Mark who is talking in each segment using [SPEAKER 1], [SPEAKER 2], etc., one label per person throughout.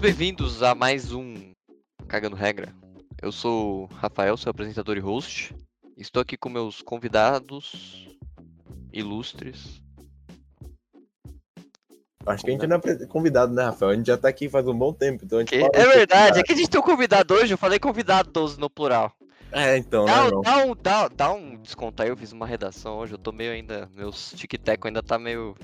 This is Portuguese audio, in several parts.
[SPEAKER 1] Muito bem-vindos a mais um Cagando Regra. Eu sou o Rafael, seu apresentador e host. Estou aqui com meus convidados ilustres.
[SPEAKER 2] Acho que a gente não é convidado, né, Rafael? A gente já tá aqui faz um bom tempo, então a gente
[SPEAKER 1] É verdade, é que a gente tem um convidado hoje, eu falei convidados no plural.
[SPEAKER 2] É, então,
[SPEAKER 1] Dá,
[SPEAKER 2] né,
[SPEAKER 1] um- dá um, dá, dá um desconto aí, eu fiz uma redação hoje, eu tô meio ainda. Meus tic-tac ainda tá meio.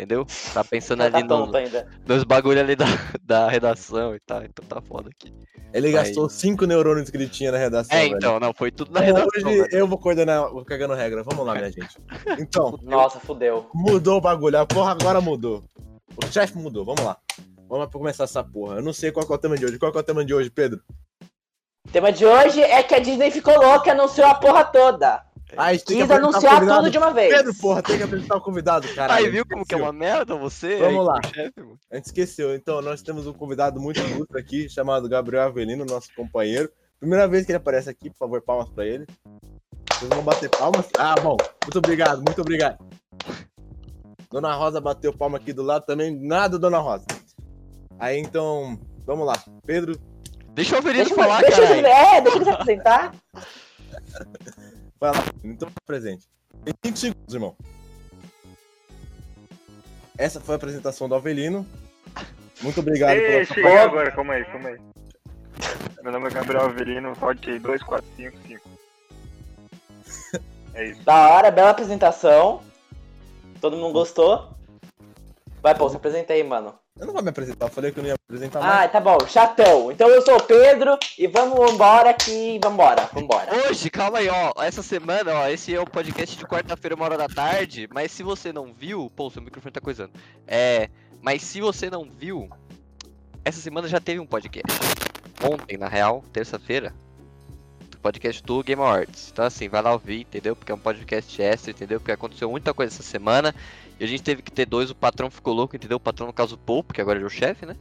[SPEAKER 1] Entendeu? Tá pensando
[SPEAKER 3] Tá
[SPEAKER 1] ali no,
[SPEAKER 3] tonto ainda.
[SPEAKER 1] nos bagulho ali da, da redação e tal, então tá foda aqui.
[SPEAKER 2] Ele
[SPEAKER 1] Mas-
[SPEAKER 2] gastou cinco neurônios que ele tinha na redação,
[SPEAKER 1] É,
[SPEAKER 2] velho.
[SPEAKER 1] então, não, foi tudo na
[SPEAKER 2] Então,
[SPEAKER 1] redação.
[SPEAKER 2] hoje
[SPEAKER 1] velho.
[SPEAKER 2] eu vou coordenar o Cagando Regra. Vamos lá, minha gente. Então,
[SPEAKER 3] Nossa, fudeu.
[SPEAKER 2] mudou o bagulho. A porra agora mudou. O chefe mudou. Vamos lá. Vamos começar essa porra. Eu não sei qual que é o tema de hoje. Qual que é o tema de hoje, Pedro?
[SPEAKER 3] O tema de hoje é que a Disney ficou louca e anunciou a porra toda.
[SPEAKER 2] A gente tem que
[SPEAKER 3] Quis anunciar tudo de uma vez.
[SPEAKER 2] Pedro, porra, tem que apresentar o convidado, caralho.
[SPEAKER 1] Aí, viu como que é uma merda você?
[SPEAKER 2] Vamos
[SPEAKER 1] aí,
[SPEAKER 2] lá.
[SPEAKER 1] chefe, mano?
[SPEAKER 2] A gente esqueceu. Então, nós temos um convidado muito ilustre aqui, chamado Gabriel Avelino, nosso companheiro. Primeira vez que ele aparece aqui, por favor, palmas pra ele. Vocês vão bater palmas? Ah, bom. Muito obrigado, muito obrigado. Dona Rosa bateu palma aqui do lado também. Nada, Dona Rosa. Aí, então, vamos lá. Pedro,
[SPEAKER 1] Deixa o Avelino
[SPEAKER 3] Deixa, eu-
[SPEAKER 1] falar,
[SPEAKER 3] deixa, eu-
[SPEAKER 1] caralho.
[SPEAKER 3] é, deixa eu se apresentar.
[SPEAKER 2] vai lá. Então, presente. Tem 5 segundos, irmão. Essa foi a apresentação do Avelino. Muito obrigado
[SPEAKER 4] Ei,
[SPEAKER 2] pela
[SPEAKER 4] cheguei agora, calma aí, calma aí. Meu nome é Gabriel Avelino, sorte 2455. É isso.
[SPEAKER 3] Da hora, bela apresentação. Todo mundo gostou? Vai, pô, se apresenta aí, mano.
[SPEAKER 2] Eu não vou me apresentar, eu falei que eu não ia apresentar mais.
[SPEAKER 3] Ah, tá bom, chatão. Então eu sou o Pedro e vamos embora aqui. Vambora, vambora.
[SPEAKER 1] Hoje, calma aí, ó. Essa semana, ó, esse é o podcast de quarta-feira, uma hora da tarde. Mas se você não viu, pô, seu microfone tá coisando. É. Mas se você não viu, essa semana já teve um podcast. Ontem, na real, terça-feira. Podcast do Game Awards. Então, assim, vai lá ouvir, entendeu? Porque é um podcast extra, entendeu? Porque aconteceu muita coisa essa semana. E a gente teve que ter dois, o patrão ficou louco, entendeu? O patrão, no caso, o Paul, porque agora ele é o chefe, né?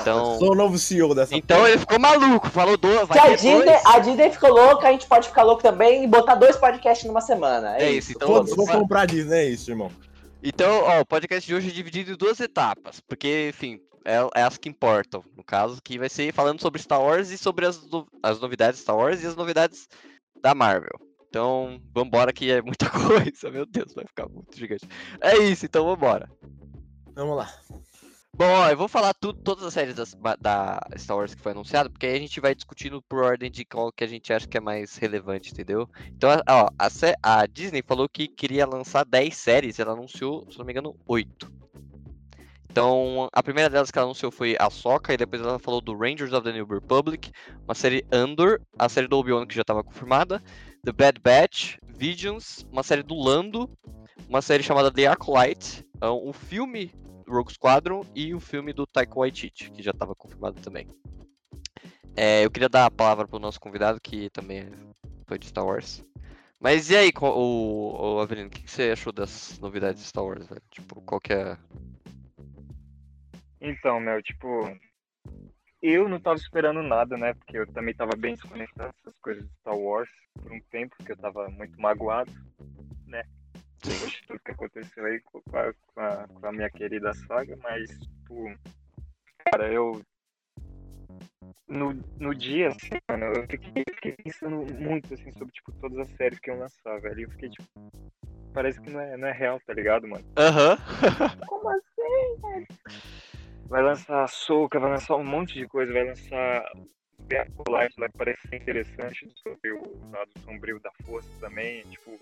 [SPEAKER 1] Então.
[SPEAKER 2] Sou o novo CEO dessa
[SPEAKER 1] Então ele ficou maluco, falou do,
[SPEAKER 3] Se
[SPEAKER 1] vai
[SPEAKER 3] a
[SPEAKER 1] ter
[SPEAKER 3] Disney,
[SPEAKER 1] dois.
[SPEAKER 3] a Disney ficou louca, a gente pode ficar louco também e botar dois podcasts numa semana. É,
[SPEAKER 1] É
[SPEAKER 3] isso.
[SPEAKER 1] isso, então.
[SPEAKER 2] Todos vão
[SPEAKER 1] vamos-
[SPEAKER 2] comprar a Disney, é isso, irmão.
[SPEAKER 1] Então, ó, o podcast de hoje é dividido em duas etapas, porque, enfim, é, é as que importam, no caso, que vai ser falando sobre Star Wars e sobre as, as novidades de Star Wars e as novidades da Marvel. Então, vambora que é muita coisa, meu Deus, vai ficar muito gigante. É isso, então vambora.
[SPEAKER 2] Vamos lá.
[SPEAKER 1] Bom, ó, eu vou falar tudo, todas as séries das- da Star Wars que foi anunciado, porque aí a gente vai discutindo por ordem de qual que a gente acha que é mais relevante, entendeu? Então, a- ó, a, a Disney falou que queria lançar 10 séries, ela anunciou, se não me engano, 8. Então, a primeira delas que ela anunciou foi a Soca, e depois ela falou do Rangers of the New Republic, uma série Andor, a série do Obi-Wan que já estava confirmada, The Bad Batch, Visions, uma série do Lando, uma série chamada The Acolyte, é um filme Rogue Squadron e o filme do Taika Waititi, que já estava confirmado também. É, eu queria dar a palavra pro nosso convidado, que também é foi de Star Wars. Mas e aí, o, o Avelino, o que, você achou das novidades de Star Wars, velho? Tipo, qual que é...
[SPEAKER 4] Então, Mel, tipo, eu não tava esperando nada, né? Porque eu também tava bem desconectado dessas coisas de Star Wars por um tempo, porque eu tava muito magoado, né? Depois de tudo que aconteceu aí com a, com a, com a minha querida saga, mas, tipo, cara, eu. No, no dia, assim, mano, eu fiquei, fiquei pensando muito, assim, sobre, tipo, todas as séries que iam lançar, velho. E eu fiquei, tipo, parece que não é, não é real, tá ligado, mano?
[SPEAKER 1] Aham.
[SPEAKER 3] Como assim?
[SPEAKER 4] Vai lançar Soca, vai lançar um monte de coisa, vai lançar Acolyte lá que parece ser interessante sobre o lado sombrio da força também. Tipo,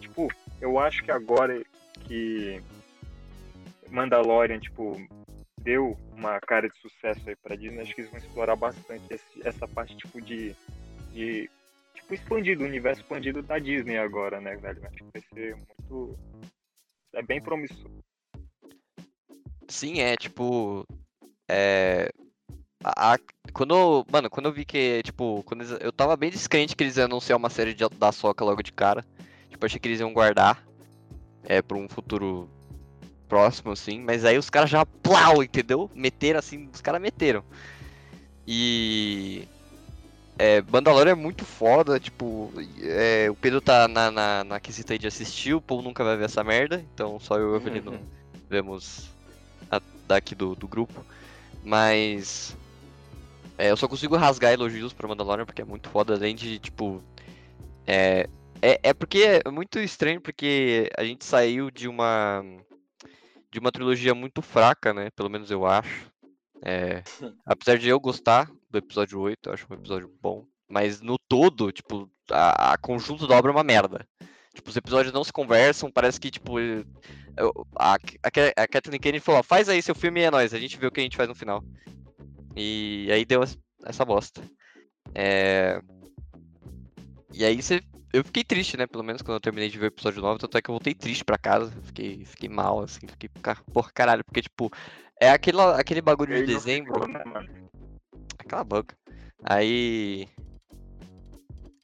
[SPEAKER 4] tipo, eu acho que agora que Mandalorian, tipo, deu uma cara de sucesso aí pra Disney, acho que eles vão explorar bastante esse- essa parte, tipo, de, de tipo, expandido, o universo expandido da Disney agora, né, velho? Acho que vai ser muito. É bem promissor.
[SPEAKER 1] Sim, é, tipo... É... a- a- quando, mano, quando eu vi que, tipo, quando eles- eu tava bem descrente que eles iam anunciar uma série de, da Soca logo de cara. Tipo, achei que eles iam guardar é, pra um futuro próximo, assim. Mas aí os caras já, plau, entendeu? Meteram, assim, os caras meteram. E... É, Mandalorian é muito foda, tipo, é, o Pedro tá na, na, na quesita aí de assistir, o Paul nunca vai ver essa merda, então só eu e o Evelino
[SPEAKER 3] Uhum.
[SPEAKER 1] vemos daqui do, do grupo. Mas. é, eu só consigo rasgar elogios pra Mandalorian porque é muito foda, além de, tipo. É, é, é porque é muito estranho, porque a gente saiu de uma. De uma trilogia muito fraca, né? Pelo menos eu acho. É, apesar de eu gostar do episódio 8, eu acho um episódio bom. Mas no todo, tipo, a, a conjunto da obra é uma merda. Tipo, os episódios não se conversam, parece que, tipo, a, a, a Kathleen Kennedy falou, ó, faz aí seu filme e é nóis, a gente vê o que a gente faz no final. E aí deu es- essa bosta. É... E aí você... Eu fiquei triste, né, pelo menos quando eu terminei de ver o episódio 9, tanto é que eu voltei triste pra casa, fiquei, fiquei mal, assim, fiquei, porra, caralho, porque, tipo, é aquele, aquele bagulho de dezembro...
[SPEAKER 4] ficou, né?
[SPEAKER 1] Cala a boca. Aí.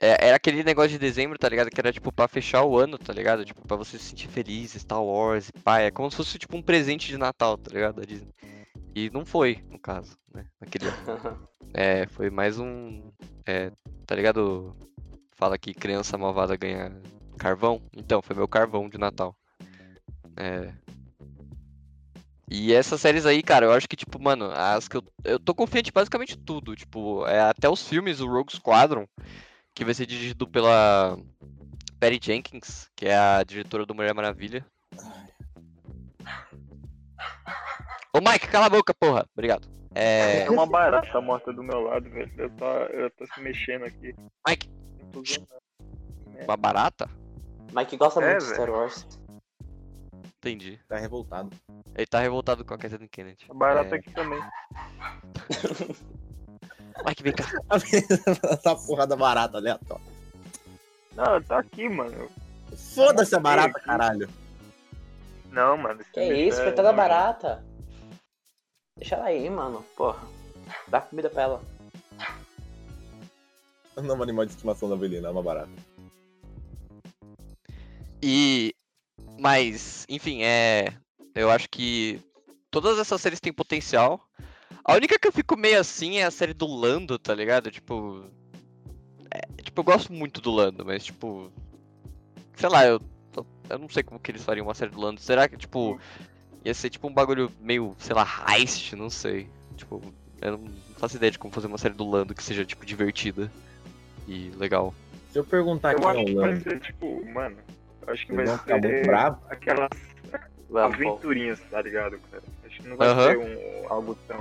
[SPEAKER 1] É, era aquele negócio de dezembro, tá ligado? Que era tipo pra fechar o ano, tá ligado? Tipo, pra você se sentir feliz, Star Wars, e pá. É como se fosse tipo um presente de Natal, tá ligado? Da Disney. E não foi, no caso, né? Naquele ano. É, foi mais um. É, tá ligado? Fala que criança malvada ganha carvão. Então, foi meu carvão de Natal. É. E essas séries aí, cara, eu acho que, tipo, mano, as que eu. Eu tô confiante basicamente tudo. Tipo, é, até os filmes, o Rogue Squadron, que vai ser dirigido pela Patty Jenkins, que é a diretora do Mulher Maravilha. Ô Mike, cala a boca, porra. Obrigado. É.
[SPEAKER 4] É uma barata morta do meu lado, velho. Eu tô, eu tô se mexendo aqui.
[SPEAKER 1] Mike, uma barata?
[SPEAKER 3] Mike gosta
[SPEAKER 4] É,
[SPEAKER 3] muito de
[SPEAKER 4] velho.
[SPEAKER 3] Star Wars.
[SPEAKER 1] Entendi.
[SPEAKER 2] Tá revoltado.
[SPEAKER 1] Ele tá revoltado com a Kathleen Kennedy.
[SPEAKER 4] A barata
[SPEAKER 1] É,
[SPEAKER 4] aqui também.
[SPEAKER 1] Mike, vem cá.
[SPEAKER 2] Essa porra da barata aleatória.
[SPEAKER 4] Não, tá aqui, mano.
[SPEAKER 2] Foda-se a barata, caralho.
[SPEAKER 4] Não, mano.
[SPEAKER 3] Que
[SPEAKER 4] bicho
[SPEAKER 3] isso,
[SPEAKER 4] é
[SPEAKER 3] coitada
[SPEAKER 4] nojento.
[SPEAKER 3] barata. Deixa ela aí, mano. Porra. Dá comida pra ela.
[SPEAKER 2] O novo animal de estimação da Belina, é uma barata.
[SPEAKER 1] E. Mas, enfim, é. Eu acho que todas essas séries têm potencial. A única que eu fico meio assim é a série do Lando, tá ligado? Tipo. é, tipo, eu gosto muito do Lando, mas tipo. Sei lá, eu. Eu não sei como que eles fariam uma série do Lando. Será que, tipo. Ia ser tipo um bagulho meio, sei lá, heist, não sei. Tipo, eu não faço ideia de como fazer uma série do Lando que seja, tipo, divertida e legal.
[SPEAKER 2] Se eu perguntar
[SPEAKER 4] Eu
[SPEAKER 2] quem
[SPEAKER 4] acho
[SPEAKER 2] é
[SPEAKER 4] que
[SPEAKER 2] o
[SPEAKER 4] vai
[SPEAKER 2] Lando,
[SPEAKER 4] ser, tipo, mano. Eu acho que vai
[SPEAKER 2] vão ficar muito
[SPEAKER 4] ser
[SPEAKER 2] bravos.
[SPEAKER 4] aquelas aventurinhas, tá ligado, cara? Não vai
[SPEAKER 1] Aham.
[SPEAKER 4] ser um, algo tão.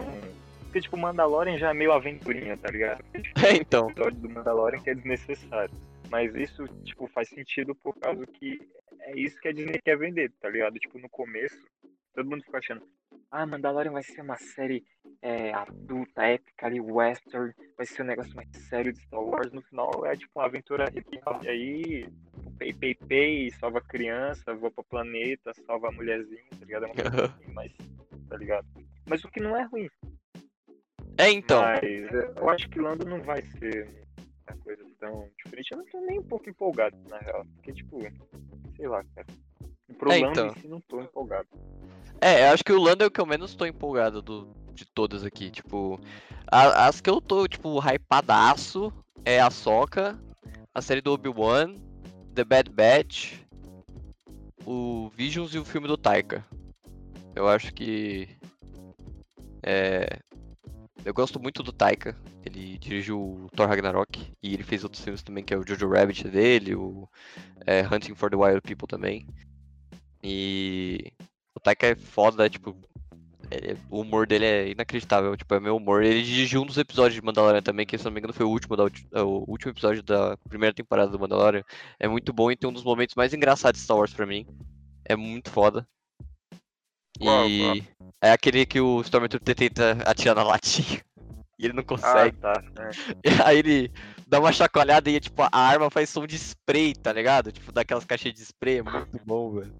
[SPEAKER 4] Porque, tipo, Mandalorian já é meio aventurinha, tá ligado? Tipo,
[SPEAKER 1] É, então.
[SPEAKER 4] o episódio do Mandalorian que é desnecessário. Mas isso, tipo, faz sentido por causa que é isso que a Disney quer vender, tá ligado? Tipo, no começo, todo mundo fica achando, ah, Mandalorian vai ser uma série é, adulta, épica ali, western, vai ser um negócio mais sério de Star Wars. No final é tipo uma aventura real. E aí, pei, pei, pei, salva criança, voa pro planeta, salva a mulherzinha, tá ligado? É uma coisa assim, mas, tá ligado? Mas o que não é ruim.
[SPEAKER 1] É, então.
[SPEAKER 4] Mas eu acho que Lando não vai ser uma coisa tão diferente. Eu não tô nem um pouco empolgado, na real. Porque, tipo, sei lá, cara. Pro
[SPEAKER 1] É,
[SPEAKER 4] Lando
[SPEAKER 1] então.
[SPEAKER 4] si não tô empolgado.
[SPEAKER 1] É, eu acho que o Lando é o que eu menos tô empolgado do, de todas aqui. Tipo, a- as que eu tô, tipo, hypadaço é a Soca, a série do Obi-Wan, The Bad Batch, o Visions e o filme do Taika. Eu acho que. É. Eu gosto muito do Taika. Ele dirigiu o Thor Ragnarok e ele fez outros filmes também, que é o Jojo Rabbit dele, o é, Hunting for the Wild People também. E o Taika é foda, tipo. ele- o humor dele é inacreditável, tipo, é meu humor. Ele dirigiu um dos episódios de Mandalorian também, que se não me engano foi o último, da, é, o último episódio da primeira temporada do Mandalorian. É muito bom e tem um dos momentos mais engraçados de Star Wars pra mim. É muito foda.
[SPEAKER 4] Qual,
[SPEAKER 1] E é aquele que o Stormtrooper tenta atirar na latinha. E ele não
[SPEAKER 4] Ah,
[SPEAKER 1] consegue.
[SPEAKER 4] tá. é.
[SPEAKER 1] Aí ele dá uma chacoalhada e tipo, a arma faz som de spray, tá ligado? Tipo, daquelas caixinhas de spray, é muito bom, velho.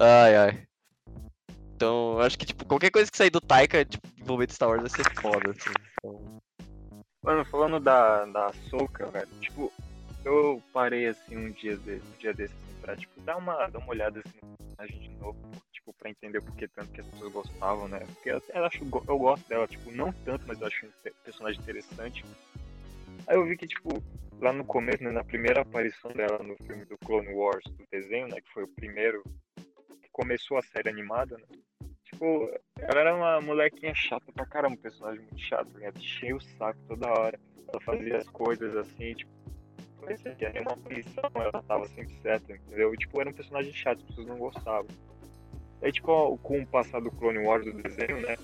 [SPEAKER 1] Ai, ai. Então, eu acho que, tipo, qualquer coisa que sair do Taika, tipo, envolvendo Star Wars vai ser foda, assim. Então,
[SPEAKER 4] Mano, falando da, da Soca, velho, tipo, eu parei assim um dia desse, um dia desse assim, pra tipo, dar uma, dar uma olhada assim no personagem de novo, tipo, pra entender por que tanto que as pessoas gostavam, né? Porque eu, eu acho, eu gosto dela, tipo, não tanto, mas eu acho um pe- personagem interessante. Aí eu vi que, tipo, lá no começo, né, na primeira aparição dela no filme do Clone Wars, do desenho, né, que foi o primeiro que começou a série animada, né? Tipo, ela era uma molequinha chata pra caramba, um personagem muito chato, né? Cheio o saco toda hora. Ela fazia as coisas assim, tipo, parecia que era uma punição, ela tava sempre certa, entendeu? E, tipo, era um personagem chato, as pessoas não gostavam. Aí, tipo, com o passar do Clone Wars do desenho, né?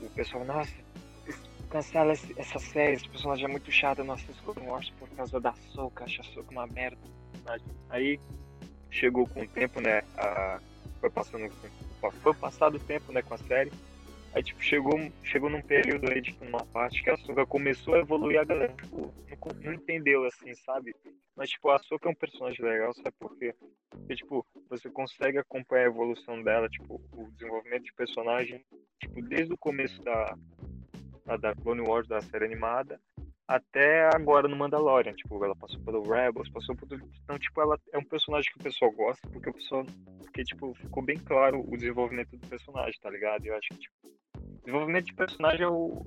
[SPEAKER 4] O pessoal, nossa, cancela essa série, esse personagem é muito chato, eu não assisto Clone Wars por causa da Soca, acho a Soca uma merda. Aí chegou com o tempo, né? A, foi passando foi passado o tempo, né, com a série. Aí tipo chegou chegou num período aí tipo uma parte que a Soca começou a evoluir a galera tipo, não, não entendeu assim, sabe? Mas tipo a Soca é um personagem legal, sabe por quê? Porque tipo você consegue acompanhar a evolução dela, tipo o desenvolvimento de personagem, tipo desde o começo da da, da Clone Wars da série animada até agora no Mandalorian, tipo, ela passou pelo Rebels, passou por tudo. Então, tipo, ela é um personagem que o pessoal gosta, porque o pessoal. Porque, tipo, ficou bem claro o desenvolvimento do personagem, tá ligado? Eu acho que, tipo, desenvolvimento de personagem é o.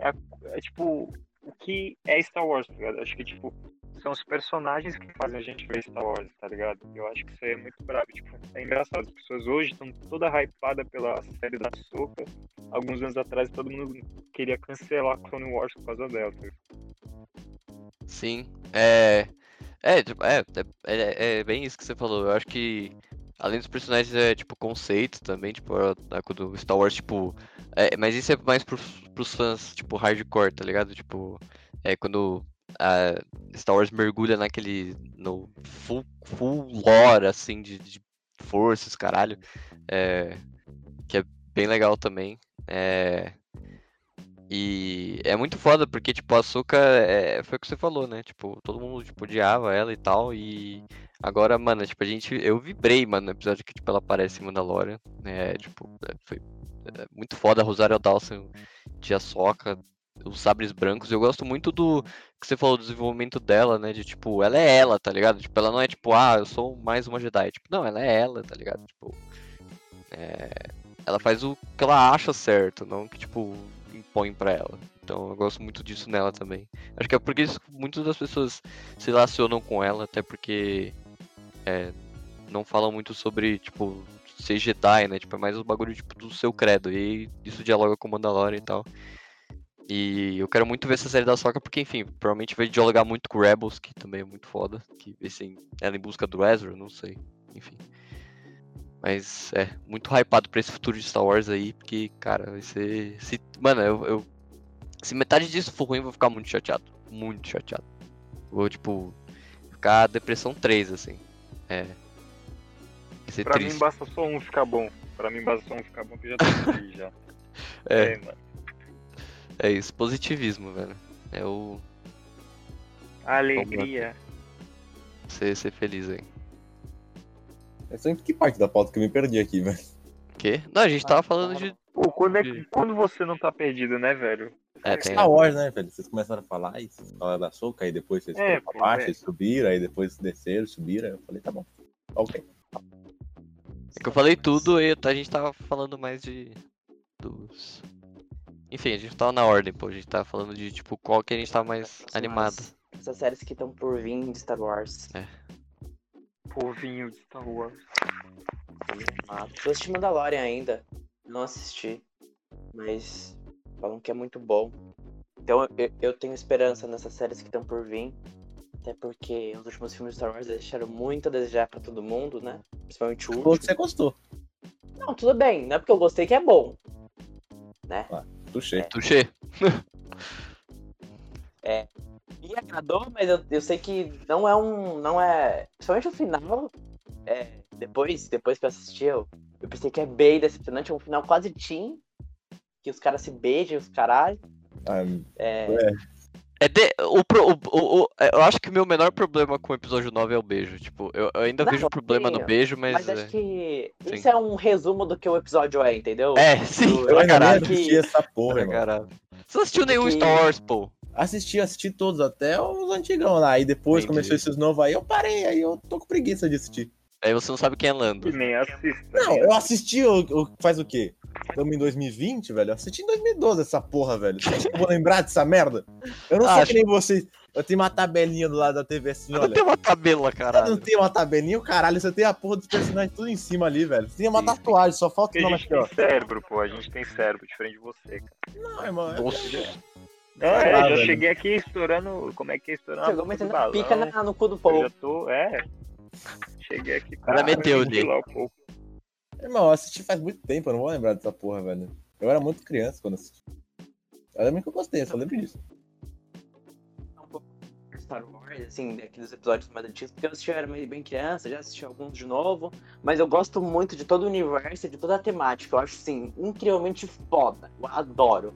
[SPEAKER 4] É, é, tipo, o que é Star Wars, tá ligado? Acho que, tipo, são os personagens que fazem a gente ver Star Wars, tá ligado? Eu acho que isso é muito brabo. Tipo, é engraçado, as pessoas hoje estão toda hypada pela série da Soca. Alguns anos atrás todo mundo queria cancelar Clone Wars por causa dela. tá?
[SPEAKER 1] Sim. É. É, tipo, é, é, é- é bem isso que você falou. Eu acho que além dos personagens é tipo conceito também, tipo, a, a, do Star Wars, tipo. é, mas isso é mais pros, pros fãs, tipo, hardcore, tá ligado? Tipo, é quando a Star Wars mergulha naquele. no full, full lore, assim, de, de forças, caralho. É, que é bem legal também. É. E é muito foda, porque, tipo, a Ahsoka é, foi o que você falou, né? Tipo, todo mundo, tipo, odiava ela e tal, e agora, mano, tipo, a gente, eu vibrei, mano, no episódio que, tipo, ela aparece em Mandalorian, né? Tipo, é, foi é, muito foda a Rosário Dawson de Ahsoka, os sabres brancos, eu gosto muito do que você falou do desenvolvimento dela, né? De, tipo, ela é ela, tá ligado? Tipo, ela não é, tipo, ah, eu sou mais uma Jedi, tipo, não, ela é ela, tá ligado? Tipo, é, ela faz o que ela acha certo, não que, tipo, impõe pra ela. Então eu gosto muito disso nela também. Acho que é porque muitas das pessoas se relacionam com ela, até porque é, não falam muito sobre, tipo, ser Jedi, né? Tipo, é mais o bagulho tipo, do seu credo. E isso dialoga com Mandalorian e tal. E eu quero muito ver essa série da Soca, porque, enfim, provavelmente vai dialogar muito com Rebels, que também é muito foda. Que, assim, ela em busca do Ezra, não sei. Enfim. Mas é, muito hypado pra esse futuro de Star Wars aí, porque, cara, vai ser. Se, mano, eu, eu- Se metade disso for ruim, eu vou ficar muito chateado. Muito chateado. Vou, tipo, ficar depressão 3, assim. É. Vai ser
[SPEAKER 4] Pra
[SPEAKER 1] triste.
[SPEAKER 4] mim basta só um ficar bom. Pra mim basta só um ficar bom que eu já tô feliz já.
[SPEAKER 1] É,
[SPEAKER 4] mano.
[SPEAKER 1] é isso, positivismo, velho. É o.
[SPEAKER 4] Alegria.
[SPEAKER 1] Ser, ser feliz aí.
[SPEAKER 2] É que parte da pauta que eu me perdi aqui, velho?
[SPEAKER 1] Quê? Não, a gente tava falando de.
[SPEAKER 4] Pô, quando, é, que- quando você não tá perdido, né, velho?
[SPEAKER 1] É, tem.
[SPEAKER 2] Star Wars, né, velho? Vocês começaram a falar, aí vocês falaram da soca, aí depois vocês
[SPEAKER 4] É,
[SPEAKER 2] foram pra baixo,
[SPEAKER 4] é.
[SPEAKER 2] vocês subiram, aí depois desceram, subiram. Eu falei, tá bom. Ok.
[SPEAKER 1] É que eu falei tudo e a gente tava falando mais de. Dos. Enfim, a gente tava na ordem, pô. A gente tava falando de, tipo, qual que a gente tava mais animado.
[SPEAKER 3] Essas séries que estão por vir de Star Wars.
[SPEAKER 4] Povinho de Star Wars.
[SPEAKER 3] Ah, eu assisti Mandalorian ainda. Não assisti. Mas falam que é muito bom. Então eu, eu tenho esperança nessas séries que estão por vir. Até porque os últimos filmes de Star Wars deixaram muito a desejar pra todo mundo, né? Principalmente o último.
[SPEAKER 2] você gostou.
[SPEAKER 3] Não, tudo bem. Não é porque eu gostei que é bom. Né?
[SPEAKER 2] Tuxê.
[SPEAKER 1] Tuxê.
[SPEAKER 3] Me agradou, mas eu, eu sei que não é um. Não é. Principalmente o final. É, depois, depois que eu assisti, eu, eu pensei que é bem decepcionante. É um final quase teen. Que os caras se beijam, os caralho.
[SPEAKER 2] Ah,
[SPEAKER 3] É,
[SPEAKER 1] É de, o, o, o, o- é, eu acho que o meu menor problema com o episódio 9 é o beijo. Tipo, eu, eu ainda
[SPEAKER 3] Não,
[SPEAKER 1] vejo problema no beijo, mas.
[SPEAKER 3] mas
[SPEAKER 1] é...
[SPEAKER 3] acho que
[SPEAKER 1] sim.
[SPEAKER 3] isso é um resumo do que o episódio é, entendeu?
[SPEAKER 1] É, sim,
[SPEAKER 3] Eu
[SPEAKER 2] eu ainda assisti essa porra,
[SPEAKER 1] Pra. Você não assistiu nenhum
[SPEAKER 3] Porque-
[SPEAKER 1] Star Wars, pô.
[SPEAKER 2] Assisti, assisti todos, até os antigão lá. Aí depois
[SPEAKER 1] Entendi.
[SPEAKER 2] começou esses novos aí, eu parei, aí eu tô com preguiça de assistir.
[SPEAKER 1] Aí você não sabe quem é Lando.
[SPEAKER 4] Nem assista.
[SPEAKER 2] Não, eu assisti o, o- faz o quê? estamos em 2020, velho. Eu assisti em 2012 essa porra, velho. Você vou lembrar dessa merda? Eu não sou
[SPEAKER 1] Acho.
[SPEAKER 2] que nem vocês. Eu tenho uma tabelinha do lado da TV assim,
[SPEAKER 1] Eu não
[SPEAKER 2] olha.
[SPEAKER 1] tenho uma tabela,
[SPEAKER 2] Eu
[SPEAKER 1] caralho.
[SPEAKER 2] não tenho uma tabelinha, o caralho. Você tem a porra dos personagens tudo em cima ali, velho. Você tem uma
[SPEAKER 1] Sim.
[SPEAKER 2] tatuagem, só falta o
[SPEAKER 4] a
[SPEAKER 2] nome
[SPEAKER 4] gente
[SPEAKER 2] aqui,
[SPEAKER 4] tem
[SPEAKER 2] ó.
[SPEAKER 4] cérebro, pô. A gente tem cérebro, diferente de você, cara.
[SPEAKER 2] Não, irmão. é-
[SPEAKER 1] Nossa.
[SPEAKER 4] Não, é,
[SPEAKER 2] lá,
[SPEAKER 4] já
[SPEAKER 2] velho.
[SPEAKER 4] cheguei aqui estourando. Como é que é estourando?
[SPEAKER 3] Chegou metendo
[SPEAKER 4] balão.
[SPEAKER 3] pica na- no cu do
[SPEAKER 4] Eu
[SPEAKER 3] povo.
[SPEAKER 4] já tô. É. Cheguei aqui.
[SPEAKER 1] cara meteu
[SPEAKER 4] pouco.
[SPEAKER 2] Irmão, eu assisti faz muito tempo, eu não vou lembrar dessa porra, velho. Eu era muito criança quando assisti. Eu lembro que eu gostei, eu só lembro disso.
[SPEAKER 3] um pouco Star Wars, assim, daqueles episódios mais antigos, porque eu assisti, eu era meio bem criança, já assisti alguns de novo, mas eu gosto muito de todo o universo e de toda a temática, eu acho, assim, incrivelmente foda, eu adoro.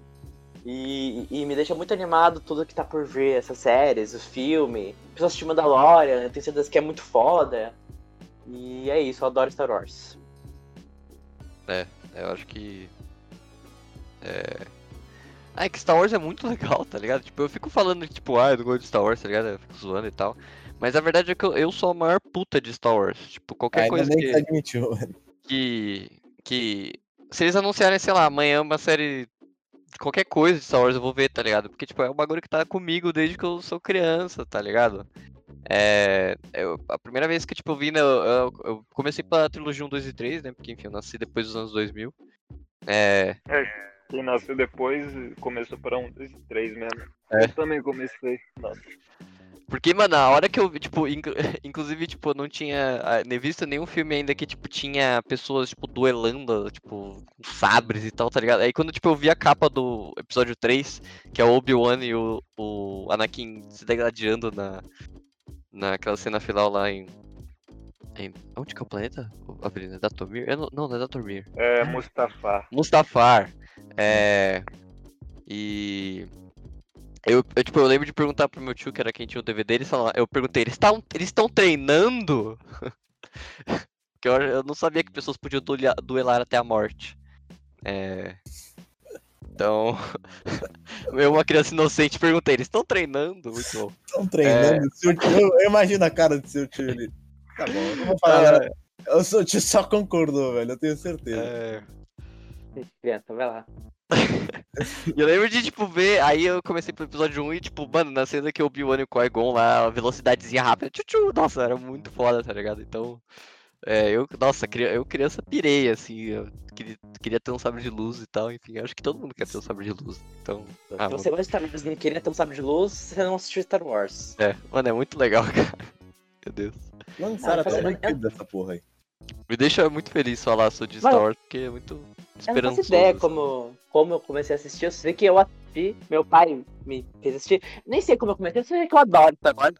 [SPEAKER 3] E, e me deixa muito animado tudo que tá por ver, essas séries, o filme, pessoas assistindo Mandalorian, eu tenho certeza que é muito foda. E é isso, eu adoro Star Wars.
[SPEAKER 1] Eu acho que. É. Ah, é que Star Wars é muito legal, tá ligado? Tipo, eu fico falando que, tipo, ah, eu não gosto de Star Wars, tá ligado? Eu fico zoando e tal. Mas a verdade é que eu, eu sou a maior puta de Star Wars. Tipo, qualquer
[SPEAKER 2] Ainda
[SPEAKER 1] coisa
[SPEAKER 2] que admitiu,
[SPEAKER 1] que. que. Se eles anunciarem, sei lá, amanhã uma série. Qualquer coisa de Star Wars eu vou ver, tá ligado? Porque, tipo, é um bagulho que tá comigo desde que eu sou criança, tá ligado? É. eu- a primeira vez que, tipo, eu vi, né? Eu, eu- comecei pela trilogia 1, 2 e 3, né? Porque, enfim, eu nasci depois dos anos 2000. É.
[SPEAKER 4] Quem nasceu depois começou para um, dois e três mesmo.
[SPEAKER 1] É.
[SPEAKER 4] Eu também comecei. Nossa.
[SPEAKER 1] Porque, mano, a hora que eu vi, tipo, inclu- inclusive, tipo, eu não tinha ah, nem visto nenhum filme ainda que, tipo, tinha pessoas, tipo, duelando, tipo, com sabres e tal, tá ligado? Aí quando, tipo, eu vi a capa do episódio 3, que é o Obi-Wan e o, o Anakin se degradando na, naquela cena final lá em... em onde que é o planeta? O- Avenida Datomir? Eu não, não, não é Datomir.
[SPEAKER 4] É, Mustafa.
[SPEAKER 1] Mustafar. É. E. Eu, eu, tipo, eu lembro de perguntar pro meu tio, que era quem tinha o DVD, eles falaram, eu perguntei, eles estão eles estão treinando? Porque eu, eu não sabia que pessoas podiam duelar, duelar até a morte. É. Então. eu, uma criança inocente, perguntei, eles estão treinando? Muito bom.
[SPEAKER 2] Estão treinando. Seu tio, eu, eu imagino a cara do seu tio ali. Tá bom, eu não vou falar
[SPEAKER 1] É.
[SPEAKER 2] O seu tio só concordou, velho, eu tenho certeza.
[SPEAKER 1] É.
[SPEAKER 3] Criança, vai lá.
[SPEAKER 1] E eu lembro de, tipo, ver. Aí eu comecei pro episódio 1 e, tipo, mano, na cena que o Obi-Wan e o Qui-Gon lá, a velocidadezinha rápida, tchu, nossa, era muito foda, tá ligado? Então, é, eu, nossa, eu criança pirei, assim, eu queria, queria ter um sabre de luz e tal, enfim, acho que todo mundo quer ter um sabre de luz, então, ah,
[SPEAKER 3] Se você gosta de Star Wars e não queria ter um sabre de luz, você não assistiu Star Wars.
[SPEAKER 1] é, mano, é muito legal, cara. Meu Deus.
[SPEAKER 2] Lançaram
[SPEAKER 3] Ah,
[SPEAKER 2] até
[SPEAKER 3] faz-
[SPEAKER 2] um brinquedo dessa porra aí.
[SPEAKER 1] Me deixa muito feliz falar sobre Star Wars, porque é muito
[SPEAKER 3] Eu não
[SPEAKER 1] esperançoso.
[SPEAKER 3] faço ideia
[SPEAKER 1] assim.
[SPEAKER 3] como, como eu comecei a assistir. Eu sei que eu assisti, meu pai me fez assistir. Nem sei como eu comecei, eu sei que eu adoro Star Wars.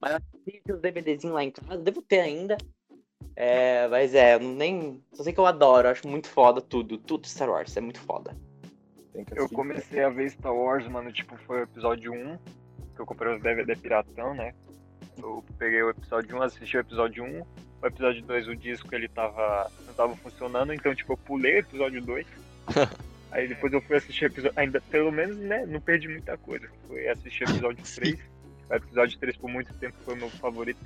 [SPEAKER 3] Mas eu assisti os DVDzinhos lá em casa, devo ter ainda. É, mas é, eu nem. Só sei que eu adoro, eu acho muito foda tudo. Tudo Star Wars, é muito foda.
[SPEAKER 4] Eu comecei a ver Star Wars, mano, tipo, foi o episódio 1, que eu comprei os DVD piratão, né? Eu peguei o episódio 1, assisti o episódio 1, o episódio 2, o disco ele tava. não tava funcionando, então tipo, eu pulei o episódio 2. Aí depois eu fui assistir o episódio. Ainda, pelo menos, né, não perdi muita coisa. Fui assistir o episódio 3. O episódio 3 por muito tempo foi o meu favorito.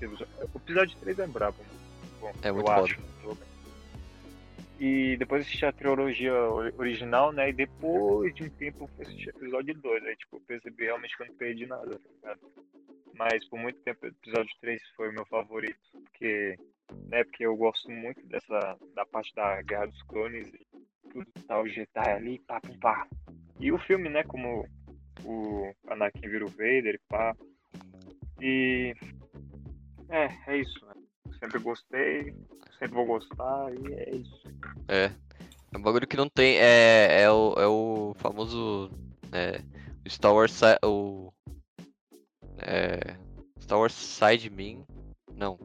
[SPEAKER 4] O episódio 3 é brabo, mano. Bom,
[SPEAKER 1] É
[SPEAKER 4] eu
[SPEAKER 1] muito
[SPEAKER 4] acho. né. E depois assisti a trilogia ori- original, né? E depois de um tempo eu fui assistir o episódio 2. Aí, tipo, eu percebi realmente que eu não perdi nada, tá ligado? Mas por muito tempo o episódio 3 foi o meu favorito. Porque, né, porque eu gosto muito dessa. da parte da Guerra dos Clones e tudo tal, Jedi ali, pá, pá. E o filme, né, como o Anakin vira o Vader, pá. E. É, é isso, né? Sempre gostei, sempre vou gostar e é isso.
[SPEAKER 1] É. É um bagulho que não tem. É, é, o, é o famoso. É, Star Wars. O. É, Star Wars sai de mim. Não.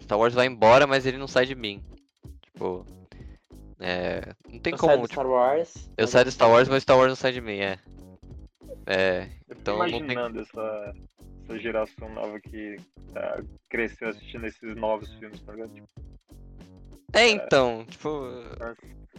[SPEAKER 1] Star Wars vai embora, mas ele não sai de mim. Tipo. É. Não tem
[SPEAKER 3] Eu saio
[SPEAKER 1] como.
[SPEAKER 3] do
[SPEAKER 1] Tipo,
[SPEAKER 3] Star Wars.
[SPEAKER 1] eu saio do Star Wars, mas Star Wars não sai de mim, é. É.
[SPEAKER 4] Eu
[SPEAKER 1] Então, não tem-
[SPEAKER 4] imaginando essa, essa geração nova que tá, cresceu assistindo esses novos filmes, tá ligado? Tipo,
[SPEAKER 1] É, então. Tipo.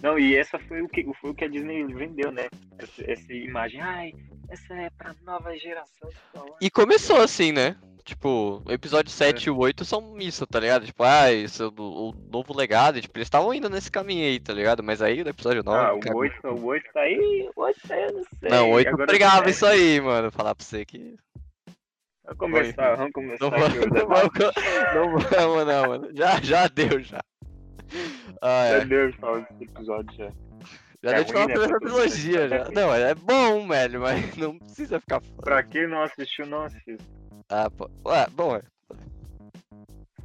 [SPEAKER 4] Não, e essa foi o que, foi o que a Disney vendeu, né? Essa, essa imagem, ai, essa é pra nova geração. Star Wars.
[SPEAKER 1] E começou assim, né? Tipo, o episódio 7 e o 8 são isso, tá ligado? Tipo, ah, isso é o, o novo legado. e, Tipo, eles estavam indo nesse caminho aí, tá ligado? Mas aí no episódio 9.
[SPEAKER 4] Ah, o
[SPEAKER 1] cagou.
[SPEAKER 4] 8, o 8 tá aí, o 8 tá aí, eu não sei.
[SPEAKER 1] Não, o 8 eu
[SPEAKER 4] Agora
[SPEAKER 1] pregava
[SPEAKER 4] é,
[SPEAKER 1] isso aí, mano. Falar pra você que.
[SPEAKER 4] Vamos começar, vamos começar
[SPEAKER 1] Não vamos, não vamos, não vamos, não, mano. Já, já deu, já. Ah, é.
[SPEAKER 4] Deus, fala desse episódio já.
[SPEAKER 1] Já
[SPEAKER 4] É
[SPEAKER 1] deu de falar
[SPEAKER 4] né,
[SPEAKER 1] pela
[SPEAKER 4] pra todo
[SPEAKER 1] trilogia, já. Não, é bom, velho, mas não precisa ficar.
[SPEAKER 4] Pra quem não assistiu, não assista.
[SPEAKER 1] Ah, pô. Ué, bom, é.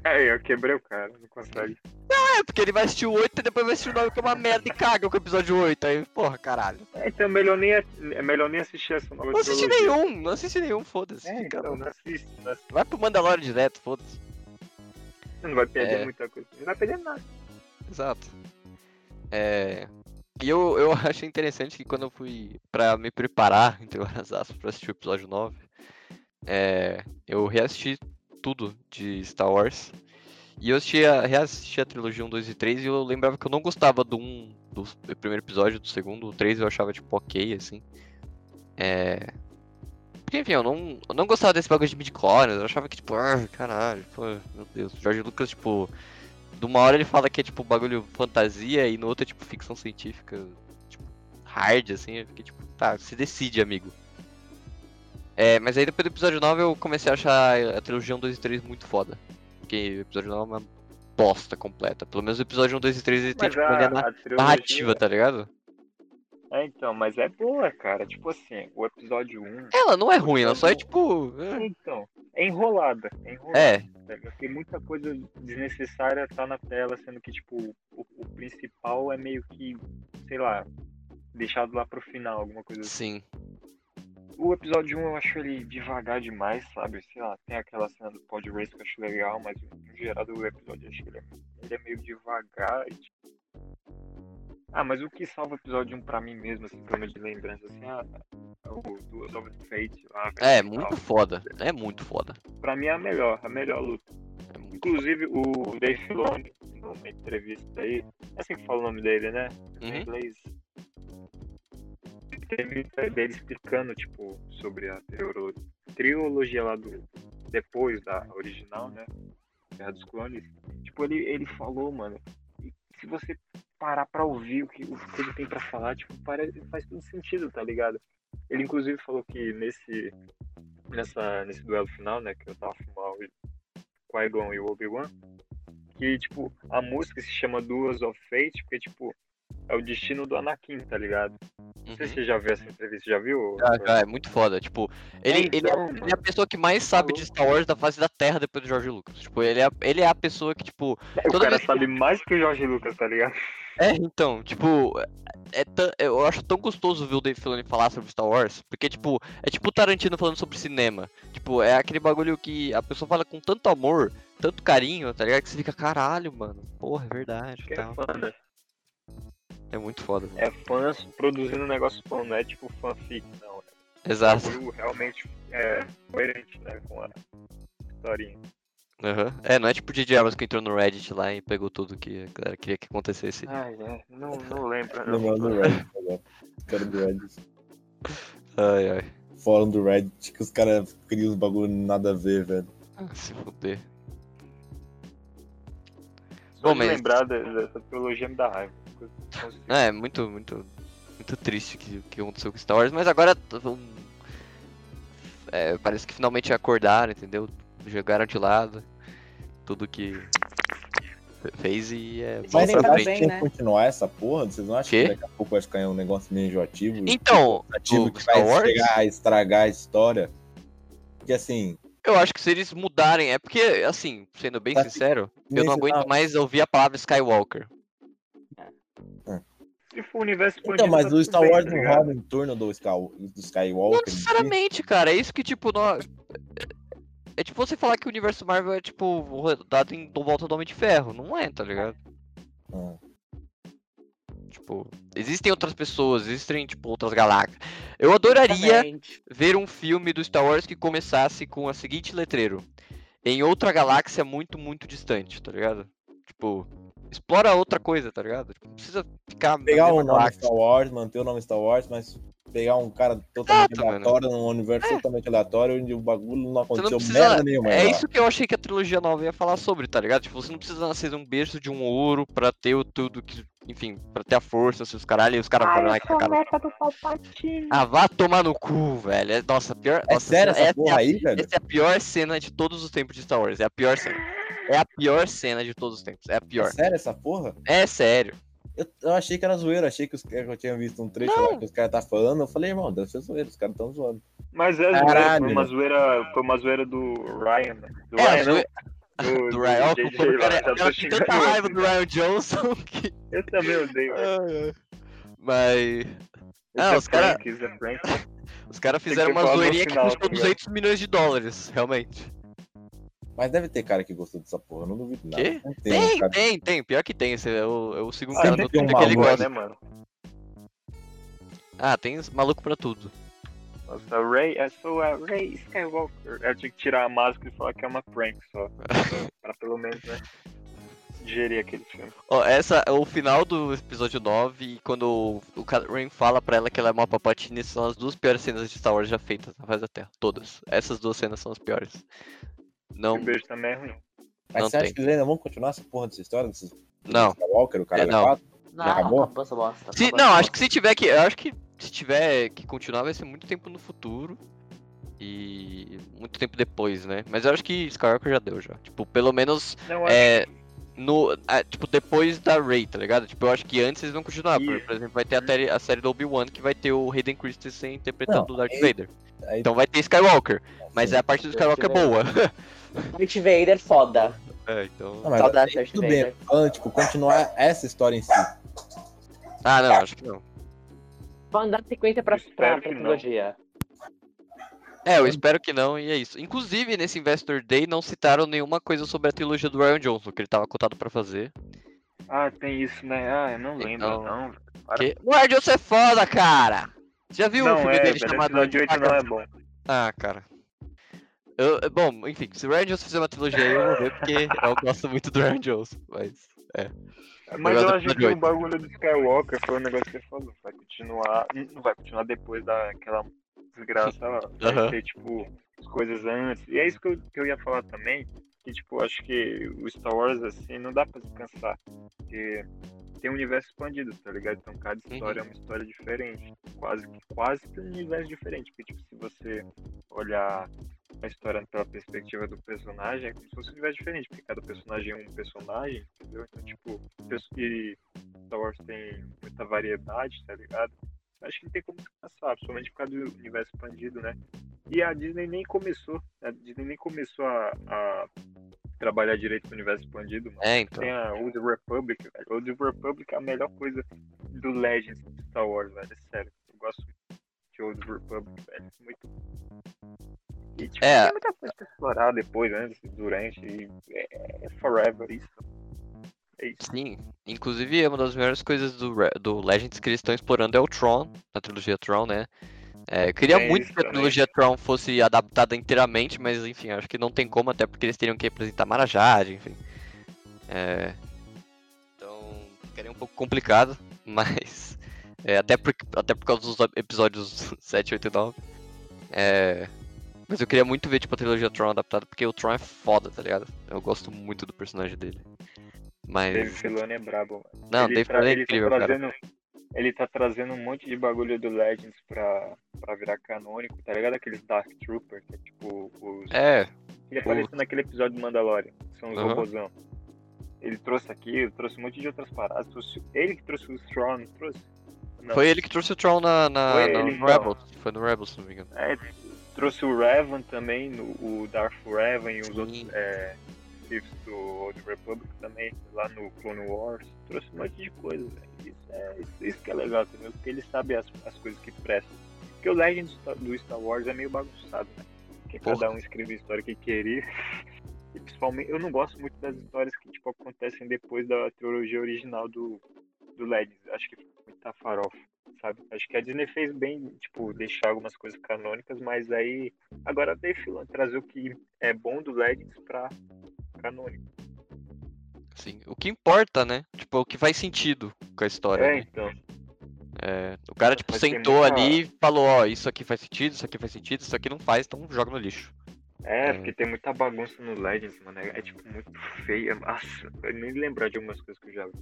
[SPEAKER 4] É, eu quebrei o cara, não consegue.
[SPEAKER 1] É, porque ele vai assistir o 8 e depois vai assistir o 9 que é uma merda e caga com o episódio 8. Aí, porra, caralho.
[SPEAKER 4] É, então é melhor nem, é melhor nem assistir essa nova
[SPEAKER 1] Não assisti
[SPEAKER 4] trilogia.
[SPEAKER 1] nenhum, não assisti nenhum, foda-se.
[SPEAKER 4] É, então, não assiste, não assiste.
[SPEAKER 1] Vai pro Mandalorian direto, foda-se.
[SPEAKER 4] Você não vai perder
[SPEAKER 1] É.
[SPEAKER 4] muita coisa. Não vai perder nada.
[SPEAKER 1] Exato. É. E eu, eu achei interessante que quando eu fui pra me preparar, entre várias aspas, pra assistir o episódio 9, é, eu reassisti tudo de Star Wars. E eu assisti a, reassisti a trilogia 1, 2 e 3 e eu lembrava que eu não gostava do 1, do primeiro episódio, do segundo, o 3 eu achava tipo ok, assim. É. Porque, enfim, eu não, eu não gostava desse bagulho de midi-chlorians, eu achava que, tipo, ah, caralho, pô, meu Deus, George Lucas, tipo, de uma hora ele fala que é tipo bagulho fantasia e no outro é tipo ficção científica, tipo, hard, assim, eu fiquei tipo, tá, se decide, amigo. É, mas aí depois do episódio 9 eu comecei a achar a trilogia 1, 2 e 3 muito foda. Porque o episódio 9 é uma bosta completa. Pelo menos o episódio 1, 2 e 3 ele tem
[SPEAKER 4] Mas
[SPEAKER 1] tipo uma linha na-
[SPEAKER 4] a, a trilogia...
[SPEAKER 1] narrativa, tá ligado?
[SPEAKER 4] É, então, mas é boa, cara. Tipo assim, o episódio 1...
[SPEAKER 1] Ela não é ruim, ela só é tipo. é,
[SPEAKER 4] Então, é enrolada. É enrolada.
[SPEAKER 1] É?
[SPEAKER 4] Tem muita coisa desnecessária tá na tela, sendo que, tipo, o, o principal é meio que, sei lá, deixado lá pro final, alguma coisa assim.
[SPEAKER 1] sim.
[SPEAKER 4] O episódio 1 eu acho ele devagar demais, sabe? Sei lá, tem aquela cena do Pod Race que eu acho legal, mas no geral do episódio eu acho que ele é, ele é meio devagar e tipo... Ah, mas o que salva o episódio 1 pra mim mesmo, assim, pelo menos de lembrança, assim, ah, o Duas of Fate lá, velho,
[SPEAKER 1] É,
[SPEAKER 4] tal.
[SPEAKER 1] muito foda. É muito foda.
[SPEAKER 4] Pra mim é a melhor, a melhor luta.
[SPEAKER 1] É
[SPEAKER 4] Inclusive o Dave Filoni, numa entrevista aí, é assim que fala o nome dele, né? Em
[SPEAKER 1] Uhum.
[SPEAKER 4] inglês. Entrevista dele explicando, tipo, sobre a trilogia lá do. Depois da original, né? Guerra dos Clones. Tipo, ele, ele falou, mano. Se você parar pra ouvir o que, o que ele tem pra falar, tipo, parece, faz todo sentido, tá ligado? Ele inclusive falou que nesse. Nessa, nesse duelo final, né? Que eu tava fumando o Qui-Gon e o Obi-Wan. Que, tipo, a música se chama Duas of Fate, porque, tipo, é o destino do Anakin, tá ligado? Não sei
[SPEAKER 1] Uhum.
[SPEAKER 4] se você já viu essa entrevista, já viu?
[SPEAKER 1] Já, já, é muito foda. Tipo, ele, ele, é,
[SPEAKER 4] então,
[SPEAKER 1] ele é a pessoa que mais sabe de Star Wars da face da Terra depois do George Lucas. Tipo, ele é, ele é a pessoa que, tipo.
[SPEAKER 4] O
[SPEAKER 1] toda
[SPEAKER 4] cara
[SPEAKER 1] vez
[SPEAKER 4] sabe mais que o Jorge Lucas, tá ligado?
[SPEAKER 1] É, então, tipo. É tã- eu acho tão gostoso ver o Dave Filoni falar sobre Star Wars. Porque, tipo, é tipo o Tarantino falando sobre cinema. Tipo, é aquele bagulho que a pessoa fala com tanto amor, tanto carinho, tá ligado? Que você fica, caralho, mano. Porra, é verdade.
[SPEAKER 4] Que é
[SPEAKER 1] Tal.
[SPEAKER 4] né?
[SPEAKER 1] É muito foda. mano.
[SPEAKER 4] É fãs produzindo um negócio bom, não é tipo fanfic, não.
[SPEAKER 1] Exato.
[SPEAKER 4] É algo realmente é, coerente, né, com a historinha.
[SPEAKER 1] Aham. É, não é tipo o J.J. Abrams que entrou no Reddit lá e pegou tudo que a galera queria que acontecesse.
[SPEAKER 4] Ai, é, não, não lembro.
[SPEAKER 2] Lembrando do
[SPEAKER 4] Não.
[SPEAKER 2] Reddit. Quero do Reddit.
[SPEAKER 1] Ai, ai.
[SPEAKER 2] Fórum do Reddit que os caras criam uns bagulho nada a ver, velho.
[SPEAKER 1] Ah, Se fuder.
[SPEAKER 4] Só
[SPEAKER 1] Bom,
[SPEAKER 4] de
[SPEAKER 1] mas-
[SPEAKER 4] lembrar de- dessa trilogia me dá raiva.
[SPEAKER 1] É, muito, muito, muito triste o que, que aconteceu com Star Wars, mas agora é, parece que finalmente acordaram, entendeu? Jogaram de lado tudo que fe- fez e é
[SPEAKER 2] Mas nem
[SPEAKER 1] pra frente.
[SPEAKER 2] que tem que continuar essa porra? Vocês não acham
[SPEAKER 1] Quê?
[SPEAKER 2] que daqui a pouco vai ficar um negócio meio enjoativo?
[SPEAKER 1] Então,
[SPEAKER 2] ativo
[SPEAKER 1] do
[SPEAKER 2] que
[SPEAKER 1] Star
[SPEAKER 2] vai
[SPEAKER 1] Wars?
[SPEAKER 2] chegar a estragar a história? Porque assim,
[SPEAKER 1] Eu acho que se eles mudarem, é porque, assim, sendo bem
[SPEAKER 2] Tá
[SPEAKER 1] sincero, eu não aguento mais ouvir a palavra Skywalker.
[SPEAKER 4] Se for o universo expandido,
[SPEAKER 2] Então, mas
[SPEAKER 4] tá
[SPEAKER 2] o Star
[SPEAKER 4] bem,
[SPEAKER 2] Wars
[SPEAKER 4] tá
[SPEAKER 2] não roda em torno do, Sky, do Skywalker.
[SPEAKER 1] Não
[SPEAKER 2] em si?
[SPEAKER 1] necessariamente, cara. É isso que, tipo, nós... É tipo você falar que o universo Marvel é, tipo, rodado em volta do Homem de Ferro. Não é, tá ligado?
[SPEAKER 2] Ah.
[SPEAKER 1] Tipo, existem outras pessoas, existem, tipo, outras galáxias. Eu adoraria
[SPEAKER 3] Exatamente.
[SPEAKER 1] ver um filme do Star Wars que começasse com a seguinte letreiro. Em outra galáxia muito, muito distante, tá ligado? Tipo, explora outra coisa, tá ligado? Tipo, não precisa ficar
[SPEAKER 2] Pegar o nome
[SPEAKER 1] galáxia.
[SPEAKER 2] Star Wars, manter o nome Star Wars, mas pegar um cara totalmente
[SPEAKER 1] Exato, mano.
[SPEAKER 2] aleatório, num universo totalmente aleatório, onde o bagulho não
[SPEAKER 1] Você não
[SPEAKER 2] aconteceu
[SPEAKER 1] precisa.
[SPEAKER 2] merda nenhuma.
[SPEAKER 1] é
[SPEAKER 2] lá.
[SPEAKER 1] isso que eu achei que a trilogia nova ia falar sobre, tá ligado? Tipo, você não precisa nascer de um berço de um ouro pra ter o tudo que. Enfim, pra ter a força, seus caralho, e os caras foram lá e
[SPEAKER 4] meta do Palpatine.
[SPEAKER 1] Ah, vá tomar no cu, velho. É- Nossa, a pior.
[SPEAKER 2] É
[SPEAKER 1] nossa,
[SPEAKER 2] sério
[SPEAKER 1] cena-
[SPEAKER 2] essa porra
[SPEAKER 1] é a,
[SPEAKER 2] aí, velho?
[SPEAKER 1] essa é a pior cena de todos os tempos de Star Wars. É a pior cena. É a pior cena de todos os tempos. É a
[SPEAKER 2] É
[SPEAKER 1] pior.
[SPEAKER 2] sério essa porra?
[SPEAKER 1] É sério.
[SPEAKER 2] Eu, eu achei que era zoeira, achei que, os, que eu tinha visto um trecho
[SPEAKER 1] Não.
[SPEAKER 2] lá que os caras tá falando. Eu falei, irmão, deve ser zoeira, os caras tão zoando.
[SPEAKER 4] Mas é zoeira, foi uma zoeira, foi uma zoeira do Ryan, né? Do
[SPEAKER 1] É,
[SPEAKER 4] Ryan,
[SPEAKER 1] zoe-
[SPEAKER 4] do,
[SPEAKER 1] Do Ryan, ó,
[SPEAKER 4] JJ
[SPEAKER 1] pô, o cara,
[SPEAKER 4] tô
[SPEAKER 1] tem
[SPEAKER 4] xingando
[SPEAKER 1] tanta raiva do Ryan Johnson que.
[SPEAKER 4] Eu também odeio. velho.
[SPEAKER 1] Mas. Ah,
[SPEAKER 4] é
[SPEAKER 1] os cara-
[SPEAKER 4] prank, isso é prank.
[SPEAKER 1] Os caras fizeram uma zoeirinha que custou
[SPEAKER 4] tá ligado?
[SPEAKER 1] 200 milhões de dólares, realmente.
[SPEAKER 2] Mas deve ter cara que gostou dessa porra, eu não duvido nada.
[SPEAKER 1] Quê?
[SPEAKER 2] Não
[SPEAKER 1] Tem,
[SPEAKER 2] cara.
[SPEAKER 1] tem, tem. Pior que tem. Esse, eu, eu sigo um
[SPEAKER 2] Ah,
[SPEAKER 1] cara
[SPEAKER 2] tem
[SPEAKER 1] no
[SPEAKER 2] que ter um
[SPEAKER 1] Twitter que ele
[SPEAKER 2] maluco,
[SPEAKER 1] gosta.
[SPEAKER 4] né, mano?
[SPEAKER 1] Ah, tem maluco pra tudo.
[SPEAKER 4] Nossa, Ray, é só a Ray Skywalker. Eu tinha que tirar a máscara e falar que é uma prank só. pra pelo menos, né? Digerir aquele filme.
[SPEAKER 1] Ó, essa é o final do episódio 9 e quando o, Ren fala pra ela que ela é uma papatine são as duas piores cenas de Star Wars já feitas na face da Terra. Todas. Essas duas cenas são as piores. Não,
[SPEAKER 4] O beijo também é ruim.
[SPEAKER 2] Mas
[SPEAKER 1] Não
[SPEAKER 2] você acha
[SPEAKER 1] tem.
[SPEAKER 2] que eles ainda vão continuar essa porra dessa história? Desses
[SPEAKER 1] não.
[SPEAKER 2] Skywalker, o cara
[SPEAKER 1] É, não.
[SPEAKER 2] 4?
[SPEAKER 3] Não,
[SPEAKER 2] acabou?
[SPEAKER 3] acabou essa bosta.
[SPEAKER 1] Se, não, acho que se tiver que. Eu acho que se tiver que continuar vai ser muito tempo no futuro. E muito tempo depois, né? Mas eu acho que Skywalker já deu já. Tipo, pelo menos
[SPEAKER 4] Não, acho
[SPEAKER 1] é. No, ah, tipo, depois da Rey, tá ligado? Tipo, eu acho que antes eles vão continuar. Por, exemplo, vai ter a, série- a série do Obi-Wan que vai ter o Hayden Christensen interpretando
[SPEAKER 2] Não,
[SPEAKER 1] o Darth
[SPEAKER 2] aí-
[SPEAKER 1] Vader.
[SPEAKER 2] Aí,
[SPEAKER 1] Então vai ter Skywalker. Mas é a parte do Skywalker boa.
[SPEAKER 3] Darth Vader foda.
[SPEAKER 1] É, então.
[SPEAKER 2] Não, mas
[SPEAKER 3] Saudade
[SPEAKER 2] aí
[SPEAKER 3] Darth
[SPEAKER 2] tudo bem,
[SPEAKER 3] Vader.
[SPEAKER 2] falando, tipo, continuar essa história em si.
[SPEAKER 1] Ah, não, acho que não.
[SPEAKER 3] Vão dar sequência pra, pra,
[SPEAKER 4] que
[SPEAKER 3] trilogia.
[SPEAKER 1] É, eu espero que não, e é isso. Inclusive, nesse Investor Day não citaram nenhuma coisa sobre a trilogia do Ryan Johnson, que ele tava cotado pra fazer.
[SPEAKER 4] Ah, tem isso, né? Ah, eu não lembro,
[SPEAKER 1] Então,
[SPEAKER 4] não.
[SPEAKER 1] Porque... O Ryan Johnson é foda, cara! Já viu o
[SPEAKER 4] Não,
[SPEAKER 1] filme
[SPEAKER 4] é,
[SPEAKER 1] dele
[SPEAKER 4] velho,
[SPEAKER 1] chamado...
[SPEAKER 4] episódio 8 não é bom.
[SPEAKER 1] Ah, cara. Eu, bom, enfim, se o Ryan Johnson fizer uma trilogia aí, eu vou ver, porque eu gosto muito do Ryan Johnson, mas...
[SPEAKER 4] Mas
[SPEAKER 1] Negócio
[SPEAKER 4] eu
[SPEAKER 1] do
[SPEAKER 4] acho que o bagulho do Skywalker foi um negócio que você falou. Vai continuar. Não vai continuar depois daquela desgraça lá. Vai
[SPEAKER 1] Aham.
[SPEAKER 4] ter, tipo, as coisas antes. E é isso que eu, que eu ia falar também. Que, tipo, acho que o Star Wars, assim, não dá pra descansar. Porque tem um universo expandido, tá ligado? Então cada história é uma história diferente. Quase que quase que um universo diferente. Porque, tipo, se você olhar a história pela perspectiva do personagem, é como se fosse um universo diferente, porque cada personagem é um personagem, entendeu? Então, tipo, e Star Wars tem muita variedade, tá ligado? Acho que não tem como descansar, principalmente por causa do universo expandido, né? E a Disney nem começou, a Disney nem começou a, a trabalhar direito com o universo expandido, mano.
[SPEAKER 1] É, então.
[SPEAKER 4] Tem a Old Republic, velho. Old Republic é a melhor coisa do Legends de Star Wars, velho. É sério. Eu gosto de Old Republic, velho. Muito. E, tipo,
[SPEAKER 1] É.
[SPEAKER 4] tem muita coisa pra explorar depois, antes, durante. E é, é forever isso. É isso.
[SPEAKER 1] Sim, inclusive uma das melhores coisas do, do Legends que eles estão explorando é o Tron, na trilogia Tron, né? É, eu queria
[SPEAKER 4] É
[SPEAKER 1] muito que a trilogia Tron fosse adaptada inteiramente, mas enfim, acho que não tem como, até porque eles teriam que representar Marajade, enfim. É, então, ficaria um pouco complicado, mas. é, até, por, até por causa dos episódios 7, 8 e 9. É, mas eu queria muito ver tipo, a trilogia Tron adaptada, porque o Tron é foda, tá ligado? Eu gosto muito do personagem dele. Mas.
[SPEAKER 4] Dave Filoni é brabo, mano.
[SPEAKER 1] Não,
[SPEAKER 4] ele
[SPEAKER 1] Dave Filoni é
[SPEAKER 4] ele
[SPEAKER 1] incrível,
[SPEAKER 4] tá
[SPEAKER 1] cara.
[SPEAKER 4] trazendo, Ele tá trazendo um monte de bagulho do Legends pra, pra virar canônico, tá ligado? Aqueles Dark Trooper, que é tipo os.
[SPEAKER 1] É,
[SPEAKER 4] Ele apareceu naquele episódio do Mandalorian, que são os
[SPEAKER 1] Aham.
[SPEAKER 4] robôzão. Ele trouxe aqui, trouxe um monte de outras paradas. trouxe- Ele que trouxe o Tron, não trouxe? Não.
[SPEAKER 1] foi ele que trouxe o Tron na, na,
[SPEAKER 4] Foi
[SPEAKER 1] na-
[SPEAKER 4] ele,
[SPEAKER 1] no
[SPEAKER 4] então.
[SPEAKER 1] Rebels. Foi no Rebels, se não me engano.
[SPEAKER 4] É, trouxe o Revan também, o Darth Revan e os
[SPEAKER 1] Sim.
[SPEAKER 4] outros é, do Old Republic também, lá no Clone Wars. Trouxe um monte de coisa, velho. Isso, é, isso, isso que é legal, entendeu? Porque ele sabe as, as coisas que prestam. Porque o Legends do Star Wars é meio bagunçado, né? Porque
[SPEAKER 1] Porra.
[SPEAKER 4] cada um escreve a história que queria. E principalmente, eu não gosto muito das histórias que tipo, acontecem depois da trilogia original do, do Legends. Acho que foi muita farofa, sabe? Acho que a Disney fez bem, tipo, deixar algumas coisas canônicas, mas aí agora Filoni trazer o que é bom do Legends pra canônico.
[SPEAKER 1] Sim. O que importa, né? Tipo, o que faz sentido com a história.
[SPEAKER 4] É,
[SPEAKER 1] né?
[SPEAKER 4] então.
[SPEAKER 1] É, o cara, tipo, sentou ali e falou, ó, isso aqui faz sentido, isso aqui faz sentido, isso aqui não faz, então joga no lixo.
[SPEAKER 4] É,
[SPEAKER 1] É.
[SPEAKER 4] porque tem muita bagunça no Legends, mano. É, é, tipo muito feia. Nossa, eu nem lembrar de algumas coisas que eu já vi.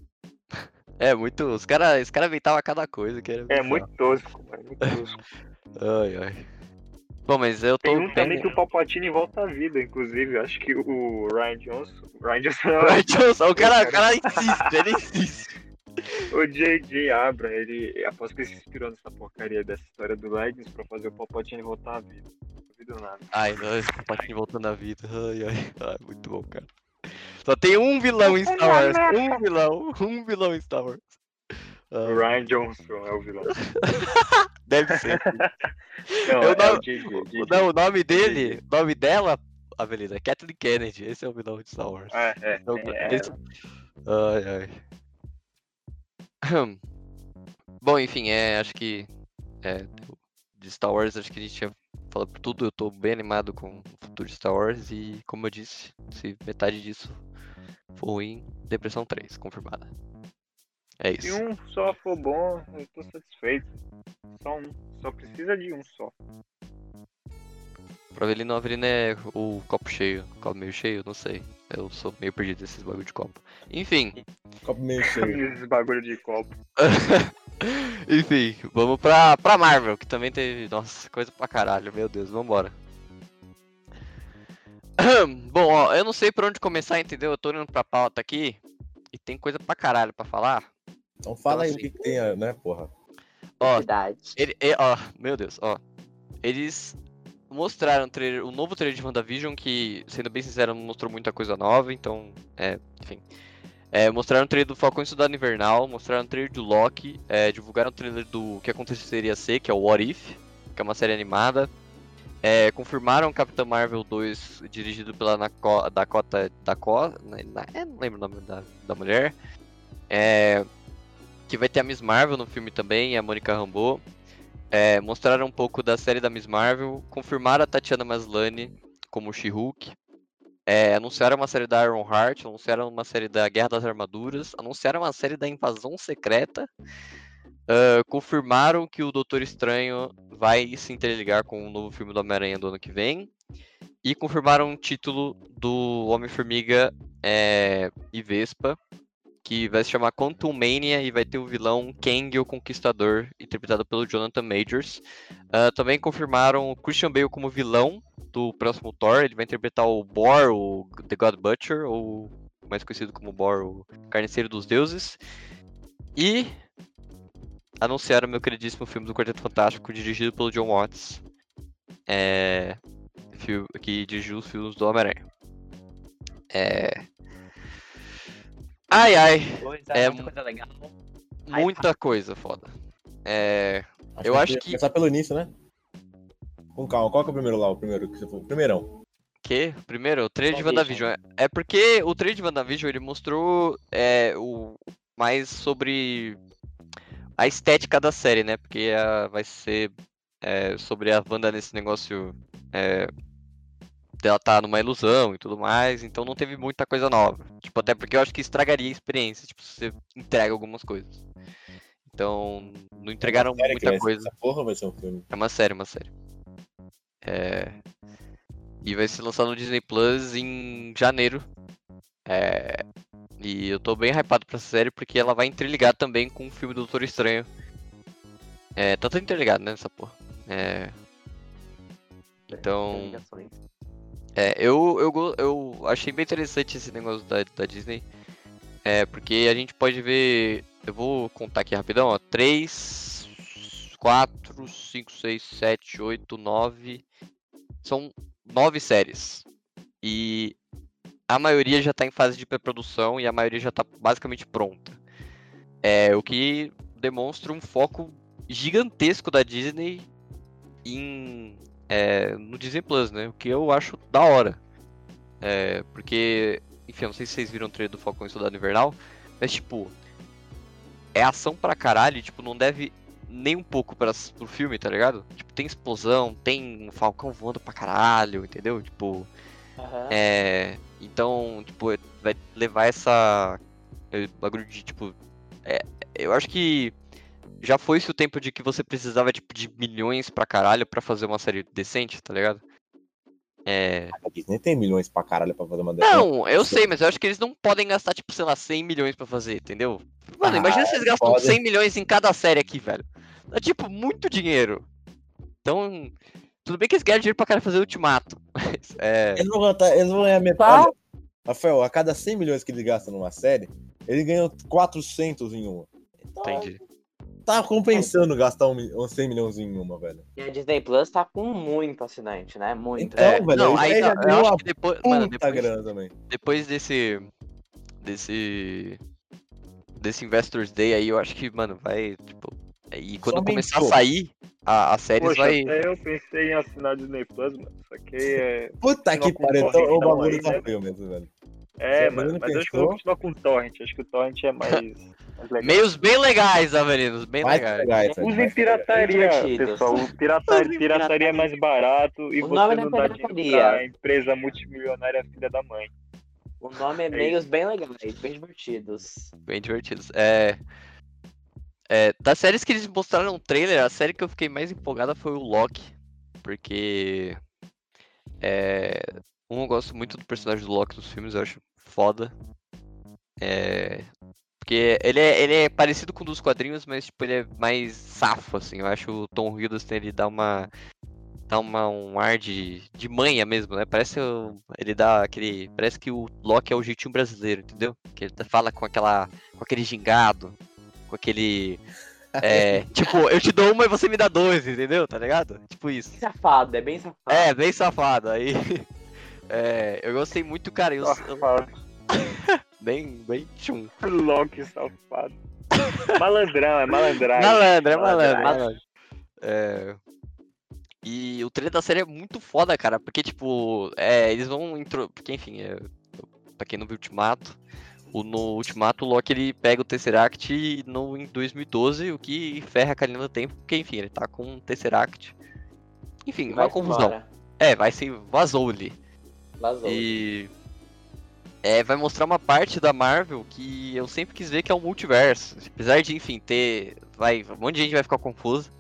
[SPEAKER 1] É, muito. Os caras os cara inventavam cada coisa que era.
[SPEAKER 4] É muito tosco, mano. É muito tosco.
[SPEAKER 1] Ai, ai. Bom, mas eu tô.
[SPEAKER 4] Tem um também que o Palpatine volta à vida, inclusive. Acho que o Ryan Johnson. Ryan Johnson
[SPEAKER 1] Ryan Johnson, o cara, o cara insiste, ele insiste.
[SPEAKER 4] o J.J. Abra, ele. Após que ele se inspirou nessa porcaria dessa história do Legends pra fazer o Palpatine voltar à vida. Não duvido nada.
[SPEAKER 1] Ai, não, esse voltando à vida. Ai, ai, ai, muito bom, cara. Só tem um vilão em Star Wars. Um vilão, um vilão em Star Wars.
[SPEAKER 4] O
[SPEAKER 1] Ai,
[SPEAKER 4] Ryan Johnson é o vilão.
[SPEAKER 1] deve ser.
[SPEAKER 4] Não,
[SPEAKER 1] Eu
[SPEAKER 4] é
[SPEAKER 1] não-
[SPEAKER 4] o
[SPEAKER 1] não, o nome dele, o nome dela, Avelina, é Kathleen Kennedy. Esse é o vilão de Star Wars.
[SPEAKER 4] É, é,
[SPEAKER 1] Então,
[SPEAKER 4] é,
[SPEAKER 1] esse- Ai, ai. Bom, enfim, é, acho que é, de Star Wars, acho que a gente tinha falado por tudo. Eu tô bem animado com o futuro de Star Wars e, como eu disse, se metade disso for ruim, Depressão 3, confirmada. É
[SPEAKER 4] Se
[SPEAKER 1] isso.
[SPEAKER 4] um só for bom, eu tô satisfeito. Só um. Só precisa de um só.
[SPEAKER 1] Pra Avelina, Avelina é o copo cheio. Copo meio cheio, não sei. Eu sou meio perdido nesses bagulho de copo. Enfim.
[SPEAKER 2] Copo meio cheio.
[SPEAKER 4] Esses bagulho de copo.
[SPEAKER 1] Enfim, vamos pra, pra Marvel, que também teve. Nossa, coisa pra caralho, meu Deus, vambora. Bom, ó, eu não sei por onde começar, entendeu? Eu tô olhando pra pauta aqui e tem coisa pra caralho pra falar.
[SPEAKER 2] Então fala aí o
[SPEAKER 1] assim-
[SPEAKER 2] que, que tem, né, porra?
[SPEAKER 1] Ó,
[SPEAKER 3] Verdade.
[SPEAKER 1] ele, e- ó, meu Deus, ó. Eles mostraram o, trailer, o novo trailer de WandaVision, que, sendo bem sincero, não mostrou muita coisa nova, então, é, enfim. É, mostraram o trailer do Falcão e Soldado Invernal, mostraram o trailer do Loki, é, divulgaram o trailer do que aconteceria ser, que é o What If, que é uma série animada. É, confirmaram Capitã Marvel 2, dirigido pela Naco- Dakota. Dakota. Na, é, não lembro o nome da, da mulher. É, que vai ter a Miss Marvel no filme também, a Mônica Rambeau. É, mostraram um pouco da série da Miss Marvel, confirmaram a Tatiana Maslany como She-Hulk, é, anunciaram uma série da Iron Heart, anunciaram uma série da Guerra das Armaduras, anunciaram uma série da Invasão Secreta, ah, confirmaram que o Doutor Estranho vai se interligar com o novo filme do Homem-Aranha do ano que vem, e confirmaram o título do Homem-Formiga é, e Vespa, que vai se chamar Quantum Mania e vai ter o vilão Kang o Conquistador, interpretado pelo Jonathan Majors. Ah, também confirmaram o Christian Bale como vilão do próximo Thor, ele vai interpretar o Bor, o The God Butcher, ou mais conhecido como Bor, o Carniceiro dos Deuses. E anunciaram meu queridíssimo filme do Quarteto Fantástico, dirigido pelo John Watts, é, que dirigiu os filmes do Homem-Aranha. É... Ai ai,
[SPEAKER 3] Coisa,
[SPEAKER 1] É,
[SPEAKER 3] muita coisa legal. Ai,
[SPEAKER 1] muita coisa foda. É, Eu
[SPEAKER 2] que
[SPEAKER 1] acho que-
[SPEAKER 2] Começar pelo início, né? Com calma. Qual que é o primeiro lá? O primeiro que você falou? Primeirão.
[SPEAKER 1] que? Primeiro, o trailer de
[SPEAKER 3] WandaVision.
[SPEAKER 1] WandaVision. É é porque o trailer de WandaVision ele mostrou é, o mais sobre a estética da série, né? Porque a- vai ser é, sobre a Wanda nesse negócio é, dela tá numa ilusão e tudo mais, então não teve muita coisa nova. Tipo, até porque eu acho que estragaria a experiência, tipo, se você entrega algumas coisas. Então, não entregaram
[SPEAKER 2] que
[SPEAKER 1] muita coisa.
[SPEAKER 2] Essa porra vai ser um filme.
[SPEAKER 1] É uma série, uma série. É... E vai ser lançado no Disney Plus em janeiro. É... E eu tô bem hypado pra essa série porque ela vai interligar também com o filme do Doutor Estranho. É, tá tudo interligado, né, essa porra. É... Então. É, eu, eu, eu achei bem interessante esse negócio da, da Disney. É, porque a gente pode ver. Eu vou contar aqui rapidão, ó. 3, 4, 5, 6, 7, 8, 9. São nove séries. E a maioria já tá em fase de pré-produção e a maioria já tá basicamente pronta. É, o que demonstra um foco gigantesco da Disney em é, no Disney Plus, né? O que eu acho da hora. É, porque, enfim, eu não sei se vocês viram o trailer do Falcão e Soldado Invernal, mas tipo, é ação pra caralho, tipo, não deve nem um pouco para pro filme, tá ligado? Tipo, tem explosão, tem um Falcão voando pra caralho, entendeu? Tipo,
[SPEAKER 3] Aham.
[SPEAKER 1] é, então, tipo, vai levar essa eh, bagulho de tipo, é, eu acho que já foi-se o tempo de que você precisava, tipo, de milhões pra caralho pra fazer uma série decente, tá ligado? É.
[SPEAKER 2] A Disney tem milhões pra caralho pra fazer uma dessas.
[SPEAKER 1] Não, eu sei, mas eu acho que eles não podem gastar, tipo, sei lá, 100 milhões pra fazer, entendeu? Mano, imagina
[SPEAKER 2] Ah,
[SPEAKER 1] se eles gastam
[SPEAKER 2] podem.
[SPEAKER 1] 100 milhões em cada série aqui, velho. É, tipo, muito dinheiro. Então, tudo bem que eles ganham dinheiro pra cara fazer Ultimato, mas, é...
[SPEAKER 2] Eles vão, ganhar, eles vão ganhar metade. Olha, Rafael, a cada 100 milhões que eles gastam numa série, eles ganham 400 em uma. Então,
[SPEAKER 1] Entendi.
[SPEAKER 2] Tá compensando gastar um, uns 100 milhões em uma, velho.
[SPEAKER 3] E a Disney Plus tá com muito assinante, né? Muito.
[SPEAKER 2] Então,
[SPEAKER 1] É,
[SPEAKER 2] velho,
[SPEAKER 1] não, aí
[SPEAKER 2] já deu
[SPEAKER 1] eu acho
[SPEAKER 2] uma
[SPEAKER 1] que depois, mano, depois,
[SPEAKER 2] grana também.
[SPEAKER 1] depois desse desse desse Investors Day aí, eu acho que, mano, vai, tipo, e quando
[SPEAKER 2] Só
[SPEAKER 1] começar a sair a, a séries
[SPEAKER 4] Poxa,
[SPEAKER 1] vai
[SPEAKER 4] até eu pensei em assinar Disney Plus, mano. Só que é.
[SPEAKER 2] Puta que pariu, então, o bagulho tá
[SPEAKER 4] né?
[SPEAKER 2] feio mesmo, velho.
[SPEAKER 4] É,
[SPEAKER 2] Você
[SPEAKER 4] mano,
[SPEAKER 2] não
[SPEAKER 4] mas eu acho que eu vou continuar com o Torrent. Acho que o Torrent é mais, mais legal.
[SPEAKER 1] meios bem legais, Avelinos, bem
[SPEAKER 2] Vai
[SPEAKER 1] legais.
[SPEAKER 2] aí,
[SPEAKER 4] Usem pirataria, pessoal. O pirata- pirataria é mais barato e
[SPEAKER 3] O
[SPEAKER 4] você
[SPEAKER 3] nome
[SPEAKER 4] não dá
[SPEAKER 3] é
[SPEAKER 4] dinheiro
[SPEAKER 3] pirataria.
[SPEAKER 4] pra empresa multimilionária filha da mãe.
[SPEAKER 3] O nome é meios bem legais, bem divertidos.
[SPEAKER 1] Bem divertidos. É, é, das séries que eles mostraram no trailer, a série que eu fiquei mais empolgada foi o Loki. Porque. É, um, eu gosto muito do personagem do Loki dos filmes, eu acho foda. É, porque ele é, ele é parecido com o dos quadrinhos, mas tipo, ele é mais safo, assim. Eu acho o Tom Hiddleston, ele dá uma. Dá uma, um ar de, de manha mesmo, né? Parece ele dá aquele. Parece que o Loki é o jeitinho brasileiro, entendeu? Que ele fala com aquela. com aquele gingado, com aquele. É, tipo, eu te dou uma e você me dá dois, entendeu? Tá ligado? Tipo isso.
[SPEAKER 3] Bem safado, é bem safado.
[SPEAKER 1] É, bem safado. Aí. É, eu gostei muito, cara. Eu, bem, bem tchum.
[SPEAKER 4] Loki safado. Malandrão, é malandragem.
[SPEAKER 1] Malandro, é malandro,
[SPEAKER 3] Malandro.
[SPEAKER 1] malandro. É, E o trailer da série é muito foda, cara, porque, tipo, é, eles vão intro... Porque, enfim, é... pra quem não viu Ultimato, o, no Ultimato o Loki ele pega o Tesseract no, em 2012, o que ferra a linha do tempo, porque, enfim, ele tá com o Tesseract. Enfim, uma
[SPEAKER 3] Vai
[SPEAKER 1] confusão.
[SPEAKER 3] embora.
[SPEAKER 1] É, vai ser. Vazou ali.
[SPEAKER 3] Vazou.
[SPEAKER 1] E. É, vai mostrar uma parte da Marvel que eu sempre quis ver que é o multiverso. Apesar de, enfim, ter. Vai, um monte de gente vai ficar confusa.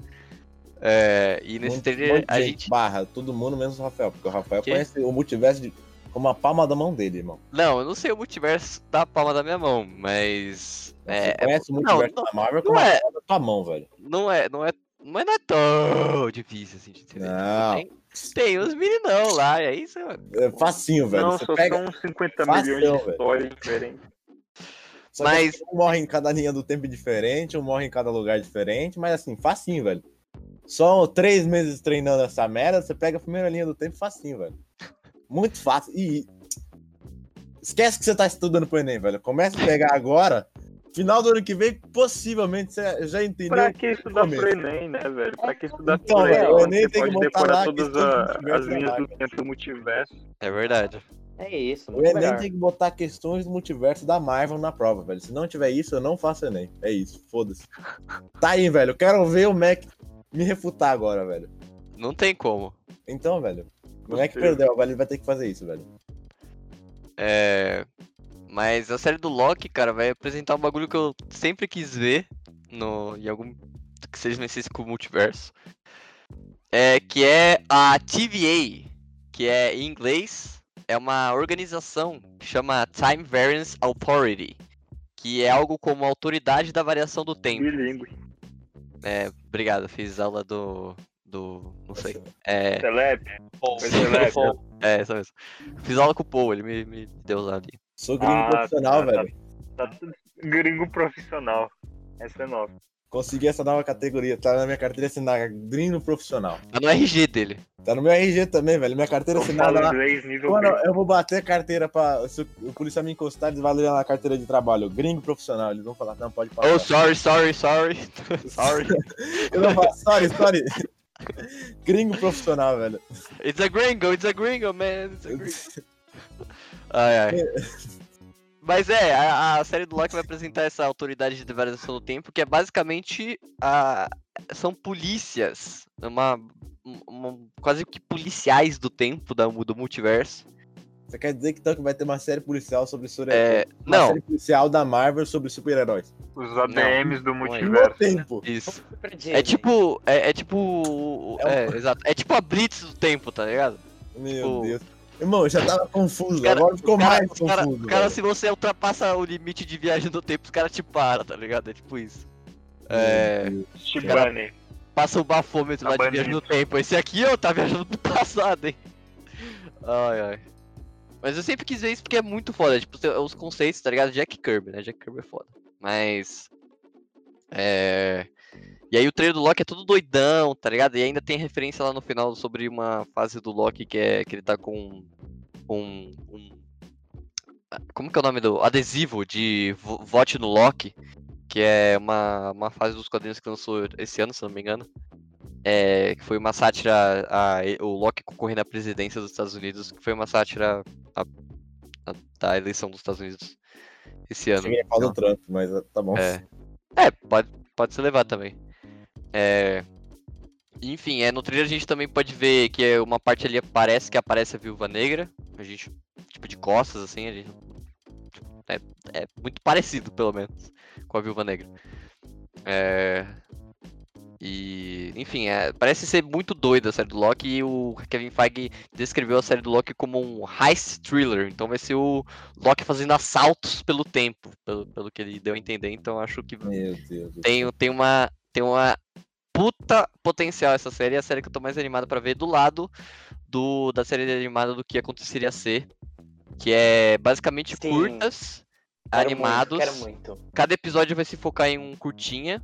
[SPEAKER 1] É, e nesse
[SPEAKER 2] Muito-
[SPEAKER 1] trailer
[SPEAKER 2] muito
[SPEAKER 1] a
[SPEAKER 2] gente
[SPEAKER 1] gente.
[SPEAKER 2] Barra, todo mundo menos o Rafael, porque o Rafael
[SPEAKER 1] Quê?
[SPEAKER 2] conhece o multiverso de, como a palma da mão dele, irmão.
[SPEAKER 1] Não, eu não sei o multiverso da palma da minha mão, mas.
[SPEAKER 2] Você
[SPEAKER 1] É, é-
[SPEAKER 2] conhece o multiverso
[SPEAKER 1] não,
[SPEAKER 2] da Marvel
[SPEAKER 1] não
[SPEAKER 2] como
[SPEAKER 1] é.
[SPEAKER 2] a palma da tua mão, velho.
[SPEAKER 1] não é. Não é. Mas não é tão difícil assim de entender.
[SPEAKER 2] Não.
[SPEAKER 1] Tem, tem uns meninão lá, e é isso, mano.
[SPEAKER 2] É facinho, velho.
[SPEAKER 4] Não,
[SPEAKER 2] Você
[SPEAKER 4] só
[SPEAKER 2] pega.
[SPEAKER 4] são uns 50
[SPEAKER 2] Facião,
[SPEAKER 4] milhões de histórias diferentes.
[SPEAKER 2] Só
[SPEAKER 1] Mas-
[SPEAKER 2] um morre em cada linha do tempo diferente, um morre em cada lugar diferente, mas assim, facinho, velho. Só três meses treinando essa merda, você pega a primeira linha do tempo facinho, velho. Muito fácil. E esquece que você tá estudando pro Enem, velho. Começa a pegar agora. Final do ano que vem, possivelmente você já entendeu.
[SPEAKER 4] Pra que estudar pro Enem, né, velho? Pra que estudar
[SPEAKER 2] Então,
[SPEAKER 4] pro Enem?
[SPEAKER 3] velho, o
[SPEAKER 2] Enem tem que lá a
[SPEAKER 4] todas a- as linhas do tempo do multiverso.
[SPEAKER 1] É verdade.
[SPEAKER 3] É isso,
[SPEAKER 2] O Enem
[SPEAKER 3] melhor.
[SPEAKER 2] tem que botar questões do multiverso da Marvel na prova, velho. Se não tiver isso, eu não faço Enem. É isso, foda-se. Tá aí, velho. Eu quero ver o Mac me refutar agora, velho.
[SPEAKER 1] Não tem como.
[SPEAKER 2] Então, velho. O Mac perdeu, agora ele vai ter que fazer isso, velho.
[SPEAKER 1] É. Mas a série do Loki, cara, vai apresentar um bagulho que eu sempre quis ver no, em algum. que seja nesse com o multiverso. É, que é a TVA, que é em inglês, é uma organização que chama Time Variance Authority, que é algo como a autoridade da variação do tempo.
[SPEAKER 4] Bilingue.
[SPEAKER 1] É, obrigado, fiz aula do. do. não sei. É,
[SPEAKER 4] Celeb. Celeb.
[SPEAKER 1] É, isso mesmo. Fiz aula com o Paul, ele me, me deu lá ali.
[SPEAKER 2] Sou gringo
[SPEAKER 4] Ah,
[SPEAKER 2] profissional,
[SPEAKER 4] tá, tá.
[SPEAKER 2] velho.
[SPEAKER 4] Tá tudo gringo profissional. Essa é nova.
[SPEAKER 2] Consegui essa nova categoria. Tá na minha carteira assinada, gringo profissional.
[SPEAKER 1] Tá no RG dele.
[SPEAKER 2] Tá no meu RG também, velho. Minha carteira assinada lá.
[SPEAKER 4] inglês nível
[SPEAKER 2] Quando
[SPEAKER 4] B.
[SPEAKER 2] eu vou bater a carteira pra. Se o policial me encostar, eles vão ler na carteira de trabalho. Gringo profissional. Eles vão falar, não, pode passar.
[SPEAKER 1] Oh, sorry, sorry, sorry. sorry.
[SPEAKER 2] Eu vou falar, sorry, sorry. Gringo profissional, velho.
[SPEAKER 1] It's a gringo, it's a gringo, man. It's a gringo. Ai, ai. Mas é, a, a série do Loki vai apresentar essa autoridade de variação do tempo, que é basicamente a, são polícias, uma, uma- quase que policiais do tempo da, do multiverso,
[SPEAKER 2] Você quer dizer que, então, que vai ter uma série policial sobre super
[SPEAKER 1] É,
[SPEAKER 2] uma
[SPEAKER 1] não,
[SPEAKER 2] série policial da Marvel sobre super-heróis.
[SPEAKER 4] Os ADMs do
[SPEAKER 1] não é.
[SPEAKER 2] Ao
[SPEAKER 4] multiverso.
[SPEAKER 2] mesmo tempo.
[SPEAKER 1] isso. É
[SPEAKER 3] Disney.
[SPEAKER 1] tipo. É, é tipo.
[SPEAKER 2] É
[SPEAKER 1] É, exato. É tipo a Blitz do tempo, tá ligado?
[SPEAKER 2] Meu
[SPEAKER 1] Tipo,
[SPEAKER 2] Deus. Irmão, eu já tava confuso,
[SPEAKER 1] cara-
[SPEAKER 2] agora ficou
[SPEAKER 1] cara-
[SPEAKER 2] mais
[SPEAKER 1] cara-
[SPEAKER 2] confuso.
[SPEAKER 1] cara,
[SPEAKER 2] velho.
[SPEAKER 1] se você ultrapassa o limite de viagem no tempo, os caras te param, tá ligado? É tipo isso. É.
[SPEAKER 2] Meu Deus.
[SPEAKER 4] Shibane.
[SPEAKER 1] Passa o bafômetro
[SPEAKER 4] Tá
[SPEAKER 1] lá de
[SPEAKER 4] banido.
[SPEAKER 1] viagem no tempo. Esse aqui, ó, tá viajando pro passado, hein? Ai, ai. Mas eu sempre quis ver isso porque é muito foda. Tipo, os conceitos, tá ligado? Jack Kirby, né? Jack Kirby é foda. Mas. É. E aí o trailer do Loki é todo doidão, tá ligado? E ainda tem referência lá no final sobre uma fase do Loki que é que ele tá com um. um como que é o nome do. Adesivo de vo- vote no Loki. Que é uma, uma fase dos quadrinhos que lançou esse ano, se não me engano. É, que foi uma sátira a, o Loki concorrendo à presidência dos Estados Unidos, que foi uma sátira a- a- da eleição dos Estados Unidos esse ano.
[SPEAKER 2] Cheguei a falar do Trump, mas uh, tá bom.
[SPEAKER 1] É. É, pode, pode se levar também. É. Enfim, é, no trailer a gente também pode ver que é uma parte ali parece que aparece a Viúva Negra. A gente, tipo, de costas, assim, a gente. É, é muito parecido, pelo menos, com a Viúva Negra. É. E, enfim, é, parece ser muito doida a série do Loki e o Kevin Feige descreveu a série do Loki como um heist thriller. Então vai ser o Loki fazendo assaltos pelo tempo, pelo, pelo que ele deu a entender. Então acho que
[SPEAKER 2] Meu Deus. do
[SPEAKER 1] tem, tem uma tem uma puta potencial essa série, é a série que eu tô mais animado pra ver do lado do da série animada do que aconteceria ser, que é basicamente
[SPEAKER 3] Sim.
[SPEAKER 1] curtas
[SPEAKER 3] Quero
[SPEAKER 1] animados.
[SPEAKER 3] Muito, quero muito.
[SPEAKER 1] Cada episódio vai se focar em um curtinha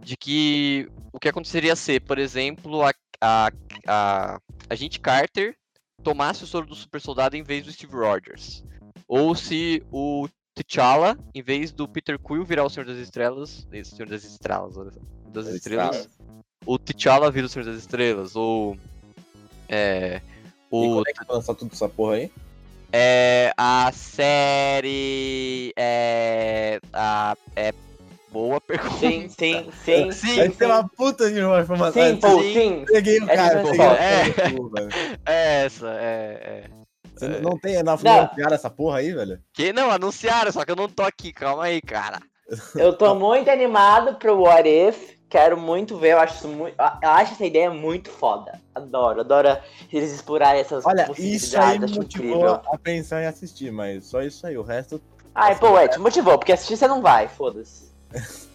[SPEAKER 1] de que o que aconteceria ser, por exemplo, a a, a, a gente Carter tomasse o soro do super soldado em vez do Steve Rogers. Ou se o T'Challa, em vez do Peter Quill virar o Senhor das Estrelas, eh, Senhor das Estrelas, olha só, das. Estrelas, o T'Challa vira o Senhor das Estrelas, ou é,
[SPEAKER 2] E
[SPEAKER 1] o
[SPEAKER 2] quando é lançar tudo essa porra aí?
[SPEAKER 1] é, a série é, a, é boa pergunta.
[SPEAKER 3] Sim, sim, sim.
[SPEAKER 1] Sim,
[SPEAKER 2] ter uma puta de uma informação.
[SPEAKER 3] Sim, pô,
[SPEAKER 1] sim.
[SPEAKER 2] Peguei o
[SPEAKER 3] É
[SPEAKER 2] cara, peguei
[SPEAKER 1] é.
[SPEAKER 2] velho.
[SPEAKER 1] É essa, é, é.
[SPEAKER 2] Você não- não tem na
[SPEAKER 3] Não.
[SPEAKER 2] anunciaram essa porra aí, velho?
[SPEAKER 1] Que não, anunciaram, só que eu não tô aqui, calma aí, cara.
[SPEAKER 3] Eu tô muito animado pro What If. Quero muito ver, eu acho isso muito. Eu acho essa ideia muito foda. Adoro, adoro eles explorarem essas
[SPEAKER 2] Olha,
[SPEAKER 3] possibilidades.
[SPEAKER 2] isso aí me
[SPEAKER 3] acho
[SPEAKER 2] motivou
[SPEAKER 3] incrível.
[SPEAKER 2] a pensar em assistir, mas só isso aí. O resto,
[SPEAKER 3] Ai, pô, é, te motivou, porque assistir você não vai, foda-se.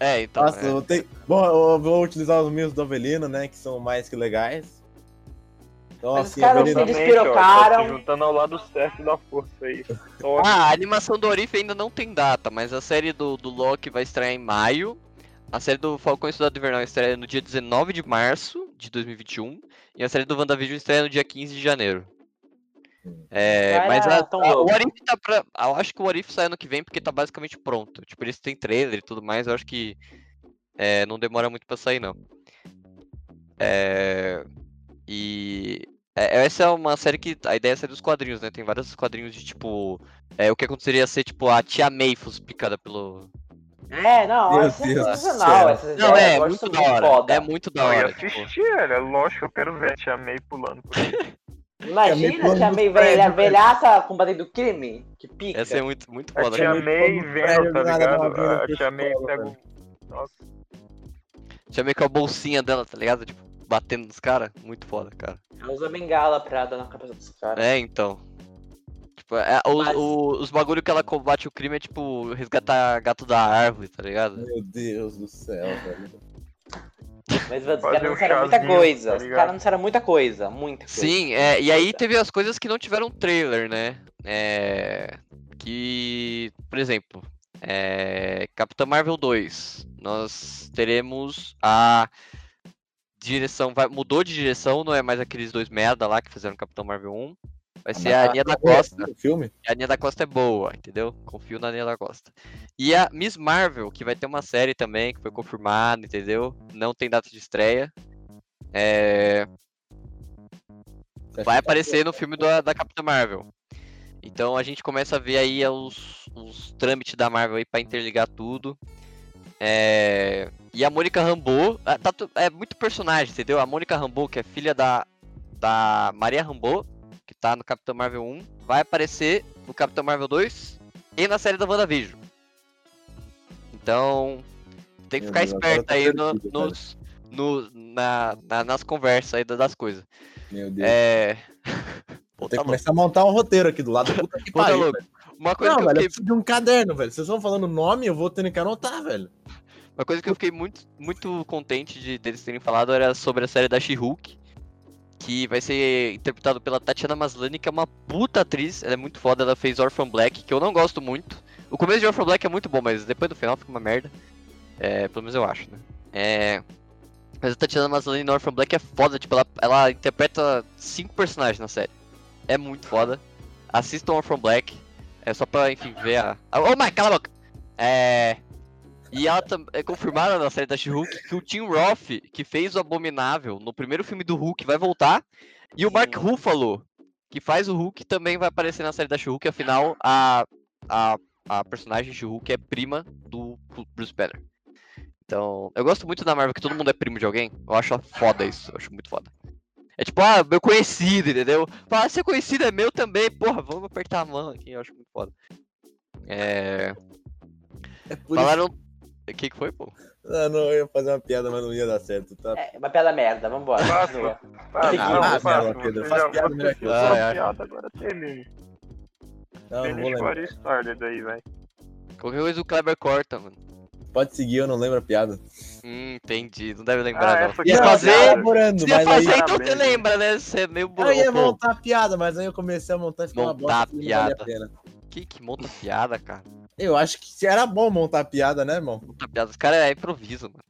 [SPEAKER 1] É, então.
[SPEAKER 2] nossa,
[SPEAKER 1] é.
[SPEAKER 2] eu tenho... Bom, eu vou utilizar os meus do Avelino, né, que são mais que legais.
[SPEAKER 3] Mas os caras. Eles
[SPEAKER 4] Exatamente, ó, se juntando ao lado certo da força aí.
[SPEAKER 1] Ah, a animação do Orif ainda não tem data, mas a série do, do Loki vai estrear em maio. A série do Falcão e Soldado Invernal estreia no dia 19 de março de 2021. E a série do WandaVision estreia no dia 15 de janeiro. É,
[SPEAKER 3] Cara,
[SPEAKER 1] mas a, a- o
[SPEAKER 3] louco.
[SPEAKER 1] What If tá pra. Eu acho que o What If sai ano que vem porque tá basicamente pronto. Tipo, eles têm trailer e tudo mais, eu acho que é, não demora muito pra sair, não. É, e. é, essa é uma série que. A ideia é sair dos quadrinhos, né? Tem vários quadrinhos de tipo. É, o que aconteceria ser, tipo, a Tia May fosse picada pelo.
[SPEAKER 3] É, não,
[SPEAKER 2] Meu
[SPEAKER 3] essa é sensacional.
[SPEAKER 2] céu.
[SPEAKER 3] Essas
[SPEAKER 1] Não, é,
[SPEAKER 3] eu gosto
[SPEAKER 1] muito da hora.
[SPEAKER 3] foda.
[SPEAKER 1] É muito da
[SPEAKER 4] Não, ia
[SPEAKER 1] hora. Tipo,
[SPEAKER 4] assistir, velho. É lógico, eu quero ver a Tia May pulando por aí.
[SPEAKER 3] Imagina,
[SPEAKER 2] pulando
[SPEAKER 3] tia May velha, velhaça combatendo o crime. Que pica.
[SPEAKER 1] essa é muito, muito
[SPEAKER 4] A
[SPEAKER 1] foda.
[SPEAKER 4] Tia
[SPEAKER 1] cara.
[SPEAKER 4] May
[SPEAKER 2] todo prédio,
[SPEAKER 4] vendo, tá ligado? A Tia May pega. Nossa,
[SPEAKER 1] Tia May com a bolsinha dela, tá ligado? Tipo, batendo nos caras. Muito foda, cara.
[SPEAKER 3] Ela usa bengala pra dar na cabeça dos caras.
[SPEAKER 1] É, então. Tipo, é, os,
[SPEAKER 3] Mas-
[SPEAKER 1] o- os bagulho que ela combate o crime é tipo resgatar gato da árvore, tá ligado?
[SPEAKER 2] Meu Deus do céu, velho.
[SPEAKER 3] Mas os caras
[SPEAKER 4] um
[SPEAKER 3] anunciaram muita coisa.
[SPEAKER 4] tá
[SPEAKER 3] Os caras anunciaram muita coisa. Muita coisa.
[SPEAKER 1] Sim, é, e aí teve as coisas que não tiveram trailer, né? É, que, por exemplo, é, Capitã Marvel 2, nós teremos a direção, vai, mudou de direção, não é mais aqueles dois merda lá que fizeram Capitão Marvel 1, vai ser a Aninha da Costa.
[SPEAKER 2] O filme?
[SPEAKER 1] A Aninha da Costa é boa, entendeu? Confio na Aninha da Costa. E a Miss Marvel, que vai ter uma série também, que foi confirmada, entendeu? Não tem data de estreia. É, vai
[SPEAKER 2] que-
[SPEAKER 1] aparecer no filme da, da Capitã Marvel. Então a gente começa a ver aí os, os trâmites da Marvel aí pra interligar tudo. É, E a Mônica Rambeau, ah, tá é muito personagem, entendeu? A Mônica Rambeau, que é filha da, da Maria Rambeau, que tá no Capitão Marvel 1, vai aparecer no Capitão Marvel 2 e na série da WandaVision. Então, tem que ficar esperto
[SPEAKER 2] tô
[SPEAKER 1] aí
[SPEAKER 2] perdido,
[SPEAKER 1] nos, no- na, na- nas conversas aí das coisas.
[SPEAKER 2] Meu Deus.
[SPEAKER 1] É. Pô,
[SPEAKER 2] Vou ter
[SPEAKER 1] tá
[SPEAKER 2] que começar a montar um roteiro aqui do lado. Puta que
[SPEAKER 1] tá
[SPEAKER 2] pariu.
[SPEAKER 1] Uma coisa
[SPEAKER 2] Não,
[SPEAKER 1] que eu
[SPEAKER 2] velho, eu preciso de um caderno, velho. Vocês vão falando nome, eu vou tendo que anotar, velho.
[SPEAKER 1] Uma coisa que eu fiquei muito, muito contente de deles terem falado era sobre a série da She-Hulk, que vai ser interpretado pela Tatiana Maslany, que é uma puta atriz, ela é muito foda, ela fez Orphan Black, que eu não gosto muito. O começo de Orphan Black é muito bom, mas depois do final fica uma merda. É, pelo menos eu acho, né? É, mas a Tatiana Maslany no Orphan Black é foda, tipo, ela, ela interpreta cinco personagens na série. É muito foda. Assistam Orphan Black, é só pra, enfim, ver a... Oh my, cala a boca! É... E ela é confirmada na série da She-Hulk que o Tim Roth, que fez o Abominável no primeiro filme do Hulk, vai voltar. E o Mark. Ruffalo, que faz o Hulk, também vai aparecer na série da She-Hulk. Afinal, a, a, a personagem She-Hulk é prima do Bruce Banner. Então, eu gosto muito da Marvel, que todo mundo é primo de alguém. Eu acho foda isso, eu acho muito foda. É tipo, ah, meu conhecido, entendeu? Fala, ah, ser conhecido é meu também, porra, vamos apertar a mão aqui, eu acho muito foda. É.
[SPEAKER 2] É por
[SPEAKER 1] Falaram. O que, que foi, pô?
[SPEAKER 2] Ah, não, eu ia fazer uma piada, mas não ia dar certo. Tá?
[SPEAKER 3] É, uma piada merda, vambora.
[SPEAKER 4] Faz,
[SPEAKER 3] Ah,
[SPEAKER 4] não,
[SPEAKER 2] faz, Pedro, faz piada
[SPEAKER 4] sua
[SPEAKER 1] Ai, ai.
[SPEAKER 4] piada, agora termine.
[SPEAKER 2] Não, não vou lembrar.
[SPEAKER 4] what you started aí, vai.
[SPEAKER 1] Qualquer coisa o Kleber corta, mano.
[SPEAKER 2] Pode seguir, eu não lembro a piada.
[SPEAKER 1] Hum, entendi. Não deve lembrar,
[SPEAKER 4] Ah,
[SPEAKER 1] não. Ia
[SPEAKER 4] é
[SPEAKER 1] fazer. ia
[SPEAKER 2] mas
[SPEAKER 1] fazer,
[SPEAKER 2] aí...
[SPEAKER 1] então você lembra, né? Você é meio
[SPEAKER 2] Eu ia montar a piada, mas aí eu comecei a montar e ficou uma
[SPEAKER 1] Montar
[SPEAKER 2] bosta. não valia
[SPEAKER 1] piada. Que, que monta piada, cara.
[SPEAKER 2] Eu acho que era bom montar a piada, né, irmão?
[SPEAKER 1] Monta piada. Os caras é improviso, mano.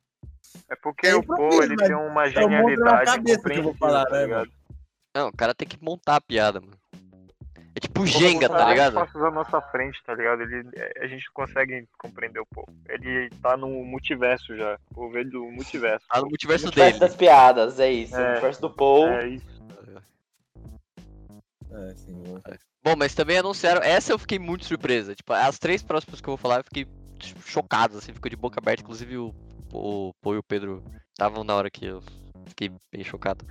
[SPEAKER 4] É porque
[SPEAKER 2] É
[SPEAKER 4] o Paul, ele
[SPEAKER 2] mas
[SPEAKER 4] tem uma
[SPEAKER 2] na
[SPEAKER 4] genialidade
[SPEAKER 2] cabeça que eu vou falar,
[SPEAKER 4] tá
[SPEAKER 2] né,
[SPEAKER 4] ligado?
[SPEAKER 1] Não, o cara tem que montar a piada, mano. É tipo Jenga, tá
[SPEAKER 4] faz
[SPEAKER 1] ligado?
[SPEAKER 4] passos à nossa frente, tá ligado? Ele, a gente consegue compreender o Paul. Ele tá no multiverso já. O velho do multiverso.
[SPEAKER 1] Tá no multiverso
[SPEAKER 3] Multiverso
[SPEAKER 1] dele.
[SPEAKER 3] das piadas, é isso.
[SPEAKER 4] É.
[SPEAKER 3] Multiverso do Paul.
[SPEAKER 4] É isso.
[SPEAKER 2] É, sim. vou-
[SPEAKER 1] Bom, mas também anunciaram. Essa eu fiquei muito surpresa. Tipo, as três próximas que eu vou falar eu fiquei tipo, chocado, assim, ficou de boca aberta. Inclusive o, o Paul e o Pedro estavam na hora que eu fiquei bem chocado.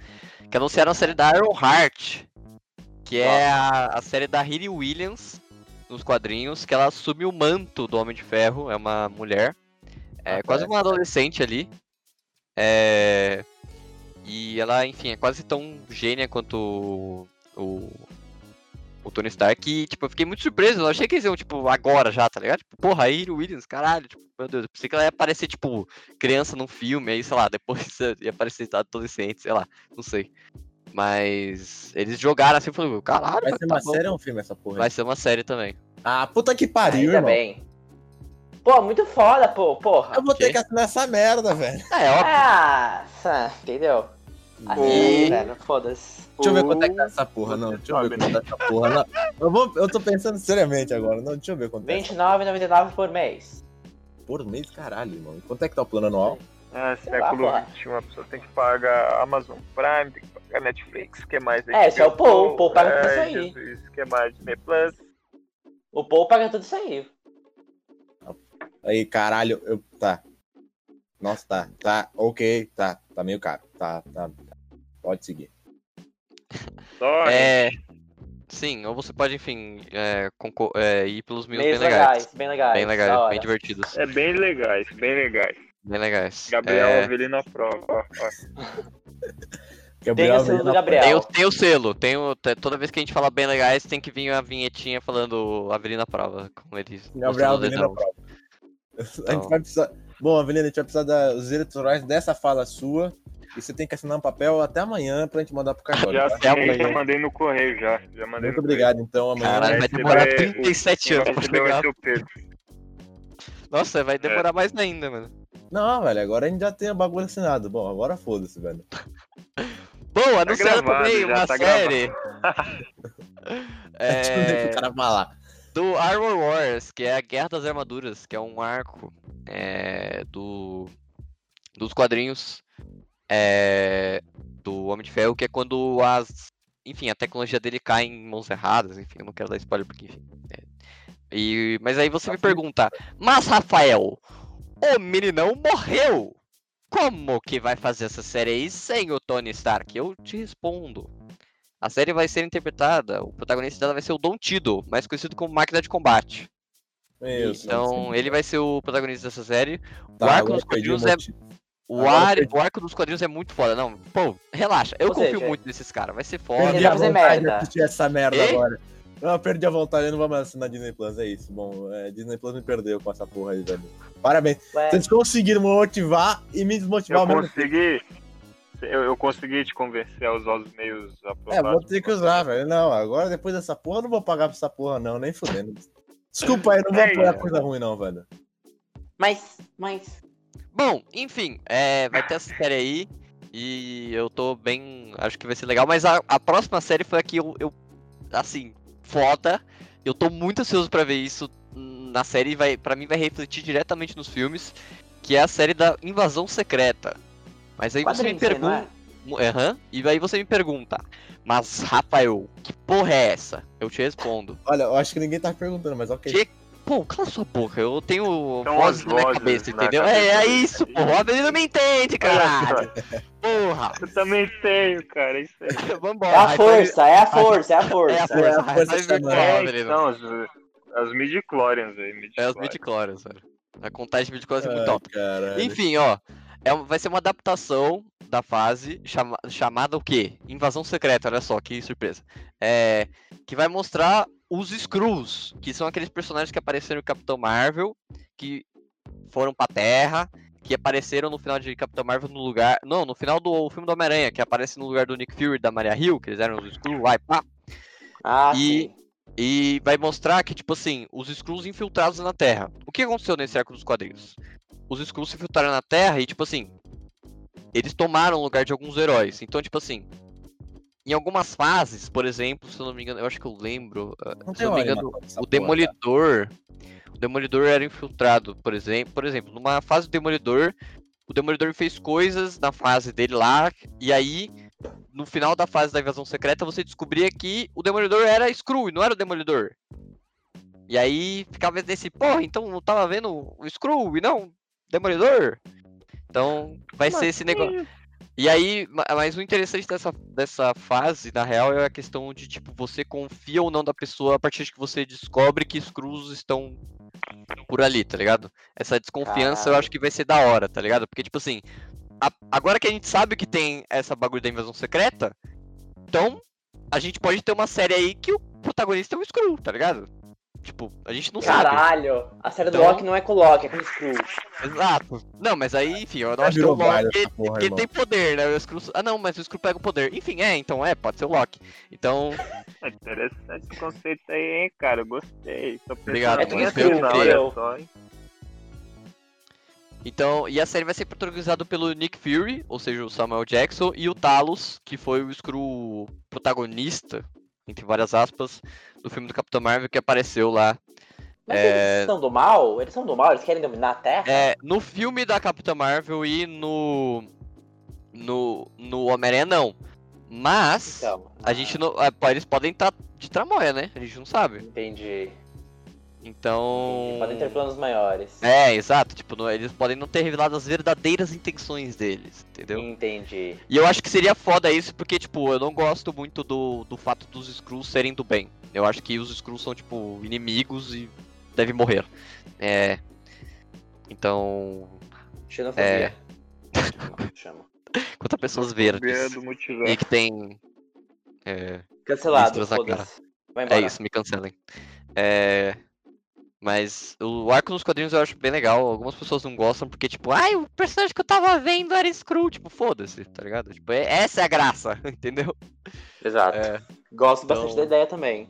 [SPEAKER 1] Que anunciaram a série da Iron Heart. Que é a, a série da Riri Williams nos quadrinhos, que ela assume o manto do Homem de Ferro, é uma mulher. É
[SPEAKER 2] Ah,
[SPEAKER 1] quase
[SPEAKER 2] parece.
[SPEAKER 1] uma adolescente ali. É. E ela, enfim, é quase tão gênia quanto o, o, o Tony Stark. E, tipo, eu fiquei muito surpreso. Eu achei que eles iam, tipo, agora já, tá ligado? Tipo, porra, aí Williams, caralho. Tipo, meu Deus, eu pensei que ela ia aparecer, tipo, criança num filme, aí, sei lá, depois ia aparecer adolescente, sei lá, não sei. Mas eles jogaram assim e falaram, caralho,
[SPEAKER 2] Vai ser
[SPEAKER 1] tá
[SPEAKER 2] uma
[SPEAKER 1] bom.
[SPEAKER 2] série ou um filme essa porra?
[SPEAKER 1] Vai ser uma série também.
[SPEAKER 2] Ah, puta que pariu,
[SPEAKER 3] Ainda
[SPEAKER 2] irmão.
[SPEAKER 3] bem. Pô, muito foda, pô, porra.
[SPEAKER 2] Eu vou ter que assinar essa merda, velho.
[SPEAKER 1] É, óbvio.
[SPEAKER 3] Ah, entendeu?
[SPEAKER 1] E-
[SPEAKER 3] velho, foda-se.
[SPEAKER 2] Deixa eu ver quanto é que tá essa porra, não. Deixa eu ver quanto é essa porra, não. Eu, vou, eu tô pensando seriamente agora, não. Deixa eu ver quanto é.
[SPEAKER 3] R$29,99 por mês.
[SPEAKER 2] Por mês, caralho. E quanto é que tá o plano anual?
[SPEAKER 4] É,
[SPEAKER 3] Sei lá,
[SPEAKER 4] século. XXI, a pessoa tem que pagar Amazon Prime, tem que pagar Netflix, o que mais?
[SPEAKER 3] É, esse é o Paul, o Paul paga tudo
[SPEAKER 4] É,
[SPEAKER 3] isso aí.
[SPEAKER 4] Jesus, o que mais? Disney Plus.
[SPEAKER 3] O Paul paga tudo isso aí.
[SPEAKER 2] Aí, caralho, eu. Tá. Nossa, tá. Tá, ok, tá. Tá meio caro. Tá, tá. Pode seguir.
[SPEAKER 1] É. Sim, ou você pode, enfim, é, é, ir pelos meios bem
[SPEAKER 3] Meios
[SPEAKER 1] legais.
[SPEAKER 3] legais, bem legais.
[SPEAKER 1] Bem legais, bem divertidos.
[SPEAKER 4] É bem legais, bem legais.
[SPEAKER 1] Bem legais.
[SPEAKER 4] Gabriel
[SPEAKER 1] É,
[SPEAKER 4] Avelino prova. ó, ó.
[SPEAKER 3] Tem o selo do Gabriel.
[SPEAKER 1] Tem o, tem o selo, tem o, toda vez que a gente fala bem legais, tem que vir a vinhetinha falando Avelina Prova, como ele
[SPEAKER 2] Gabriel
[SPEAKER 1] dedão.
[SPEAKER 2] prova. A gente vai precisar. Bom, Avelina, a gente vai precisar dos eleitorais dessa fala sua. E você tem que assinar um papel até amanhã pra gente mandar pro cartório.
[SPEAKER 4] Já
[SPEAKER 2] tá?
[SPEAKER 1] até
[SPEAKER 4] assinei,
[SPEAKER 1] amanhã.
[SPEAKER 4] já mandei no correio já. já mandei
[SPEAKER 2] Muito obrigado, então. Amanhã.
[SPEAKER 1] Caralho, vai demorar
[SPEAKER 4] é-
[SPEAKER 1] 37 anos
[SPEAKER 4] correio.
[SPEAKER 1] pra
[SPEAKER 4] Recebeu
[SPEAKER 1] chegar.
[SPEAKER 4] esse é o Pedro.
[SPEAKER 1] Nossa, vai demorar mais ainda, mano.
[SPEAKER 2] Não, velho, agora a gente já tem o bagulho assinado. Bom, agora foda-se, velho.
[SPEAKER 1] Bom, anunciaram
[SPEAKER 4] gravado,
[SPEAKER 1] também uma
[SPEAKER 4] tá
[SPEAKER 1] série é,
[SPEAKER 2] o cara falar.
[SPEAKER 1] do Armor Wars, que é a Guerra das Armaduras, que é um arco é, do, dos quadrinhos é, do Homem de Ferro, que é quando as. Enfim, a tecnologia dele cai em mãos erradas, enfim, eu não quero dar spoiler porque, enfim. é. E, mas aí você me pergunta, mas Rafael, o meninão morreu! Como que vai fazer essa série aí sem o Tony Stark? Eu te respondo. A série vai ser interpretada, o protagonista dela vai ser o Don Tiddle, mais conhecido como Máquina de Combate.
[SPEAKER 2] Isso,
[SPEAKER 1] Então, ele vai ser o protagonista dessa série.
[SPEAKER 2] Tá,
[SPEAKER 1] o arco dos quadrinhos é
[SPEAKER 2] motivo.
[SPEAKER 1] O, ar,
[SPEAKER 2] perdi.
[SPEAKER 1] o arco dos quadrinhos é muito foda. Não, pô, relaxa. Eu
[SPEAKER 3] Ou
[SPEAKER 1] confio
[SPEAKER 3] seja,
[SPEAKER 1] muito nesses caras. Vai ser
[SPEAKER 2] Perdi
[SPEAKER 1] foda.
[SPEAKER 3] Ele
[SPEAKER 2] a vontade de
[SPEAKER 3] merda.
[SPEAKER 2] assistir essa merda
[SPEAKER 1] E?
[SPEAKER 2] agora. Não, eu perdi a vontade, eu não vou mais assinar Disney Plus, é isso. Bom, é, Disney Plus me perdeu com essa porra aí, velho. Parabéns.
[SPEAKER 3] Ué,
[SPEAKER 2] Vocês conseguiram me motivar e me desmotivar
[SPEAKER 4] Eu
[SPEAKER 2] mesmo
[SPEAKER 4] consegui. Eu, eu consegui te convencer a usar os meios
[SPEAKER 2] É,
[SPEAKER 4] aprovados.
[SPEAKER 2] vou ter que usar, velho. Não, agora depois dessa porra eu não vou pagar pra essa porra, não, nem fudendo. Desculpa aí, não vou
[SPEAKER 4] É,
[SPEAKER 2] apoiar
[SPEAKER 4] é.
[SPEAKER 2] coisa ruim, não, velho.
[SPEAKER 3] Mas, mas.
[SPEAKER 1] Bom, enfim, é, vai ter essa série aí. E eu tô bem. Acho que vai ser legal. Mas a, a próxima série foi a que eu, eu. Assim, foda. Eu tô muito ansioso pra ver isso na série. Vai, pra mim, vai refletir diretamente nos filmes. Que é a série da Invasão Secreta. Mas aí você me pergunta. Aham. E aí você me pergunta. Mas, Rafael, que porra é essa? Eu te respondo.
[SPEAKER 2] Olha, eu acho que ninguém tá perguntando, mas ok.
[SPEAKER 1] Que- Pô, cala sua boca, eu tenho vozes
[SPEAKER 4] as
[SPEAKER 1] na minha cabeça,
[SPEAKER 4] na
[SPEAKER 1] entendeu?
[SPEAKER 4] cabeça
[SPEAKER 1] É, é isso, porra. O Avelino me entende, caralho. Porra.
[SPEAKER 4] Eu também tenho, cara. Isso aí.
[SPEAKER 1] Vambora.
[SPEAKER 3] É a força, é a força, é a
[SPEAKER 1] É a
[SPEAKER 3] força.
[SPEAKER 1] força.
[SPEAKER 2] É a força
[SPEAKER 1] vai virtual,
[SPEAKER 2] chamando.
[SPEAKER 4] É, são as, as midi-chlorians aí.
[SPEAKER 1] É os
[SPEAKER 4] midi-chlorians.
[SPEAKER 1] velho. A contagem de midichlorians é muito alta. Enfim, ó. É, vai ser uma adaptação da fase chama- chamada o quê? Invasão Secreta, olha só, que surpresa. É, que vai mostrar os Skrulls, que são aqueles personagens que apareceram no Capitão Marvel, que foram pra Terra, que apareceram no final de Capitão Marvel no lugar. Não, no final do filme do Homem-Aranha, que aparece no lugar do Nick Fury e da Maria Hill, que eles eram os Skrulls lá e pá.
[SPEAKER 3] Ah,
[SPEAKER 1] E-
[SPEAKER 3] sim.
[SPEAKER 1] E vai mostrar que, tipo assim, os Skrulls infiltrados na Terra. O que aconteceu nesse arco dos quadrinhos? Os Skrulls se infiltraram na Terra e, tipo assim, eles tomaram o lugar de alguns heróis. Então, tipo assim, em algumas fases, por exemplo, se eu não me engano, eu acho que eu lembro, ah,
[SPEAKER 2] Não
[SPEAKER 1] se eu não me engano,
[SPEAKER 2] dessa
[SPEAKER 1] o
[SPEAKER 2] porra,
[SPEAKER 1] Demolidor, o Demolidor era infiltrado, por exemplo, por exemplo, numa fase do Demolidor, o Demolidor fez coisas na fase dele lá, e aí no final da fase da invasão secreta você descobria que o Demolidor era e não era o Demolidor. E aí ficava nesse, porra, então eu tava vendo o Skrull e não o Demolidor. Então vai ser esse negócio. E aí, ma- mas o interessante dessa, dessa fase, na real, é a questão de, tipo, você confia ou não da pessoa a partir de que você descobre que os cruz estão por ali, tá ligado? Essa desconfiança eu acho que vai ser da hora, tá ligado? Porque, tipo assim, a- agora que a gente sabe que tem essa bagulho da invasão secreta, então a gente pode ter uma série aí que o protagonista é o Skrull, tá ligado? Tipo, a gente não sabe.
[SPEAKER 3] Caralho, a série do
[SPEAKER 1] Então-
[SPEAKER 3] Loki não é com o Loki, é com o Skrull.
[SPEAKER 1] Exato. Não, mas aí, enfim, eu não acho que o Loki.
[SPEAKER 2] porra,
[SPEAKER 1] ele tem poder, né? O Skrull... Ah, não, mas o Skrull pega o poder. Enfim, é, então é, pode ser o Loki. Então,
[SPEAKER 4] É interessante esse conceito aí, hein, cara. Eu gostei.
[SPEAKER 1] Obrigado,
[SPEAKER 3] É tudo Skrull,
[SPEAKER 4] hein.
[SPEAKER 1] então, e a série vai ser protagonizada pelo Nick Fury, ou seja, o Samuel Jackson, e o Talos, que foi o Skrull protagonista, entre várias aspas, do filme do Capitão Marvel que apareceu lá.
[SPEAKER 3] Mas
[SPEAKER 1] É.
[SPEAKER 3] eles são do mal? Eles são do mal? Eles querem dominar a Terra?
[SPEAKER 1] É, no filme da Capitã Marvel e no. No, no Homem-Aranha, não. Mas.
[SPEAKER 3] Então,
[SPEAKER 1] A gente não. pô, Eles podem estar de tramóia, né? A gente não sabe.
[SPEAKER 3] Entendi.
[SPEAKER 1] Então.
[SPEAKER 3] Podem ter planos maiores.
[SPEAKER 1] É, exato. Tipo, não- eles podem não ter revelado as verdadeiras intenções deles, entendeu?
[SPEAKER 3] Entendi.
[SPEAKER 1] E eu acho que seria foda isso, porque, tipo, eu não gosto muito do, do fato dos Skrulls serem do bem. Eu acho que os Skrulls são, tipo, inimigos e devem morrer. É. Então.
[SPEAKER 3] Xenofobia. Chama.
[SPEAKER 1] Quanto a pessoas verdes e que tem. É,
[SPEAKER 3] Cancelado, foda-se.
[SPEAKER 1] É isso, me cancelem. É. Mas o arco nos quadrinhos eu acho bem legal. Algumas pessoas não gostam porque, tipo, ai, o personagem que eu tava vendo era Skrull. Tipo, foda-se, tá ligado? Tipo, é- essa é a graça, entendeu?
[SPEAKER 3] Exato.
[SPEAKER 1] É.
[SPEAKER 3] Gosto bastante
[SPEAKER 1] Então-
[SPEAKER 3] da ideia também.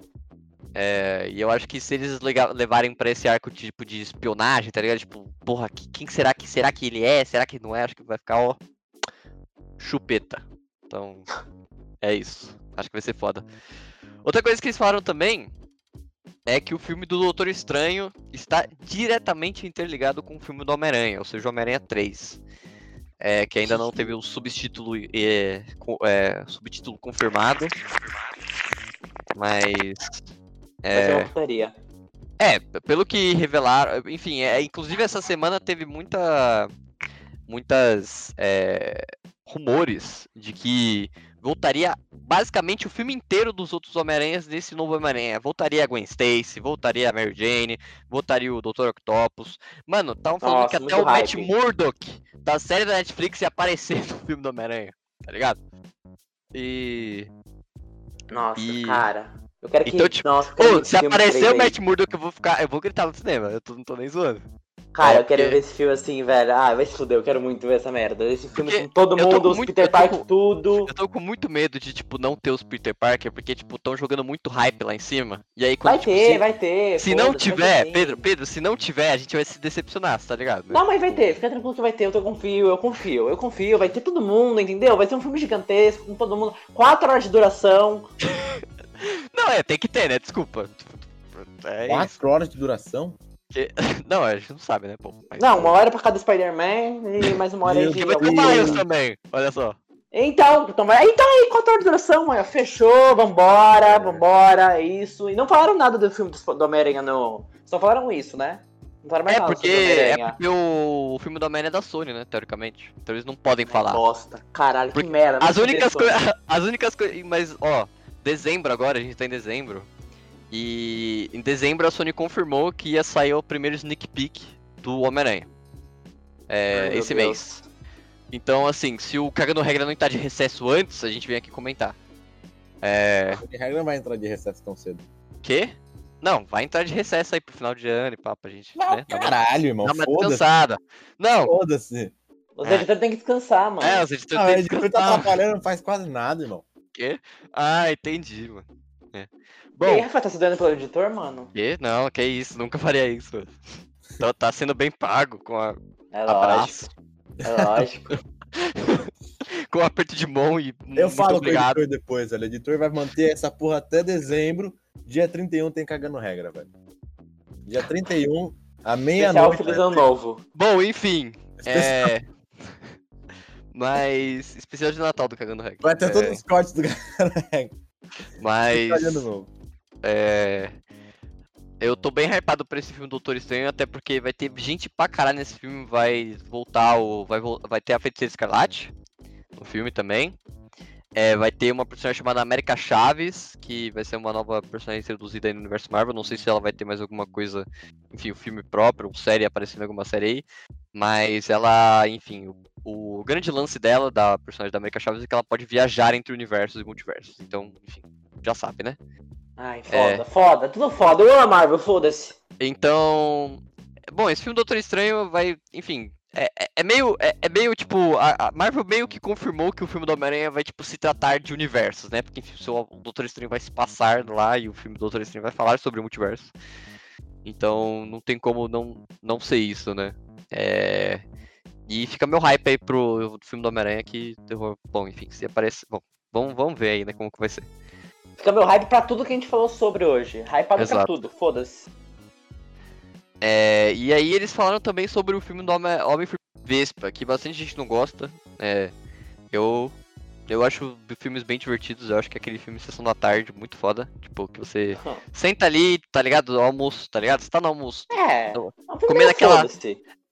[SPEAKER 1] É, e eu acho que se eles levarem pra esse arco tipo de espionagem, tá ligado? Tipo, porra, que- quem será que será que ele é? Será que não é? Acho que vai ficar, ó, chupeta. Então, é isso. Acho que vai ser foda. Outra coisa que eles falaram também é que o filme do Doutor Estranho está diretamente interligado com o filme do Homem-Aranha, ou seja, Homem-Aranha 3. É, que ainda não teve o subtítulo, é, é, subtítulo confirmado. Mas. É,
[SPEAKER 3] uma putaria.
[SPEAKER 1] é, p- pelo que revelaram, enfim, é, inclusive essa semana teve muita, muitas é, rumores de que voltaria basicamente o filme inteiro dos outros Homem-Aranhas nesse novo Homem-Aranha. Voltaria a Gwen Stacy, voltaria a Mary Jane, voltaria o Dr. Octopus. Mano, estavam falando
[SPEAKER 3] Nossa,
[SPEAKER 1] que até o Matt
[SPEAKER 3] hype.
[SPEAKER 1] Murdock da série da Netflix ia aparecer no filme do Homem-Aranha, tá ligado? E.
[SPEAKER 3] Nossa,
[SPEAKER 1] E-
[SPEAKER 3] cara. Eu quero que.
[SPEAKER 1] Então, tipo,
[SPEAKER 3] Nossa, eu quero
[SPEAKER 1] se aparecer o
[SPEAKER 3] 3D.
[SPEAKER 1] Matt Murdock, eu vou ficar. Eu vou gritar no cinema. Eu tô- não tô nem zoando.
[SPEAKER 3] Cara,
[SPEAKER 1] É,
[SPEAKER 3] eu quero
[SPEAKER 1] porque-
[SPEAKER 3] ver esse filme assim, velho. Ah, vai se fuder, eu quero muito ver essa merda. Esse filme
[SPEAKER 1] Porque
[SPEAKER 3] com todo mundo,
[SPEAKER 1] com
[SPEAKER 3] os
[SPEAKER 1] muito-
[SPEAKER 3] Peter Parker,
[SPEAKER 1] com-
[SPEAKER 3] tudo.
[SPEAKER 1] Eu tô com muito medo de, tipo, não ter os Peter Parker, porque, tipo, tão jogando muito hype lá em cima. E aí, quando,
[SPEAKER 3] Vai
[SPEAKER 1] tipo,
[SPEAKER 3] ter,
[SPEAKER 1] se,
[SPEAKER 3] vai ter.
[SPEAKER 1] se não tiver. Pedro, Pedro, se não tiver, a gente vai se decepcionar, tá ligado?
[SPEAKER 3] Não, mas vai ter, fica tranquilo que vai ter, eu tô confio, eu confio, eu confio, vai ter todo mundo, entendeu? Vai ser um filme gigantesco, com todo mundo, quatro horas de duração.
[SPEAKER 1] Não, é, tem que ter, né? Desculpa. É isso.
[SPEAKER 2] Quatro horas de duração?
[SPEAKER 1] Não, a gente não sabe, né, pô. Mas-
[SPEAKER 3] Não, uma hora pra cada Spider-Man e mais uma hora aí de.
[SPEAKER 1] Vai ter. Miles também, olha só.
[SPEAKER 3] Então, então vai. Então aí, horas de duração, mano. Fechou, vambora, vambora, é isso. E não falaram nada do filme do, Homem-Aranha, não. Só falaram isso, né? Não falaram mais
[SPEAKER 1] É
[SPEAKER 3] nada
[SPEAKER 1] porque,
[SPEAKER 3] sobre o
[SPEAKER 1] é porque o, o filme do Homem-Aranha é da Sony, né, teoricamente. Então eles não podem falar.
[SPEAKER 3] Bosta, caralho,
[SPEAKER 1] Porque
[SPEAKER 3] que merda.
[SPEAKER 1] As únicas. As únicas coisas. Mas, ó, dezembro agora, a gente tá em dezembro. E em dezembro a Sony confirmou que ia sair o primeiro sneak peek do Homem-Aranha. É,
[SPEAKER 3] Ai,
[SPEAKER 1] esse
[SPEAKER 3] Deus.
[SPEAKER 1] mês. Então, assim, se o Cagando Regra não tá de recesso antes, a gente vem aqui comentar. É.
[SPEAKER 2] Porque regra não vai entrar de recesso tão cedo.
[SPEAKER 1] Quê? Não, vai entrar de recesso aí pro final de ano e pá, pra gente.
[SPEAKER 2] Não,
[SPEAKER 1] né,
[SPEAKER 2] caralho, irmão.
[SPEAKER 1] dar uma descansada. Não,
[SPEAKER 2] Foda-se.
[SPEAKER 3] Os editores têm que descansar, mano.
[SPEAKER 1] é, os editores
[SPEAKER 2] Não,
[SPEAKER 1] têm
[SPEAKER 2] a
[SPEAKER 1] que
[SPEAKER 2] editor tá
[SPEAKER 1] descansar.
[SPEAKER 2] atrapalhando, não faz quase nada, irmão.
[SPEAKER 1] Ah, entendi, mano. É.
[SPEAKER 3] E aí,
[SPEAKER 1] Bom,
[SPEAKER 3] Rafael, tá se dando pelo editor, mano?
[SPEAKER 1] que? Não, que isso, nunca faria isso. Tá, tá sendo bem pago com a
[SPEAKER 3] É lógico,
[SPEAKER 1] abraço,
[SPEAKER 3] é lógico.
[SPEAKER 1] com o aperto de mão e
[SPEAKER 2] Eu
[SPEAKER 1] muito
[SPEAKER 2] falo com o
[SPEAKER 1] obrigado.
[SPEAKER 2] editor depois, velho. O editor vai manter essa porra até dezembro. Dia 31 tem cagando regra, velho. Dia 31, à
[SPEAKER 3] Especial
[SPEAKER 2] meia-noite.
[SPEAKER 3] Feliz
[SPEAKER 2] velho.
[SPEAKER 3] Ano Novo.
[SPEAKER 1] Bom, enfim,
[SPEAKER 2] Especial-
[SPEAKER 1] é... Mas, especial de Natal do Cagando Regra.
[SPEAKER 2] Vai ter
[SPEAKER 1] É,
[SPEAKER 2] todos os cortes do cagando regra.
[SPEAKER 1] Mas,
[SPEAKER 2] de ano novo.
[SPEAKER 1] É... Eu tô bem hypado pra esse filme Doutor Estranho, até porque vai ter gente pra caralho nesse filme, vai voltar o... Vai, vai ter a Feiticeira Escarlate no filme também. É, vai ter uma personagem chamada América Chaves, que vai ser uma nova personagem introduzida aí no universo Marvel. Não sei se ela vai ter mais alguma coisa, enfim, um filme próprio, uma série aparecendo em alguma série aí. Mas ela, enfim, o, o grande lance dela, da personagem da América Chaves, é que ela pode viajar entre universos e multiversos. Então, enfim, já sabe, né?
[SPEAKER 3] Ai,
[SPEAKER 1] É.
[SPEAKER 3] foda, foda, tudo foda. Eu amo a Marvel, foda-se.
[SPEAKER 1] Então. Bom, esse filme Doutor Estranho vai. Enfim. É, é- é meio. É, é meio tipo. A, Marvel meio que confirmou que o filme do Homem-Aranha vai, tipo, se tratar de universos, né? Porque enfim, o Doutor Estranho vai se passar lá e o filme do Doutor Estranho vai falar sobre o multiverso. Então não tem como não, não ser isso, né? É. E fica meu hype aí pro filme do Homem-Aranha que. Bom, enfim, se aparece. Bom, vamos, vamos ver aí, né? Como que vai ser.
[SPEAKER 3] Fica meu hype pra tudo que a gente falou sobre hoje. Hypado pra
[SPEAKER 1] Exato.
[SPEAKER 3] tudo, foda-se.
[SPEAKER 1] É, e aí eles falaram também sobre o filme do Homem- Homem-Formiga Vespa, que bastante gente não gosta. É, eu eu acho filmes bem divertidos, eu acho que é aquele filme Sessão da Tarde, muito foda. Tipo, que você senta ali, tá ligado? Almoço, tá ligado? Você tá no almoço.
[SPEAKER 3] É.
[SPEAKER 1] Não.
[SPEAKER 3] é
[SPEAKER 1] Comendo aquela-.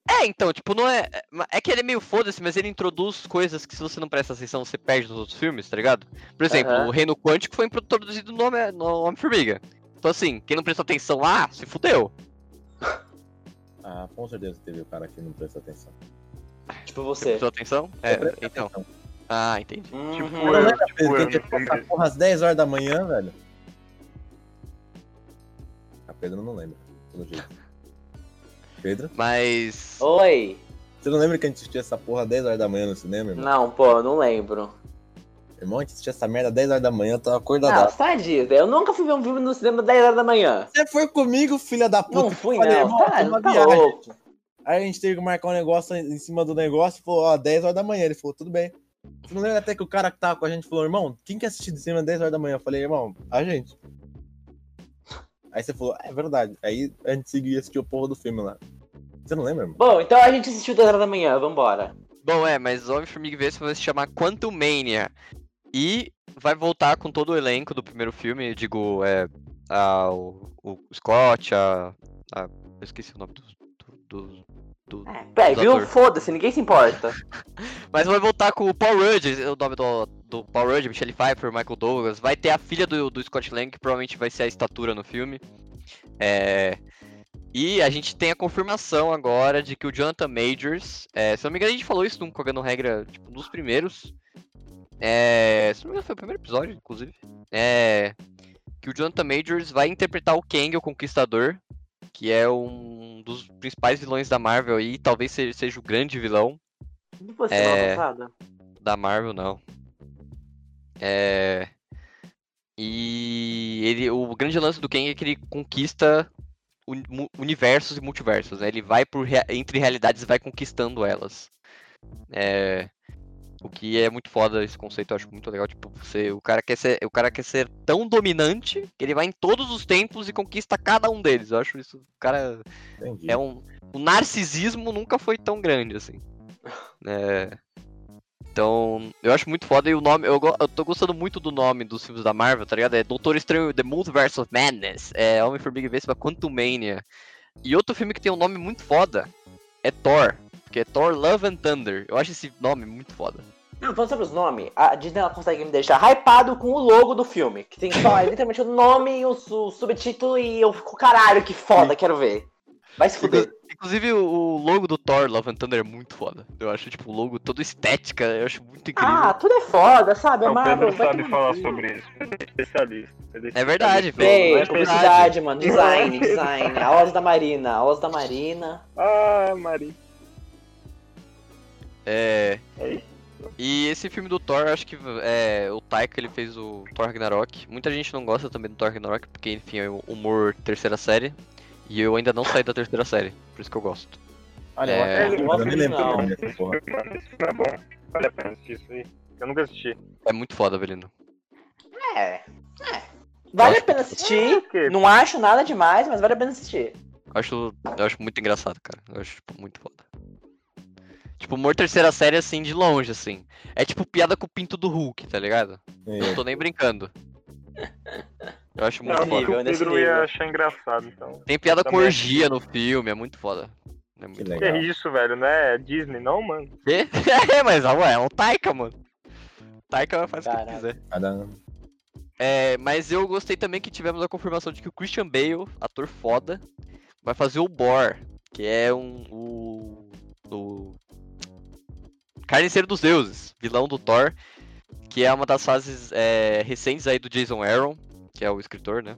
[SPEAKER 1] É, então, tipo, não é. É que ele é meio foda-se, mas ele introduz coisas que se você não presta atenção, você perde nos outros filmes, tá ligado? Por exemplo,
[SPEAKER 3] Aham.
[SPEAKER 1] o Reino Quântico foi introduzido no Homem- no Homem-Formiga. Então, assim, quem não prestou atenção lá, se fudeu.
[SPEAKER 2] Ah, com certeza teve o cara que não presta atenção.
[SPEAKER 3] Tipo
[SPEAKER 1] Você
[SPEAKER 3] você.
[SPEAKER 1] prestou atenção? É,
[SPEAKER 2] Eu
[SPEAKER 1] então.
[SPEAKER 2] atenção.
[SPEAKER 1] Ah, entendi.
[SPEAKER 3] Uhum.
[SPEAKER 4] Tipo,
[SPEAKER 2] Não
[SPEAKER 4] eu,
[SPEAKER 2] lembra,
[SPEAKER 4] tipo,
[SPEAKER 2] Pedro,
[SPEAKER 4] eu não
[SPEAKER 2] essa porra às 10 horas da manhã, velho? A Pedro não lembra, pelo jeito. Pedro?
[SPEAKER 1] Mas.
[SPEAKER 3] Oi.
[SPEAKER 2] Você não lembra que a gente assistia essa porra às 10 horas da manhã no cinema, irmão?
[SPEAKER 3] Não, pô, eu não lembro.
[SPEAKER 2] Irmão, a gente assistia essa merda às 10 horas da manhã, eu tava
[SPEAKER 3] Não,
[SPEAKER 2] acordadaço.
[SPEAKER 3] você tá. Eu nunca fui ver um filme no cinema 10 horas da manhã.
[SPEAKER 2] Você foi comigo, filha da puta.
[SPEAKER 3] Não fui,
[SPEAKER 2] falei,
[SPEAKER 3] não.
[SPEAKER 2] irmão,
[SPEAKER 3] Tá,
[SPEAKER 2] uma
[SPEAKER 3] tá
[SPEAKER 2] viagem.
[SPEAKER 3] louco.
[SPEAKER 2] Aí a gente teve que marcar um negócio em cima do negócio e falou, ó, 10 horas da manhã. Ele falou, tudo bem. Você não lembra até que o cara que tava com a gente falou, irmão, quem quer assistir de às 10 horas da manhã? Eu falei, irmão, a gente. Aí você falou, é verdade. Aí a gente seguia e assistiu o porra do filme lá. Você não lembra, irmão?
[SPEAKER 3] Bom, então a gente assistiu 10 horas da manhã, vambora.
[SPEAKER 1] Bom, é, mas Homem-Formiga e Vespa vai se chamar Quantum Mania. E vai voltar com todo o elenco do primeiro filme. Eu digo, é. A, o, o Scott, a, a. Eu esqueci o nome do, do, do
[SPEAKER 3] É, viu? Foda-se, ninguém se importa.
[SPEAKER 1] Mas vai voltar com o Paul Rudd, o nome do, do Paul Rudd, Michelle Pfeiffer, Michael Douglas. Vai ter a filha do, do Scott Lang, que provavelmente vai ser a estatura no filme. É, E a gente tem a confirmação agora de que o Jonathan Majors, é, se não me engano, a gente falou isso num Cogando Regra, tipo, nos primeiros. É, se não me engano, foi o primeiro episódio, inclusive. É, que o Jonathan Majors vai interpretar o Kang, o Conquistador, que é um dos principais vilões da Marvel aí, talvez seja, seja o grande vilão
[SPEAKER 3] Não foi
[SPEAKER 1] É. da Marvel, não. É. E ele, o grande lance do Kang é que ele conquista universos e multiversos, né? Ele vai por entre realidades e vai conquistando elas. É, o que é muito foda esse conceito, eu acho muito legal. Tipo, você, o cara quer ser, o cara quer ser tão dominante que ele vai em todos os tempos e conquista cada um deles. Eu acho isso, o cara
[SPEAKER 2] Entendi.
[SPEAKER 1] é um. O narcisismo nunca foi tão grande assim. É, Então, eu acho muito foda e o nome. Eu, eu tô gostando muito do nome dos filmes da Marvel, tá ligado? É Doutor Estranho The Multiverse of Madness. É Homem-Formiga e Vespa Quantumania. E outro filme que tem um nome muito foda é Thor. Que é Thor Love and Thunder. Eu acho esse nome muito foda.
[SPEAKER 3] Não, falando sobre os nomes, a Disney ela consegue me deixar hypado com o logo do filme. Que tem só literalmente o nome, o, o subtítulo e eu fico, caralho, que foda, quero ver. Vai se fuder.
[SPEAKER 1] Inclusive, o logo do Thor Love and Thunder é muito foda. Eu acho, tipo, o logo todo estética, eu acho muito incrível.
[SPEAKER 3] Ah, tudo é foda, sabe? A
[SPEAKER 4] o
[SPEAKER 3] Marvel
[SPEAKER 4] Pedro
[SPEAKER 3] vai
[SPEAKER 4] sabe falar
[SPEAKER 3] cu.
[SPEAKER 4] sobre isso. É especialista. Ele
[SPEAKER 1] É verdade.
[SPEAKER 3] Bem,
[SPEAKER 1] É verdade.
[SPEAKER 3] publicidade, mano. Design, design. Aulas da Marina, aulas da Marina.
[SPEAKER 4] Ah, Mari.
[SPEAKER 1] É.
[SPEAKER 4] É isso.
[SPEAKER 1] E esse filme do Thor, acho que é, o Taika ele fez o Thor Ragnarok. Muita gente não gosta também do Thor Ragnarok, porque enfim é o humor terceira série. E eu ainda não saí da terceira série, por isso que eu gosto.
[SPEAKER 2] Olha,
[SPEAKER 1] É,
[SPEAKER 2] eu,
[SPEAKER 3] eu
[SPEAKER 2] eu nem lembro
[SPEAKER 3] não.
[SPEAKER 4] é bom. Vale a pena assistir isso aí. Eu nunca assisti.
[SPEAKER 1] É muito foda, Belino.
[SPEAKER 3] É. É. Vale
[SPEAKER 1] Acho
[SPEAKER 3] a pena assistir.
[SPEAKER 4] Quê?
[SPEAKER 3] Não acho nada demais, mas vale a pena assistir.
[SPEAKER 1] Eu acho, eu acho muito engraçado, cara. Eu acho tipo, muito foda. Tipo, humor terceira série assim, de longe, assim. É tipo piada com o pinto do Hulk, tá ligado?
[SPEAKER 2] É.
[SPEAKER 1] Não tô nem brincando. Eu acho muito
[SPEAKER 4] Não,
[SPEAKER 1] foda.
[SPEAKER 4] o
[SPEAKER 3] nesse
[SPEAKER 4] Pedro ia achar engraçado, então.
[SPEAKER 1] Tem piada com
[SPEAKER 4] Também.
[SPEAKER 1] orgia no filme, é muito foda. É muito
[SPEAKER 2] Que
[SPEAKER 1] foda.
[SPEAKER 4] É isso, velho? Não é Disney, não, mano?
[SPEAKER 1] É, mas ué, é um Taika, mano. Taika faz o que
[SPEAKER 3] Caraca.
[SPEAKER 1] quiser.
[SPEAKER 2] Cada-
[SPEAKER 1] É, mas eu gostei também que tivemos a confirmação de que o Christian Bale, ator foda, vai fazer o Bor, que é um. O. o Carniceiro dos Deuses, vilão do Thor, que é uma das fases é, recentes aí do Jason Aaron, que é o escritor, né?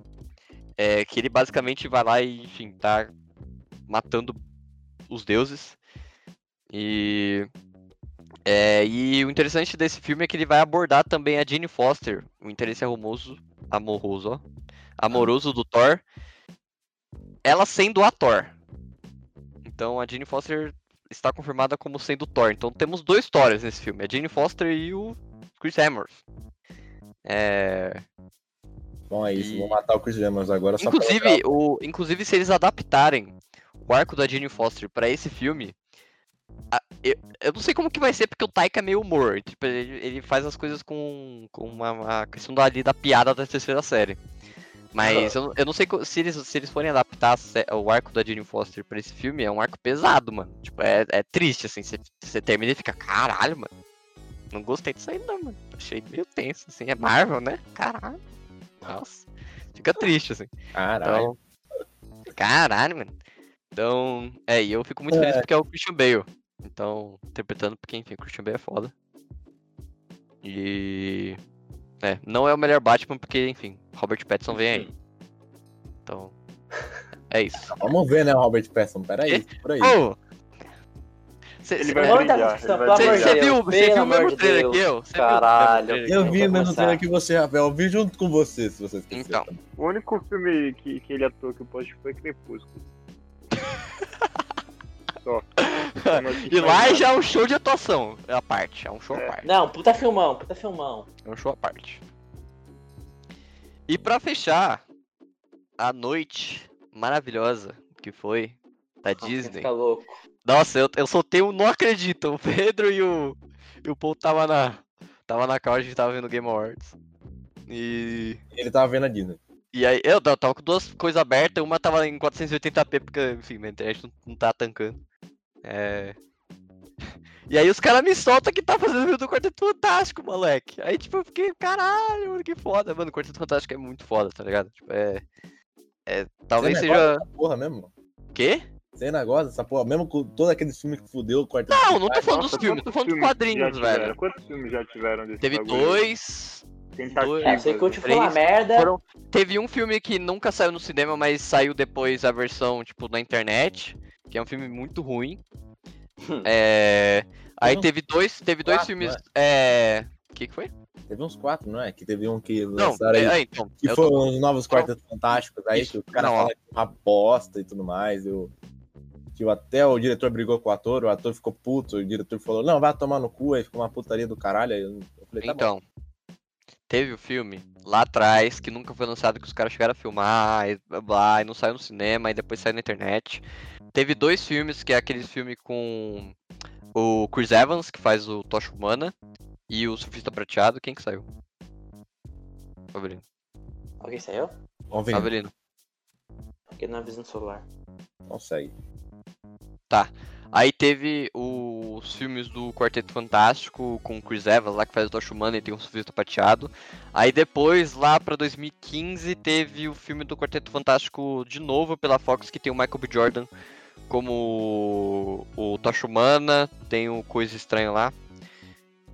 [SPEAKER 1] É, que ele basicamente vai lá e, enfim, tá matando os deuses. E. É, e o interessante desse filme é que ele vai abordar também a Jane Foster, o interesse amoroso, amoroso, ó, amoroso do Thor, ela sendo a Thor. Então a Jane Foster está confirmada como sendo Thor. Então temos dois Thors nesse filme, a Jane Foster e o Chris Hemsworth. É,
[SPEAKER 2] Bom, é isso.
[SPEAKER 1] E-
[SPEAKER 2] Vou matar o Chris Evans agora
[SPEAKER 1] Inclusive, o, inclusive, se eles adaptarem o arco da Jane Foster pra esse filme, eu, eu não sei como que vai ser, porque o Taika é meio humor. Tipo, ele, ele faz as coisas com, com uma, uma questão da, ali da piada da terceira série. Mas eu, eu não sei se eles, se eles forem adaptar o arco da Jane Foster pra esse filme, é um arco pesado, mano. Tipo, é, é triste, assim. Você, termina e fica, caralho, mano. Não gostei disso aí, não, mano. Achei meio tenso, assim. É Marvel, né? Caralho. Nossa. Fica triste, assim.
[SPEAKER 2] Caralho.
[SPEAKER 1] Então, caralho, mano. Então, é, e eu fico muito feliz porque é o Christian Bale. Então, interpretando porque, enfim, o Christian Bale é foda. E. É, não é o melhor Batman porque, enfim, Robert Pattinson vem aí. Então. É isso.
[SPEAKER 2] Vamos ver, né, Robert Pattinson? Pera aí, por aí.
[SPEAKER 1] Cê,
[SPEAKER 4] Ele vai brilhar,
[SPEAKER 3] tá
[SPEAKER 4] ele
[SPEAKER 3] discussão,
[SPEAKER 4] vai
[SPEAKER 3] pelo
[SPEAKER 1] cê-
[SPEAKER 3] amor
[SPEAKER 4] brilhar.
[SPEAKER 3] de
[SPEAKER 1] cê viu, você viu o mesmo trailer
[SPEAKER 3] Deus.
[SPEAKER 1] que eu? Você
[SPEAKER 3] Caralho.
[SPEAKER 2] Eu vi o mesmo trailer que você, Rafael. Eu vi junto com você, se você esqueceu.
[SPEAKER 1] Então.
[SPEAKER 4] O único filme que, que ele atuou que eu posso foi Crepúsculo. Só. Eu
[SPEAKER 1] E lá já é um show de atuação. É a parte. É um show à
[SPEAKER 4] É.
[SPEAKER 1] parte.
[SPEAKER 3] Não, puta filmão, puta filmão.
[SPEAKER 1] É um show à parte. E pra fechar a noite maravilhosa que foi da
[SPEAKER 3] Nossa,
[SPEAKER 1] Disney.
[SPEAKER 3] Fica louco.
[SPEAKER 1] Nossa, eu, eu soltei um não acredito. O Pedro e o, e o Paul tava na, tava na couch, a gente tava vendo Game Awards. E,
[SPEAKER 2] Ele tava vendo a Disney.
[SPEAKER 1] e aí, eu tava tava com duas coisas abertas, uma tava em 480p, porque, enfim, minha internet não, não tá tancando. É... E aí os caras me soltam que tá fazendo filme do Quarteto Fantástico, moleque. Aí, tipo, eu fiquei, caralho, mano, que foda. Mano, o Quarteto Fantástico é muito foda, tá ligado? Tipo, é. É. Talvez
[SPEAKER 2] Você
[SPEAKER 1] seja.
[SPEAKER 2] negócio dessa porra mesmo?
[SPEAKER 1] Quê?
[SPEAKER 2] Você gosta dessa porra? Mesmo com todo aquele filme que fudeu o quarteto.
[SPEAKER 1] Não, não tô falando dos
[SPEAKER 4] Nossa,
[SPEAKER 1] filmes, tô falando dos quadrinhos, velho.
[SPEAKER 4] Quantos filmes já tiveram desse
[SPEAKER 1] Teve
[SPEAKER 4] bagulho?
[SPEAKER 1] dois.
[SPEAKER 4] Tentativas.
[SPEAKER 3] É, você curte
[SPEAKER 1] Três,
[SPEAKER 3] falar merda.
[SPEAKER 1] Foram... Teve um filme que nunca saiu no cinema, mas saiu depois a versão, tipo, na internet. Que é um filme muito ruim.
[SPEAKER 3] Hum.
[SPEAKER 1] É. Aí
[SPEAKER 2] Não.
[SPEAKER 1] teve dois. Teve dois
[SPEAKER 2] Quatro,
[SPEAKER 1] filmes.
[SPEAKER 2] não
[SPEAKER 1] É. O que, que foi?
[SPEAKER 2] Teve uns quatro, não é? Que teve um que
[SPEAKER 1] Não,
[SPEAKER 2] lançaram aí.
[SPEAKER 1] é, é, então.
[SPEAKER 2] Que foram
[SPEAKER 1] tô-
[SPEAKER 2] os novos quartetos fantásticos aí,
[SPEAKER 1] Isso.
[SPEAKER 2] que o cara
[SPEAKER 1] Não,
[SPEAKER 2] fala que é uma bosta e tudo mais. Eu, que até o diretor brigou com o ator, o ator ficou puto, o diretor falou, não, vai tomar no cu, aí ficou uma putaria do caralho. Aí eu, falei, tá bom.
[SPEAKER 1] Então, teve o filme lá atrás que nunca foi lançado, que os caras chegaram a filmar, e blá, blá, e não saiu no cinema, e depois saiu na internet. Teve dois filmes, que é aquele filme com o Chris Evans, que faz o Tocha Humana, e o Surfista Prateado. Quem que saiu? Avelino.
[SPEAKER 3] Alguém saiu?
[SPEAKER 1] Avelino.
[SPEAKER 3] Porque não avisa no celular.
[SPEAKER 2] não segue.
[SPEAKER 1] Aí teve os filmes do Quarteto Fantástico com o Chris Evans, lá que faz o Tocha Humana e tem um Surfista Prateado. Aí depois, lá pra 2015, teve o filme do Quarteto Fantástico de novo pela Fox, que tem o Michael B. Jordan como o Tocha Humana, tem o Coisa Estranha lá.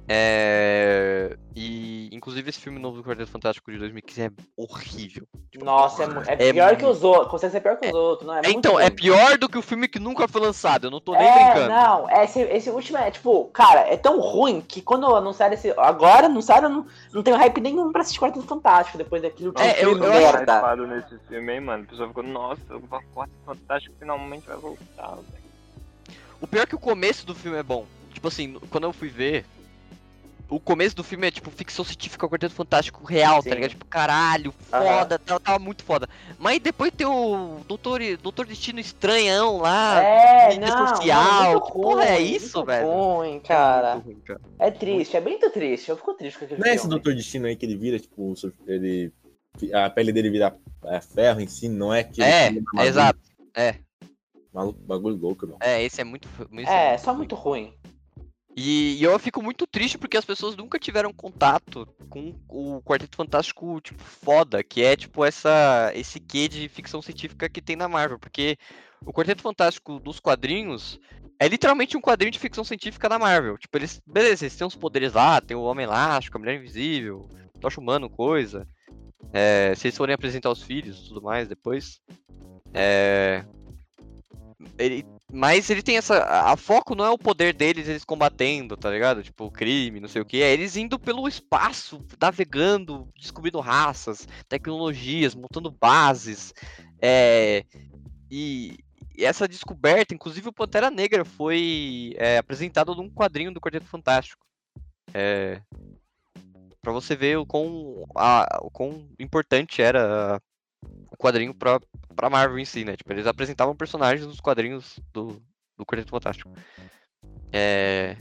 [SPEAKER 1] É... E inclusive esse filme novo do Quarteto Fantástico de 2015 é horrível. Tipo,
[SPEAKER 3] Nossa, é, é
[SPEAKER 1] é
[SPEAKER 3] pior que
[SPEAKER 1] muito-
[SPEAKER 3] os outros. Consegue ser pior que os outros, não é?
[SPEAKER 1] É, então, é pior do que o filme que nunca foi lançado, eu não tô nem
[SPEAKER 3] é,
[SPEAKER 1] brincando.
[SPEAKER 3] não, esse, esse último é tipo, cara, é tão ruim que quando anunciaram esse. Agora anunciaram, não, não tenho hype nenhum pra assistir Quarteto Fantástico depois daquilo que
[SPEAKER 1] É, eu- eu
[SPEAKER 3] merda.
[SPEAKER 4] hypado nesse filme, hein, mano? A pessoa ficou, nossa, o Quarto Fantástico finalmente vai voltar, velho.
[SPEAKER 1] O pior é que o começo do filme é bom. Tipo assim, quando eu fui ver, o começo do filme é tipo ficção científica, o Quarteto Fantástico real,
[SPEAKER 3] Sim.
[SPEAKER 1] tá ligado? Tipo, caralho, foda, tava, tava muito foda. Mas depois tem o Doutor, Doutor Destino Estranhão lá.
[SPEAKER 3] É,
[SPEAKER 1] mídia
[SPEAKER 3] não,
[SPEAKER 1] social,
[SPEAKER 3] não, muito
[SPEAKER 1] que porra é
[SPEAKER 3] ruim,
[SPEAKER 1] isso,
[SPEAKER 3] muito
[SPEAKER 1] velho?
[SPEAKER 3] ruim, cara.
[SPEAKER 1] Muito ruim, cara.
[SPEAKER 3] É triste, é muito triste. Eu fico triste com aquele
[SPEAKER 2] Não é esse. Doutor Destino aí que ele vira, tipo, ele. A pele dele vira é, ferro em si, não é que
[SPEAKER 1] É, é exato. É,
[SPEAKER 2] maluco, bagulho louco, não.
[SPEAKER 1] é, esse é muito. esse
[SPEAKER 3] É, só
[SPEAKER 1] ruim.
[SPEAKER 3] muito ruim.
[SPEAKER 1] E, e eu fico muito triste porque as pessoas nunca tiveram contato com o Quarteto Fantástico, tipo, foda, que é, tipo, essa, esse quê de ficção científica que tem na Marvel. Porque o Quarteto Fantástico dos quadrinhos é literalmente um quadrinho de ficção científica da Marvel. Tipo, eles, beleza, eles têm uns poderes lá, tem o Homem Elástico, a Mulher Invisível, Tocha Humano, coisa. É, se eles forem apresentar os filhos e tudo mais depois. É. Ele, mas ele tem essa. A, foco não é o poder deles, eles combatendo, tá ligado? Tipo, o crime, não sei o que. É eles indo pelo espaço, navegando, descobrindo raças, tecnologias, montando bases. É. E, e essa descoberta, inclusive o Pantera Negra foi é, apresentado num quadrinho do Quarteto Fantástico. É. Pra você ver o quão, a, o quão importante era o quadrinho pra, pra Marvel em si, né? Tipo, eles apresentavam personagens nos quadrinhos do, do Quarteto Fantástico. É,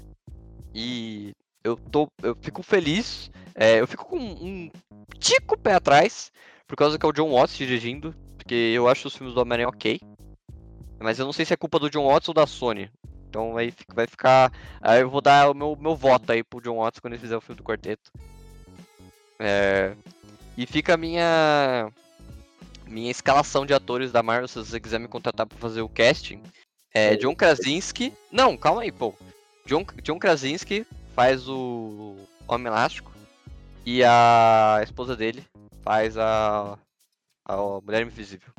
[SPEAKER 1] e eu tô. Eu fico feliz. é, eu fico com um tico pé atrás, por causa que é o John Watts dirigindo. Porque eu acho os filmes do Homem-Aranha ok. Mas eu não sei se é culpa do John Watts ou da Sony. Então aí vai ficar. Aí eu vou dar o meu, meu voto aí pro John Watts quando ele fizer o filme do quarteto. É, e fica a minha minha escalação de atores da Marvel, se você quiser me contratar pra fazer o casting. É John Krasinski. Não, calma aí, pô. John, John Krasinski faz o Homem Elástico. E a esposa dele faz a, a Mulher Invisível.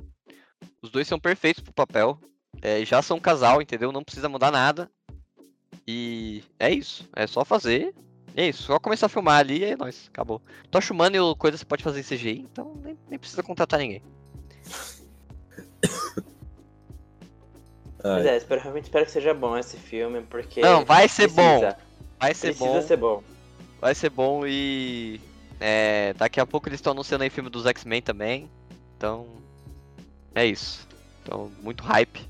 [SPEAKER 1] Os dois são perfeitos pro papel. é, já são casal, entendeu? Não precisa mudar nada. E é isso. É só fazer. É isso. Só começar a filmar ali e é nóis. Acabou. Tocha Humana e coisa você pode fazer em CGI, então nem, nem precisa contratar ninguém.
[SPEAKER 2] Ai,
[SPEAKER 3] é, espero, realmente espero que seja bom esse filme, porque.
[SPEAKER 1] Não, vai ser bom.
[SPEAKER 3] precisa,
[SPEAKER 1] Vai ser
[SPEAKER 3] Precisa
[SPEAKER 1] bom.
[SPEAKER 3] ser bom.
[SPEAKER 1] Vai ser bom e. É, daqui a pouco eles estão anunciando aí filme dos X-Men também. Então. É isso. Então, muito hype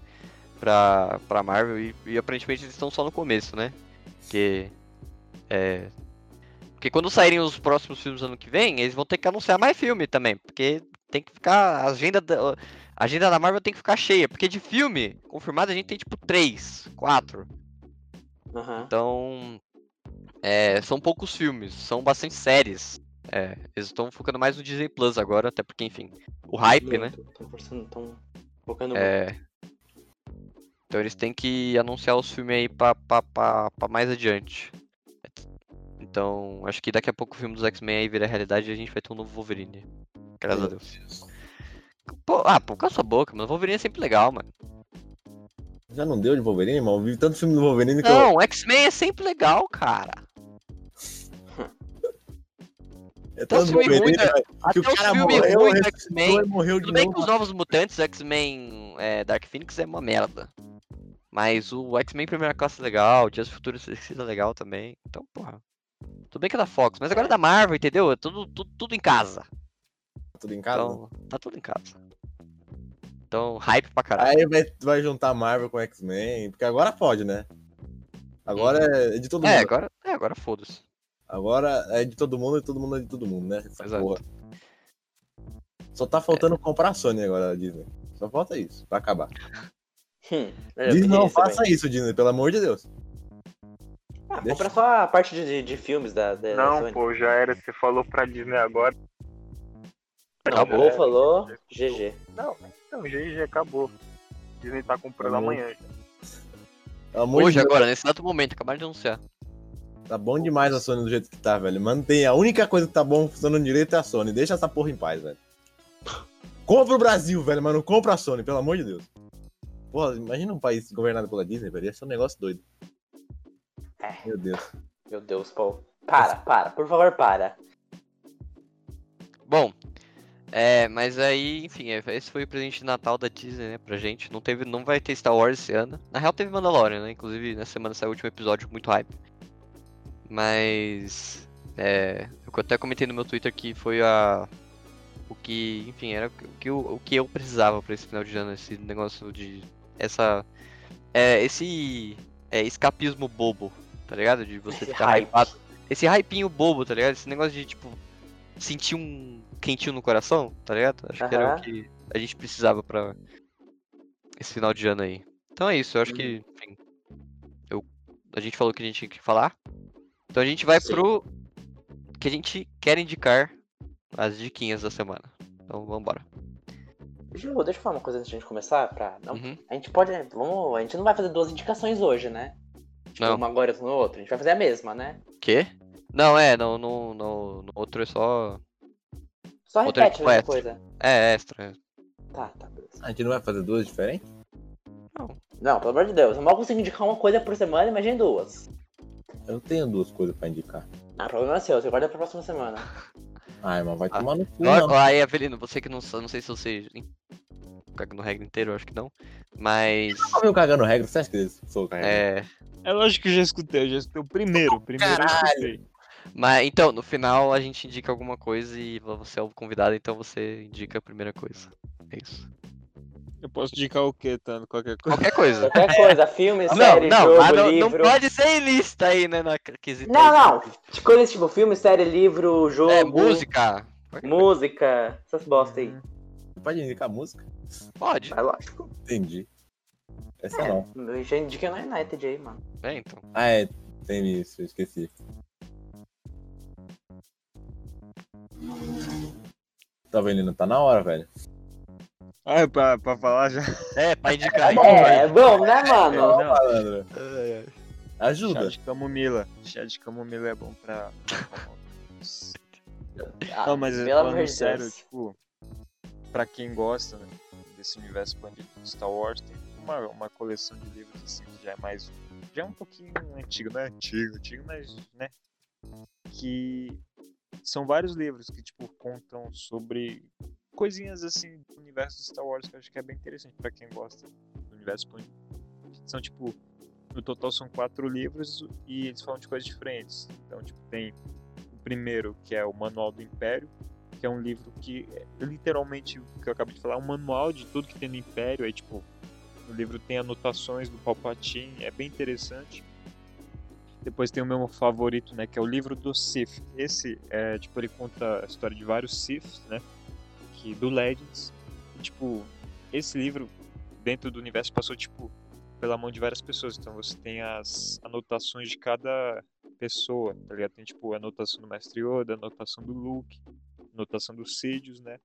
[SPEAKER 1] pra, pra Marvel e, e aparentemente eles estão só no começo, né? Porque. É. Porque quando saírem os próximos filmes ano que vem, eles vão ter que anunciar mais filme também. Porque tem que ficar. A agenda da, a agenda da Marvel tem que ficar cheia, porque de filme, confirmado, a gente tem tipo três, quatro.
[SPEAKER 3] Aham.
[SPEAKER 1] Então. é, são poucos filmes, são bastante séries. É, eles estão focando mais no Disney Plus agora, até porque, enfim, o hype, né?
[SPEAKER 3] Estão focando muito.
[SPEAKER 1] É. Então eles têm que anunciar os filmes aí pra, pra, pra, pra mais adiante. Então, acho que daqui a pouco o filme dos X-Men aí vira realidade e a gente vai ter um novo Wolverine. Graças a Deus. Pô, ah, pô, cala sua boca, mano. Wolverine é sempre legal, mano.
[SPEAKER 2] Já não deu de Wolverine, irmão? Eu vi tanto filme do Wolverine que eu...
[SPEAKER 1] Não, X-Men é sempre legal, cara.
[SPEAKER 2] É
[SPEAKER 1] Até os filmes
[SPEAKER 2] Wolverine,
[SPEAKER 1] ruins,
[SPEAKER 2] velho,
[SPEAKER 1] Até os filmes ruins X-Men. Tudo bem
[SPEAKER 2] novo.
[SPEAKER 1] que os Novos Mutantes, X-Men é, Dark Phoenix é uma merda. Mas o X-Men Primeira Classe é legal, Dias Futuros é legal também. Então, porra. Tudo bem que é da Fox, mas agora é da Marvel, entendeu? É tudo, tudo, tudo em casa.
[SPEAKER 2] Tudo em casa.
[SPEAKER 1] Então, tá tudo em casa. Então, hype pra caralho.
[SPEAKER 2] Aí vai, vai juntar Marvel com X-Men, porque agora pode, né? Agora é de todo
[SPEAKER 1] É,
[SPEAKER 2] mundo.
[SPEAKER 1] agora, é, agora foda-se.
[SPEAKER 2] Agora é de todo mundo e todo mundo é de todo mundo, né? Essa
[SPEAKER 1] Exato.
[SPEAKER 2] porra. Só tá faltando comprar a Sony agora, a Disney. Só falta isso, pra acabar.
[SPEAKER 3] Hum, eu
[SPEAKER 2] Disney, não
[SPEAKER 3] isso também.
[SPEAKER 2] faça isso, Disney, pelo amor de Deus.
[SPEAKER 3] Ah,
[SPEAKER 2] Deixa-
[SPEAKER 3] compra só a parte de, de, de filmes da, da da
[SPEAKER 5] Não,
[SPEAKER 3] Sony.
[SPEAKER 5] pô, já era. Você falou pra Disney agora.
[SPEAKER 1] Acabou.
[SPEAKER 3] Acabou, falou, GG.
[SPEAKER 5] Não, não, GG acabou. Disney tá comprando
[SPEAKER 2] Acabou.
[SPEAKER 5] amanhã.
[SPEAKER 2] Amor
[SPEAKER 1] Hoje,
[SPEAKER 2] de
[SPEAKER 1] agora, nesse exato momento, acabaram de anunciar.
[SPEAKER 2] tá bom demais a Sony do jeito que tá, velho. Mantém. A única coisa que tá bom funcionando direito é a Sony. Deixa essa porra em paz, velho. Compra o Brasil, velho, mas não compra a Sony, pelo amor de Deus. Porra, imagina um país governado pela Disney, velho. Ia ser um negócio doido.
[SPEAKER 3] É.
[SPEAKER 2] Meu Deus.
[SPEAKER 3] Meu Deus, Paul. Para, para, por favor, para.
[SPEAKER 1] Bom, é, mas aí, enfim, é, esse foi o presente de Natal da Disney, né, pra gente. Não teve, não vai ter Star Wars esse ano. Na real teve Mandalorian, né? Inclusive, nessa semana saiu o último episódio muito hype. Mas é, eu até comentei no meu Twitter que foi a o que, enfim, era o que, eu- o que eu precisava pra esse final de ano, esse negócio de essa é, esse é, escapismo bobo, tá ligado? De você
[SPEAKER 3] Esse
[SPEAKER 1] ficar
[SPEAKER 3] hype.
[SPEAKER 1] hypado. Esse hypinho bobo, tá ligado? Esse negócio de tipo sentir um quentinho no coração, tá ligado? Acho que era o que a gente precisava pra esse final de ano aí. Então é isso, eu acho que, enfim, eu, a gente falou o que a gente tinha que falar. Então a gente vai
[SPEAKER 3] Sim.
[SPEAKER 1] pro que a gente quer indicar as diquinhas da semana. Então vambora.
[SPEAKER 3] Ju, deixa eu falar uma coisa antes de a gente começar. Pra... Não,
[SPEAKER 1] Uhum.
[SPEAKER 3] A gente pode. Vamos, a gente não vai fazer duas indicações hoje, né? Tipo,
[SPEAKER 1] Não.
[SPEAKER 3] uma agora e no outro. A gente vai fazer a mesma, né?
[SPEAKER 1] Quê? Não, é, no, no, no, no outro é só.
[SPEAKER 3] Só
[SPEAKER 1] Outra
[SPEAKER 3] repete a coisa.
[SPEAKER 1] É, extra.
[SPEAKER 3] Tá, tá, beleza.
[SPEAKER 2] A gente não vai fazer duas diferentes?
[SPEAKER 3] Não, pelo amor de Deus. Eu mal consigo indicar uma coisa por semana, imagine duas.
[SPEAKER 2] Eu não tenho duas coisas pra indicar.
[SPEAKER 3] Ah, problema é seu, você guarda pra próxima semana.
[SPEAKER 2] Ai, mas vai
[SPEAKER 1] Ah.
[SPEAKER 2] tomar no cu,
[SPEAKER 1] Ó,
[SPEAKER 2] não.
[SPEAKER 1] ó, aí, Avelino, você que não não sei se você. Caga no regra inteiro, eu acho que não. Mas.
[SPEAKER 2] Eu cagando regra, você acha que eles sou cagando?
[SPEAKER 1] É.
[SPEAKER 4] É lógico que eu já escutei, eu já escutei o primeiro. O primeiro eu
[SPEAKER 2] Caralho.
[SPEAKER 4] escutei.
[SPEAKER 1] Mas então, no final a gente indica alguma coisa e você é o convidado, então você indica a primeira coisa. É isso.
[SPEAKER 4] Eu posso indicar o que, Tano? Qualquer coisa.
[SPEAKER 1] Qualquer coisa.
[SPEAKER 3] Qualquer coisa, filme,
[SPEAKER 1] Não,
[SPEAKER 3] série,
[SPEAKER 1] não,
[SPEAKER 3] jogo,
[SPEAKER 1] não, não
[SPEAKER 3] livro.
[SPEAKER 1] pode ser em lista aí, né? Na quesito
[SPEAKER 3] Não, não. De Coisas tipo filme, série, livro, jogo.
[SPEAKER 1] É, música.
[SPEAKER 3] Música. Essas bosta aí.
[SPEAKER 2] Pode indicar música?
[SPEAKER 1] Pode.
[SPEAKER 3] É lógico.
[SPEAKER 2] Entendi. Essa
[SPEAKER 3] É,
[SPEAKER 2] não.
[SPEAKER 3] eu já indiquei no United aí, mano.
[SPEAKER 1] É, então.
[SPEAKER 2] Ah, é. Tem isso, eu esqueci. Tá vendo? Tá na hora, velho.
[SPEAKER 4] Ah, é pra, pra falar já?
[SPEAKER 1] É, pra indicar.
[SPEAKER 3] É, é bom, né, mano?
[SPEAKER 1] É, é.
[SPEAKER 4] Chá
[SPEAKER 2] Ajuda.
[SPEAKER 4] de camomila. Chá de camomila é bom pra.
[SPEAKER 3] Ah,
[SPEAKER 4] Não, mas
[SPEAKER 3] pelo
[SPEAKER 4] falando
[SPEAKER 3] amor de
[SPEAKER 4] sério,
[SPEAKER 3] Deus.
[SPEAKER 4] tipo, pra quem gosta né, desse universo expandido do Star Wars, tem uma, uma coleção de livros assim que já é mais. Já é um pouquinho antigo, não é antigo, antigo, mas, né? Que são vários livros que, tipo, contam sobre coisinhas assim do universo do Star Wars que eu acho que é bem interessante pra quem gosta do universo expandido. São, tipo, no total são quatro livros e eles falam de coisas diferentes. Então, tipo, tem o primeiro, que é o Manual do Império, que é um livro que é literalmente, o que eu acabei de falar, é um manual de tudo que tem no Império. Aí, tipo, o livro tem anotações do Palpatine, é bem interessante. Depois tem o meu favorito, né, que é o livro do Sith. Esse, é, tipo, ele conta a história de vários Siths, né, que do Legends. E, tipo, esse livro dentro do universo passou tipo pela mão de várias pessoas. Então você tem as anotações de cada pessoa, tá ligado? Tem tipo a anotação do Mestre Yoda, a anotação do Luke, a anotação dos Sidious, né?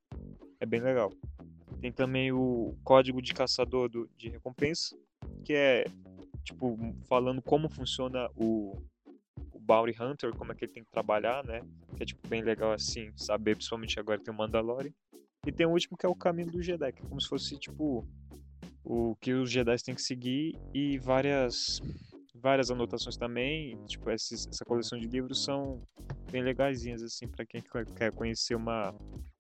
[SPEAKER 4] É bem legal. Tem também o código de caçador do, de recompensa, que é tipo falando como funciona o, o Bounty Hunter, como é que ele tem que trabalhar, né? Que é tipo bem legal assim, saber, principalmente agora tem o Mandalorian. E tem o último que é o caminho do Jedi, que é como se fosse tipo o que os Jedi têm que seguir e várias várias anotações também, tipo esses, essa coleção de livros são bem legaisinhas assim para quem quer conhecer uma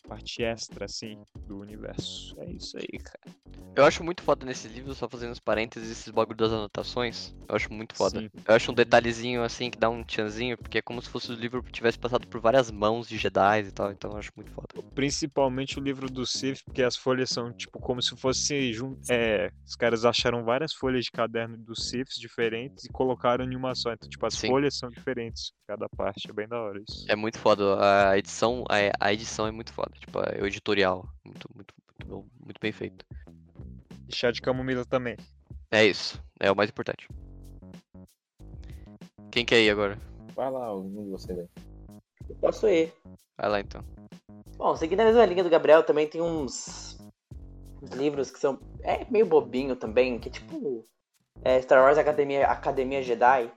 [SPEAKER 4] parte extra, assim, do universo. É isso aí, cara.
[SPEAKER 1] Eu acho muito foda nesse livro, só fazendo os parênteses, esses bagulho das anotações. Eu acho muito foda.
[SPEAKER 4] Sim.
[SPEAKER 1] Eu acho um detalhezinho assim que dá um tchanzinho, porque é como se fosse o livro tivesse passado por várias mãos de Jedi e tal, então eu acho muito foda.
[SPEAKER 4] Principalmente o livro do Sith, porque as folhas são tipo como se fosse é, os caras acharam várias folhas de caderno dos Siths diferentes e colocaram em uma só. Então, tipo, as
[SPEAKER 1] Sim.
[SPEAKER 4] folhas são diferentes, cada parte, é bem da hora isso.
[SPEAKER 1] É muito foda. A edição, a, a edição é muito foda. Tipo, é o editorial. Muito, muito, muito, bom, muito bem feito.
[SPEAKER 4] E chá de camomila também.
[SPEAKER 1] É isso. É o mais importante. Quem quer ir agora?
[SPEAKER 2] Vai lá, algum de vocês aí.
[SPEAKER 3] Eu posso ir.
[SPEAKER 1] Vai lá então.
[SPEAKER 3] Bom, seguindo a mesma linha do Gabriel, também tem uns, uns livros que são. É meio bobinho também, que é tipo. É Star Wars Academia, Academia Jedi.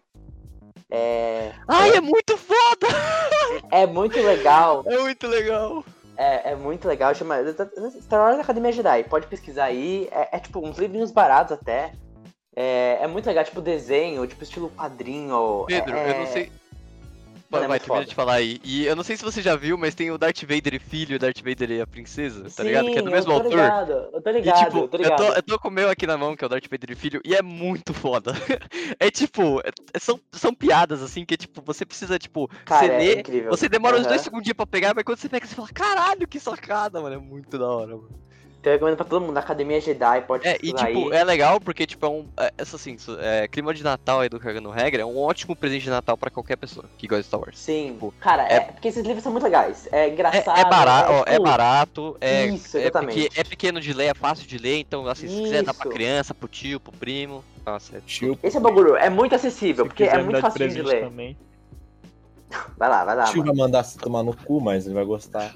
[SPEAKER 3] É,
[SPEAKER 1] Ai, é muito foda!
[SPEAKER 3] é muito legal.
[SPEAKER 1] É muito legal.
[SPEAKER 3] É, é muito legal. Chama Star Wars Academia Jedi. Pode pesquisar aí. É, é, tipo uns livrinhos baratos até. É, é muito legal, tipo desenho, tipo estilo quadrinho.
[SPEAKER 1] Pedro,
[SPEAKER 3] é-
[SPEAKER 1] eu não sei.
[SPEAKER 3] Mano,
[SPEAKER 1] Vai,
[SPEAKER 3] é
[SPEAKER 1] vai,
[SPEAKER 3] muito
[SPEAKER 1] termina de falar aí. E eu não sei se você já viu, mas tem o Darth Vader e filho, e o Darth Vader e a princesa, tá ligado? Que é do
[SPEAKER 3] Sim,
[SPEAKER 1] mesmo
[SPEAKER 3] eu tô
[SPEAKER 1] autor.
[SPEAKER 3] Ligado, eu tô
[SPEAKER 1] E,
[SPEAKER 3] ligado,
[SPEAKER 1] tipo,
[SPEAKER 3] eu tô
[SPEAKER 1] eu
[SPEAKER 3] ligado.
[SPEAKER 1] tô, eu tô com o meu aqui na mão, que é o Darth Vader e Filho, e é muito foda. É tipo, é- são, são piadas, assim, que tipo, você precisa, tipo,
[SPEAKER 3] Cara,
[SPEAKER 1] você
[SPEAKER 3] é
[SPEAKER 1] lê,
[SPEAKER 3] incrível.
[SPEAKER 1] você demora uns
[SPEAKER 3] Aham.
[SPEAKER 1] dois segundinhos pra pegar, mas quando você pega, você fala, caralho, que sacada, mano, é muito da hora, mano.
[SPEAKER 3] Então eu recomendo pra todo mundo. Academia Jedi, pode
[SPEAKER 1] É, e tipo,
[SPEAKER 3] aí.
[SPEAKER 1] é legal porque, tipo, é um. É, essa assim, isso- é, clima de Natal aí do Cagando Regra é um ótimo presente de Natal pra qualquer pessoa que gosta de Star Wars.
[SPEAKER 3] Sim,
[SPEAKER 1] tipo,
[SPEAKER 3] cara, é...
[SPEAKER 1] é-
[SPEAKER 3] porque esses livros são muito legais. É
[SPEAKER 1] É,
[SPEAKER 3] engraçado.
[SPEAKER 1] é barato, ó, é
[SPEAKER 3] tipo,
[SPEAKER 1] barato, é,
[SPEAKER 3] Isso,
[SPEAKER 1] é,
[SPEAKER 3] exatamente.
[SPEAKER 1] é pequeno de ler, é fácil de ler, então assim, se quiser dar pra
[SPEAKER 3] Isso.
[SPEAKER 1] criança, pro tio, pro primo. Nossa, é
[SPEAKER 2] Tio,
[SPEAKER 3] Esse é o bagulho, é muito acessível,
[SPEAKER 4] Se
[SPEAKER 3] porque é muito fácil de ler.
[SPEAKER 4] também.
[SPEAKER 3] Vai lá, vai lá.
[SPEAKER 2] tio
[SPEAKER 3] mano.
[SPEAKER 2] vai mandar você tomar no cu, mas ele vai gostar.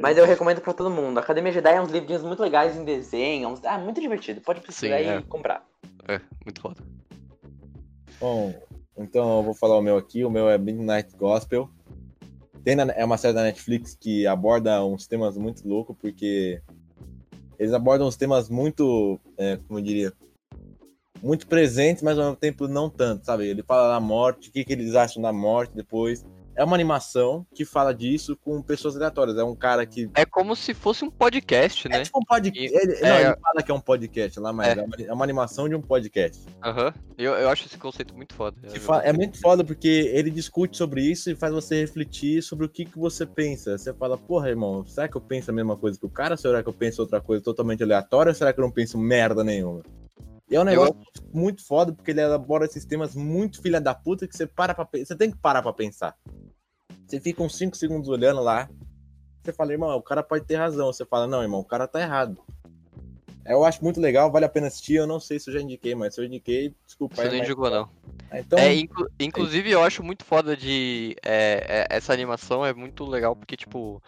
[SPEAKER 3] Mas eu recomendo pra todo mundo. Academia Jedi é uns livrinhos muito legais em desenho. uns- Ah, muito divertido. Pode pesquisar
[SPEAKER 1] Sim,
[SPEAKER 3] e
[SPEAKER 1] é.
[SPEAKER 3] comprar.
[SPEAKER 1] É, muito foda.
[SPEAKER 2] Bom, então eu vou falar o meu aqui. O meu é Midnight Gospel. Tem na- é uma série da Netflix que aborda uns temas muito loucos, porque eles abordam uns temas muito, é, como eu diria, muito presentes, mas ao mesmo tempo não tanto, sabe? Ele fala da morte, o que, que eles acham da morte depois. É uma animação que fala disso com pessoas aleatórias. É um cara que.
[SPEAKER 1] É como se fosse um podcast,
[SPEAKER 2] É
[SPEAKER 1] né?
[SPEAKER 2] tipo um podcast. Ele, não,
[SPEAKER 1] é-
[SPEAKER 2] ele fala que é um podcast lá, mas
[SPEAKER 1] É.
[SPEAKER 2] é, uma, é uma animação de um podcast.
[SPEAKER 1] Aham. Eu, eu acho esse conceito muito foda.
[SPEAKER 2] É muito foda porque ele discute sobre isso e faz você refletir sobre o que, que você pensa. Você fala, porra, irmão, será que eu penso a mesma coisa que o cara? Será que eu penso outra coisa totalmente aleatória? Ou será que eu não penso merda nenhuma? E é um negócio muito foda porque ele elabora esses temas muito filha da puta que você para pra. Você tem que parar pra pensar. Você fica uns 5 segundos olhando lá. Você fala, irmão, o cara pode ter razão. Você fala, não, irmão, o cara tá errado. Eu acho muito legal, vale a pena assistir. Eu não sei se eu já indiquei, mas se eu indiquei, desculpa.
[SPEAKER 1] Você
[SPEAKER 2] aí,
[SPEAKER 1] não
[SPEAKER 2] mas-
[SPEAKER 1] indicou, não.
[SPEAKER 2] Então,
[SPEAKER 1] É, inclu- inclusive, eu acho muito foda de. é, é, essa animação é muito legal porque, tipo,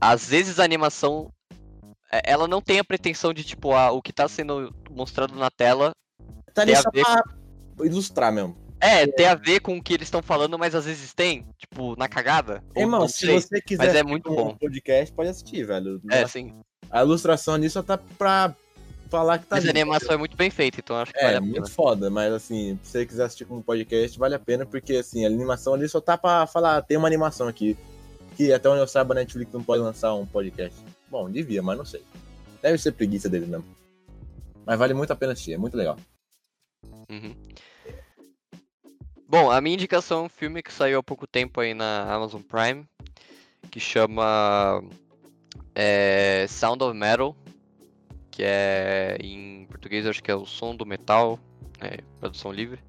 [SPEAKER 1] às vezes a animação. É, Ela não tem a pretensão de, tipo, a, o que tá sendo mostrado na tela.
[SPEAKER 2] tá ali
[SPEAKER 1] a
[SPEAKER 2] só pra ilustrar mesmo.
[SPEAKER 1] É, tem a ver com o que eles estão falando, mas às vezes tem, tipo, na cagada.
[SPEAKER 2] Irmão, se
[SPEAKER 1] sei.
[SPEAKER 2] você quiser
[SPEAKER 1] mas é muito
[SPEAKER 2] um
[SPEAKER 1] bom.
[SPEAKER 2] podcast, pode assistir, velho.
[SPEAKER 1] É, sim.
[SPEAKER 2] A ilustração ali só tá pra falar que tá
[SPEAKER 1] Mas a
[SPEAKER 2] ali.
[SPEAKER 1] animação é muito bem feita, então acho que
[SPEAKER 2] É,
[SPEAKER 1] vale
[SPEAKER 2] é
[SPEAKER 1] a pena.
[SPEAKER 2] muito foda, mas assim, se você quiser assistir como podcast, vale a pena, porque assim, a animação ali só tá pra falar, tem uma animação aqui, que até onde eu saiba a Netflix não pode lançar um podcast. Bom, devia, mas não sei. Deve ser preguiça dele mesmo. Mas vale muito a pena assistir, é muito legal.
[SPEAKER 1] Uhum. Bom, a minha indicação é um filme que saiu há pouco tempo aí na Amazon Prime, que chama é, Sound of Metal, que é em português acho que é o som do metal, é, tradução livre.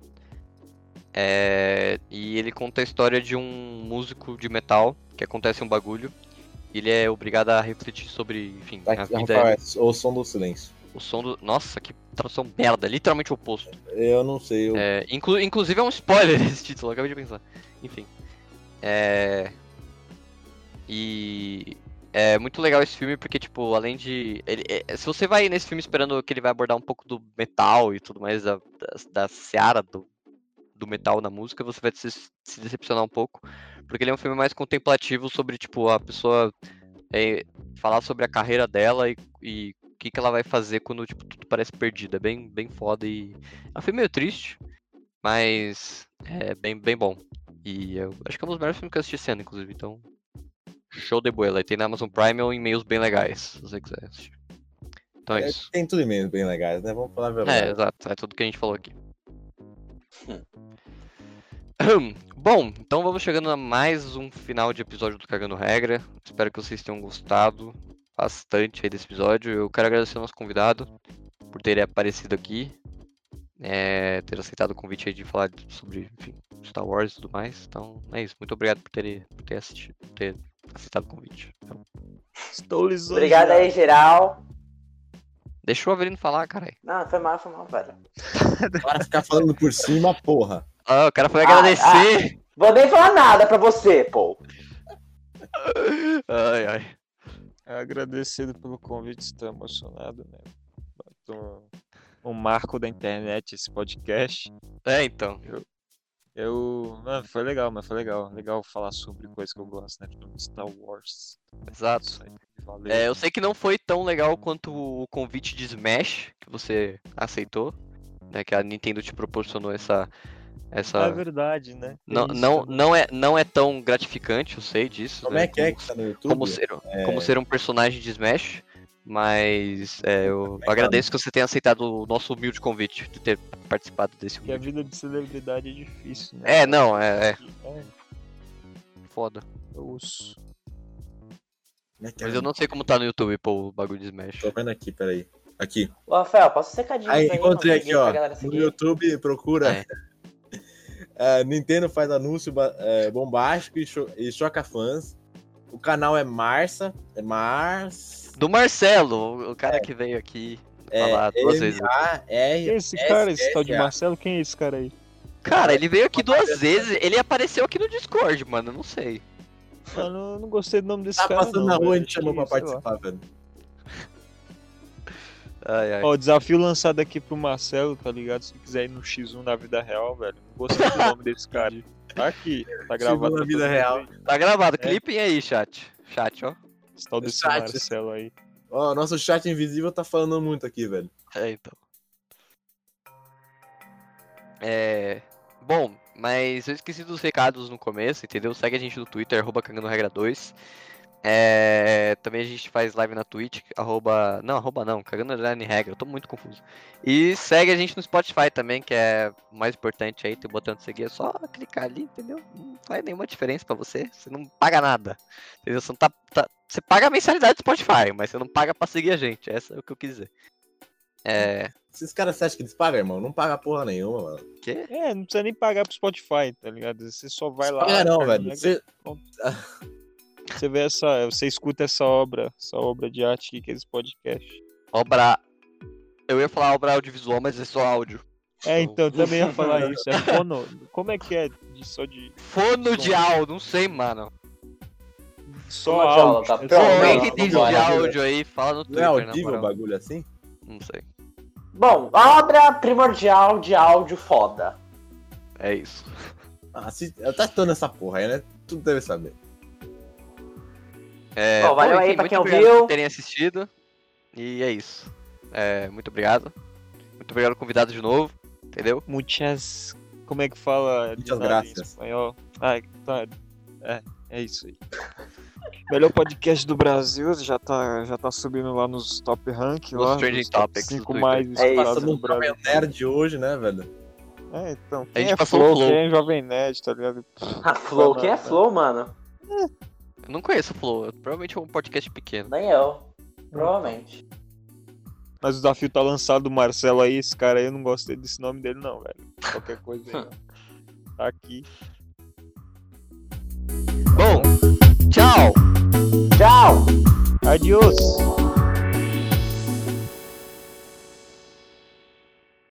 [SPEAKER 1] É, e ele conta a história de um músico de metal que acontece um bagulho ele é obrigado a refletir sobre, enfim,
[SPEAKER 2] Tá
[SPEAKER 1] a vida,
[SPEAKER 2] Rafael, é o som do silêncio.
[SPEAKER 1] o som do. Nossa, que tradução merda, literalmente o oposto.
[SPEAKER 2] Eu não sei, eu...
[SPEAKER 1] É, inclu- inclusive é um spoiler esse título, acabei de pensar. Enfim. É. E. É muito legal esse filme porque, tipo, além de. ele- é, se você vai nesse filme esperando que ele vai abordar um pouco do metal e tudo mais, da, da, da seara do, do metal na música, você vai se, se decepcionar um pouco. Porque ele é um filme mais contemplativo sobre, tipo, a pessoa é, falar sobre a carreira dela e, e o que, que ela vai fazer quando, tipo, tudo parece perdido. É bem, bem foda e. É um filme meio triste, mas é bem, bem bom. E eu acho que é um dos melhores filmes que eu assisti ano, inclusive. Então, show de bola. E tem na Amazon Prime ou em meios bem legais, se você quiser assistir. Então é
[SPEAKER 2] É,
[SPEAKER 1] isso.
[SPEAKER 2] tem tudo em meio bem legais, né? Vamos falar a
[SPEAKER 1] É,
[SPEAKER 2] verdade.
[SPEAKER 1] exato. É tudo que a gente falou aqui. Hum, Bom, então vamos chegando a mais um final de episódio do Cagando Regra. Espero que vocês tenham gostado bastante aí desse episódio. Eu quero agradecer ao nosso convidado por ter aparecido aqui. é, ter aceitado o convite aí de falar sobre enfim, Star Wars e tudo mais. Então é isso. Muito obrigado por ter, por ter assistido, por ter aceitado o convite. Então,
[SPEAKER 4] Estou lisonjeado.
[SPEAKER 3] Obrigado aí, geral.
[SPEAKER 1] deixa o Avelino falar, caralho.
[SPEAKER 3] Não, foi mal, foi mal, velho.
[SPEAKER 2] Para ficar falando por cima, porra.
[SPEAKER 1] Ah, o cara foi
[SPEAKER 3] Ah,
[SPEAKER 1] agradecer.
[SPEAKER 3] Vou nem falar nada pra você, pô.
[SPEAKER 1] Ai, ai.
[SPEAKER 4] Agradecido pelo convite, estou emocionado, né? Tô um marco da internet esse podcast.
[SPEAKER 1] É, então.
[SPEAKER 4] Eu. Mano, foi legal, mas foi legal. Legal falar sobre coisa que eu gosto, né? Tipo, Star Wars.
[SPEAKER 1] Exato.
[SPEAKER 4] Valeu.
[SPEAKER 1] É, eu sei que não foi tão legal quanto o convite de Smash que você aceitou, né? Que a Nintendo te proporcionou essa. Essa...
[SPEAKER 4] É verdade, né? Tem
[SPEAKER 1] não,
[SPEAKER 4] isso
[SPEAKER 1] não,
[SPEAKER 4] também.
[SPEAKER 1] não, é, não é tão gratificante, eu sei disso.
[SPEAKER 2] Como
[SPEAKER 1] né,
[SPEAKER 2] é que é que tá no YouTube?
[SPEAKER 1] como ser, como ser um personagem de Smash, mas é, eu
[SPEAKER 2] é que tá?
[SPEAKER 1] agradeço que você tenha aceitado o nosso humilde convite de ter participado desse
[SPEAKER 4] Porque a vida de celebridade é difícil, né?
[SPEAKER 1] É, não, é, é
[SPEAKER 4] É,
[SPEAKER 1] foda.
[SPEAKER 4] eu uso.
[SPEAKER 2] É é?
[SPEAKER 1] Mas eu não sei como tá no YouTube, pô, o bagulho de Smash.
[SPEAKER 2] Tô vendo aqui, peraí. Aqui.
[SPEAKER 3] Ô, Rafael, posso secadinho
[SPEAKER 2] Aí,
[SPEAKER 3] aí,
[SPEAKER 2] encontrei aqui, ó.
[SPEAKER 3] pra galera
[SPEAKER 2] No
[SPEAKER 3] seguir?
[SPEAKER 2] YouTube, procura.
[SPEAKER 1] É.
[SPEAKER 2] É, Nintendo faz anúncio é, bombástico e, cho e choca fãs. O canal é Marça. É Mars.
[SPEAKER 1] Do Marcelo, o cara que veio aqui
[SPEAKER 2] É,
[SPEAKER 1] falar duas vezes.
[SPEAKER 4] É
[SPEAKER 2] M-A-R.
[SPEAKER 4] esse cara, esse tal de. Marcelo? Quem é esse cara aí?
[SPEAKER 1] Cara, ele veio aqui duas vezes, ele apareceu aqui no Discord, mano, eu não sei.
[SPEAKER 4] Mano, eu não gostei do nome desse
[SPEAKER 2] Tá
[SPEAKER 4] cara.
[SPEAKER 2] passando
[SPEAKER 4] não,
[SPEAKER 2] na rua, a gente chamou pra participar, velho.
[SPEAKER 1] Ai, ai.
[SPEAKER 4] Ó, desafio lançado aqui pro Marcelo, tá ligado? Se quiser ir no X1 na vida real, velho. Não gostei do nome desse cara. Tá aqui, tá gravado.
[SPEAKER 2] na vida real.
[SPEAKER 1] Tá gravado,
[SPEAKER 4] É.
[SPEAKER 1] clipem aí, chat. Chat, ó.
[SPEAKER 4] Esse tal desse
[SPEAKER 2] Chat.
[SPEAKER 4] Marcelo aí.
[SPEAKER 2] Ó, nosso chat invisível tá falando muito aqui, velho.
[SPEAKER 1] É, então. É. Bom, mas eu esqueci dos recados no começo, entendeu? Segue a gente no Twitter, arroba cagando regra 2. É, também a gente faz live na Twitch, arroba. Não, arroba não, cagando underline regra, eu tô muito confuso. E segue a gente no Spotify também, que é o mais importante aí, tem o botão de seguir, é só clicar ali, entendeu? Não faz nenhuma diferença pra você, você não paga nada. Entendeu? Você, não tá, tá- você paga a mensalidade do Spotify, mas você não paga pra seguir a gente, essa é o que eu quis dizer. É.
[SPEAKER 2] Esses caras, você acha que eles pagam, irmão? Não paga porra nenhuma, mano.
[SPEAKER 1] Quê?
[SPEAKER 4] É, não precisa nem pagar pro Spotify, tá ligado? Você só vai lá.
[SPEAKER 2] Paga não, velho.
[SPEAKER 4] né?
[SPEAKER 2] Você-
[SPEAKER 4] Você vê essa. Você escuta essa obra, essa obra de arte aqui, que é esse podcast.
[SPEAKER 1] Obra. Eu ia falar obra audiovisual, mas é só áudio.
[SPEAKER 4] É, então, eu também ia falar isso. É fono. Como é que é de, só de.
[SPEAKER 1] Fono de áudio, não sei, mano.
[SPEAKER 4] Só
[SPEAKER 3] de aula,
[SPEAKER 4] áudio?
[SPEAKER 3] tá
[SPEAKER 4] É.
[SPEAKER 1] Pô,
[SPEAKER 3] Não,
[SPEAKER 1] alguém que de áudio aí, fala no
[SPEAKER 2] Não
[SPEAKER 1] Twitter,
[SPEAKER 2] é
[SPEAKER 1] na
[SPEAKER 2] audível o bagulho assim?
[SPEAKER 1] Não sei.
[SPEAKER 3] Bom, obra primordial de áudio foda.
[SPEAKER 1] É isso.
[SPEAKER 2] Ah, se... eu tá testando essa porra aí, né? Tudo deve saber.
[SPEAKER 1] É,
[SPEAKER 3] Bom, valeu aí
[SPEAKER 1] enfim,
[SPEAKER 3] pra quem
[SPEAKER 1] obrigado
[SPEAKER 3] ouviu.
[SPEAKER 1] por terem assistido. E é isso. É, muito obrigado. Muito obrigado, convidado de novo. Entendeu?
[SPEAKER 4] Muitas. Como é que fala? de
[SPEAKER 2] Muitas graças.
[SPEAKER 4] espanhol? Ai, tá. É, é isso aí. Melhor podcast do Brasil, já tá, já tá subindo lá nos top rank
[SPEAKER 1] Nos
[SPEAKER 4] lá.
[SPEAKER 1] trending
[SPEAKER 4] nos top
[SPEAKER 1] topics do
[SPEAKER 4] 5
[SPEAKER 1] Twitter.
[SPEAKER 4] mais
[SPEAKER 3] É isso.
[SPEAKER 4] no Brasil.
[SPEAKER 2] Jovem Nerd hoje, né, velho?
[SPEAKER 4] É, então.
[SPEAKER 1] A
[SPEAKER 4] Quem
[SPEAKER 1] gente
[SPEAKER 4] é
[SPEAKER 1] passou o
[SPEAKER 4] Flow,
[SPEAKER 1] Flow.
[SPEAKER 4] quem é Jovem Nerd, tá ligado?
[SPEAKER 3] A Flow, quem é
[SPEAKER 4] Banana.
[SPEAKER 3] Flow, mano?
[SPEAKER 1] Eu não conheço o Flow. Provavelmente é um podcast pequeno.
[SPEAKER 3] Nem eu. Provavelmente.
[SPEAKER 4] Mas o desafio tá lançado do Marcelo aí, esse cara aí, eu não gostei desse nome dele não, velho. Qualquer coisa aí, ó. Tá aqui.
[SPEAKER 1] Bom, tchau!
[SPEAKER 3] Tchau!
[SPEAKER 4] Adiós!